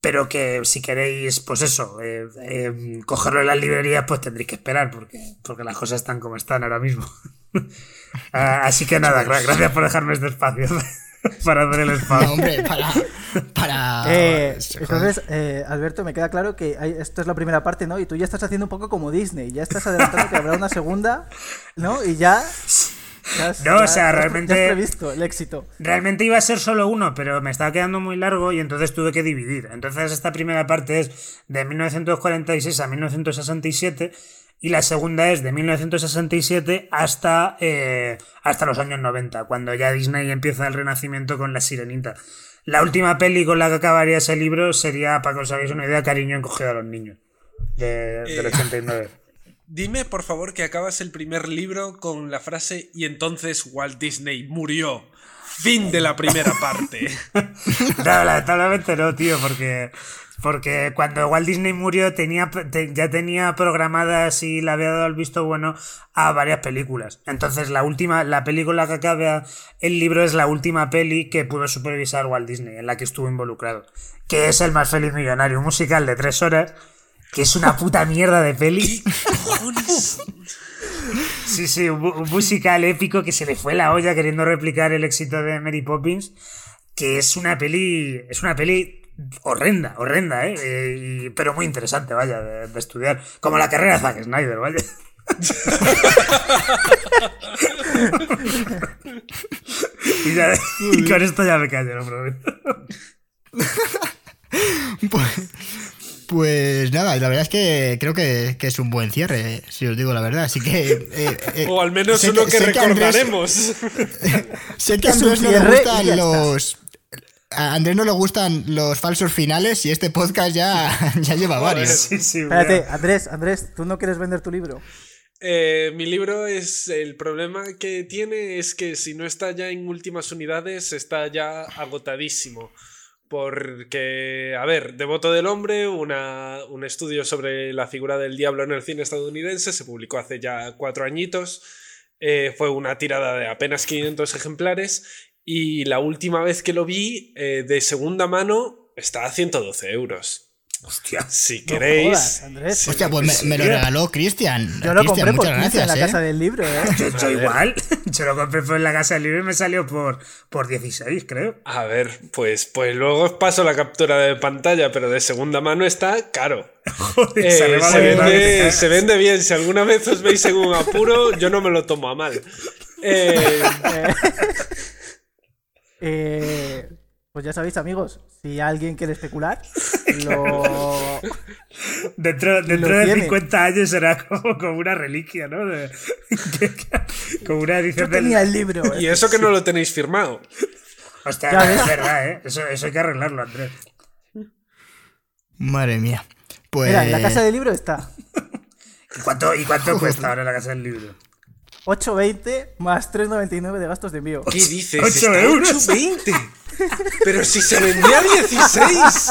pero que si queréis, pues eso, eh, eh, cogerlo en las librerías, pues tendréis que esperar, porque, porque las cosas están como están ahora mismo. Ah, así que nada, gra- gracias por dejarme este espacio para hacer el No, spam. hombre, para. para Eh, entonces, eh, Alberto, me queda claro que hay- esto es la primera parte, ¿no? Y tú ya estás haciendo un poco como Disney, ya estás adelantando que habrá una segunda, ¿no? Y ya. ya has- No, o sea, realmente- Ya has previsto el éxito. Realmente iba a ser solo uno, pero me estaba quedando muy largo y entonces tuve que dividir. Entonces esta primera parte es de 1946 a 1967 y la segunda es de 1967 hasta, eh, hasta los años 90, cuando ya Disney empieza el renacimiento con La Sirenita. La última peli con la que acabaría ese libro sería, para que os hagáis una idea, Cariño encogido a los niños, de- del Eh. 89. Dime, por favor, que acabas el primer libro con la frase y entonces Walt Disney murió. Fin de la primera parte. No, lamentablemente no, tío, porque, porque cuando Walt Disney murió tenía, te- ya tenía programadas y le había dado el visto bueno a varias películas. Entonces la última, la película que acaba el libro es la última peli que pudo supervisar Walt Disney, en la que estuvo involucrado. Que es El más feliz millonario, un musical de tres horas, que es una puta mierda de peli. Sí, sí, un musical épico que se le fue la olla queriendo replicar el éxito de Mary Poppins, que es una peli, es una peli horrenda, horrenda, ¿eh? Eh, y- pero muy interesante, vaya, de, de estudiar. Como la carrera de Zack Snyder, vaya. y, ya- y con esto ya me callo, lo prometo. Pues, pues nada, la verdad es que creo que, que es un buen cierre, si os digo la verdad. Así que. eh, eh, O al menos uno que, Andrés- recordaremos. sé que a Andrés no le gustan los. A Andrés no le gustan los falsos finales y este podcast ya, ya lleva varios. Sí, sí, Espérate. Andrés, Andrés, ¿tú no quieres vender tu libro? Eh, mi libro es. El problema que tiene es que si no está ya en últimas unidades, está ya agotadísimo. Porque, a ver, Devoto del Hombre, una- un estudio sobre la figura del diablo en el cine estadounidense, se publicó hace ya cuatro añitos. Eh, fue una tirada de apenas 500 ejemplares y la última vez que lo vi eh, de segunda mano está a 112 euros. Hostia. Si No queréis... jodas, Andrés. si Hostia, pues me, me lo regaló Cristian. Yo lo Cristian, compré por muchas 15 en la gracias, casa ¿eh? del libro, ¿eh? Yo, yo igual. Yo lo compré por la casa del libro y me salió por, por 16, creo. A ver, pues, pues luego os paso la captura de pantalla, pero de segunda mano está caro. Joder, Eh, se vende, cagas. se vende bien. Si alguna vez os veis en un apuro, yo no me lo tomo a mal. Eh, Eh, pues ya sabéis, amigos, si alguien quiere especular, lo... Dentro, dentro Lo de tiene. 50 años será como, como una reliquia, ¿no? De- como una Yo edición del. tenía el libro. ¿eh? y eso que no lo tenéis firmado. Hostia, Ya ves. es verdad, ¿eh? Eso, eso hay que arreglarlo, Andrés. Madre mía. Pues. Mira, en la casa del libro está ¿Y cuánto, y cuánto cuesta ahora la casa del libro? 8.20 más 3.99 de gastos de envío. ¿Qué dices? Ocho Está a euros. 8.20. Pero si se vendía a 16.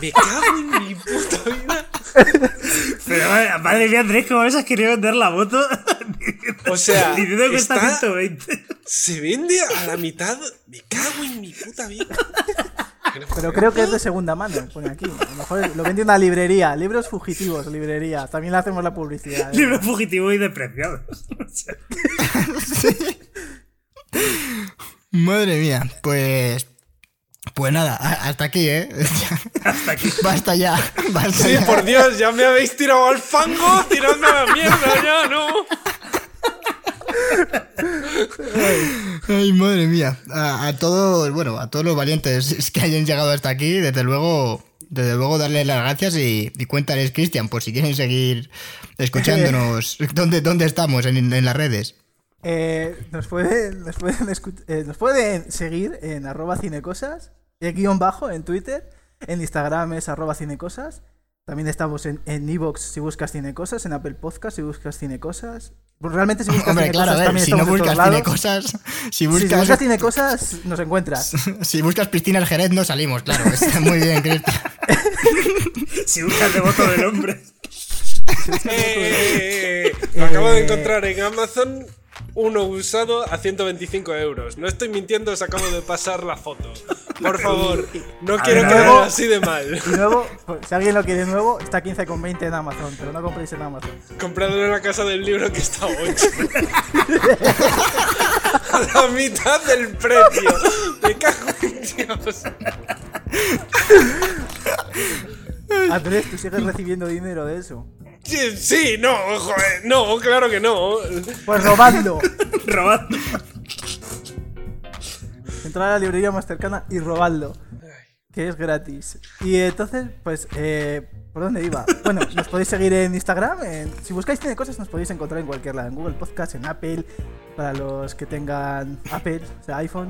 Me cago en mi puta vida. Pero madre madre mía, Andrés, ¿cómo has querido vender la moto? O sea, Diciendo que cuesta está- 120. se vende a la mitad. Me cago en mi puta vida. Pero creo que es de segunda mano, pone aquí. A lo mejor lo vende una librería. Libros fugitivos, librería. También le hacemos la publicidad. ¿eh? Libro fugitivo y despreciado. O sea, Madre mía. Pues. Pues nada, hasta aquí, ¿eh? Hasta aquí. Basta ya. Basta Sí, ya. por Dios, ya me habéis tirado al fango tirando a la mierda, ya, ¿no? Ay, madre mía. A, a todos, bueno, a todos los valientes que hayan llegado hasta aquí, desde luego, desde luego darles las gracias y, y cuéntales, Cristian, por si quieren seguir escuchándonos. ¿Dónde, dónde estamos en, en las redes? Eh, nos, pueden, nos, pueden eh, nos pueden seguir en arroba cinecosas, y guion bajo en Twitter, en Instagram es arroba cinecosas, también estamos en en Evox si buscas cinecosas, en Apple Podcast si buscas cinecosas. Pues realmente si buscas Hombre, claro, a ver, también si no buscas cinecosas, si Si buscas, cinecosas nos encuentras. si buscas Piscina el Jerez no salimos, claro. Está muy bien, Cristian. Si buscas devoto del hombre. Eh, lo acabo de encontrar en Amazon. Uno usado a 125 euros. No estoy mintiendo, os acabo de pasar la foto. Por favor, no quiero ver, a quedar así de mal. Y nuevo, pues, si alguien lo quiere nuevo, está 15,20 en Amazon, pero no compréis en Amazon. Compradlo en la casa del libro que está a 8. a la mitad del precio. Me cago en Dios. Andrés, tú sigues recibiendo dinero de eso. Sí, sí, no, joder, no, claro que no. Pues robadlo. Robando. Entrar a la librería más cercana y robadlo. Que es gratis. Y entonces, pues, eh, ¿por dónde iba? Bueno, nos podéis seguir en Instagram. en- si buscáis Tiene Cosas, nos podéis encontrar en cualquier lado. En Google Podcast, en Apple, para los que tengan Apple, o sea, iPhone,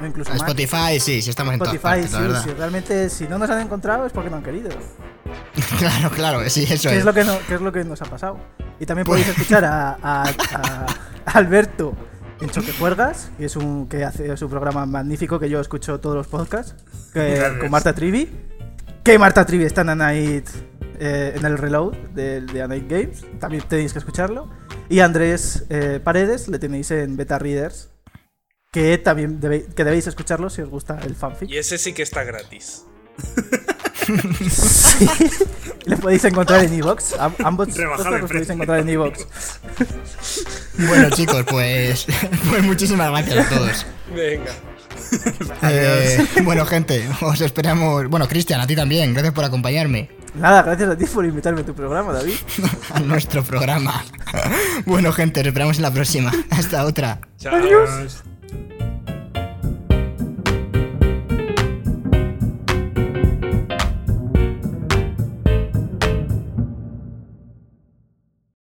o incluso Mac. Spotify, sí, sí estamos en Spotify, partes, la sí, verdad. sí, realmente si no nos han encontrado es porque no han querido. Claro, claro, sí, eso ¿Qué es. es lo que, no- qué es lo que nos ha pasado? Y también podéis escuchar a, a- a- a Alberto en Choque Juergas, que es un que hace su programa magnífico que yo escucho todos los podcasts, que- con Marta Trivi. Que Marta Trivi está en Anite, eh, en el reload de, Anite Games, también tenéis que escucharlo. Y Andrés eh, Paredes le tenéis en Beta Readers, que también debéis, que debéis escucharlo si os gusta el fanfic. Y ese sí que está gratis. Sí. Le podéis encontrar en Evox. Ambos los podéis encontrar en Evox. Bueno, chicos, pues, pues muchísimas gracias a todos. Venga. Eh, bueno, gente, os esperamos. Bueno, Cristian, a ti también, gracias por acompañarme Nada, gracias a ti por invitarme a tu programa, David. a nuestro programa. Bueno, gente, os esperamos en la próxima. Hasta otra. Chao. Adiós.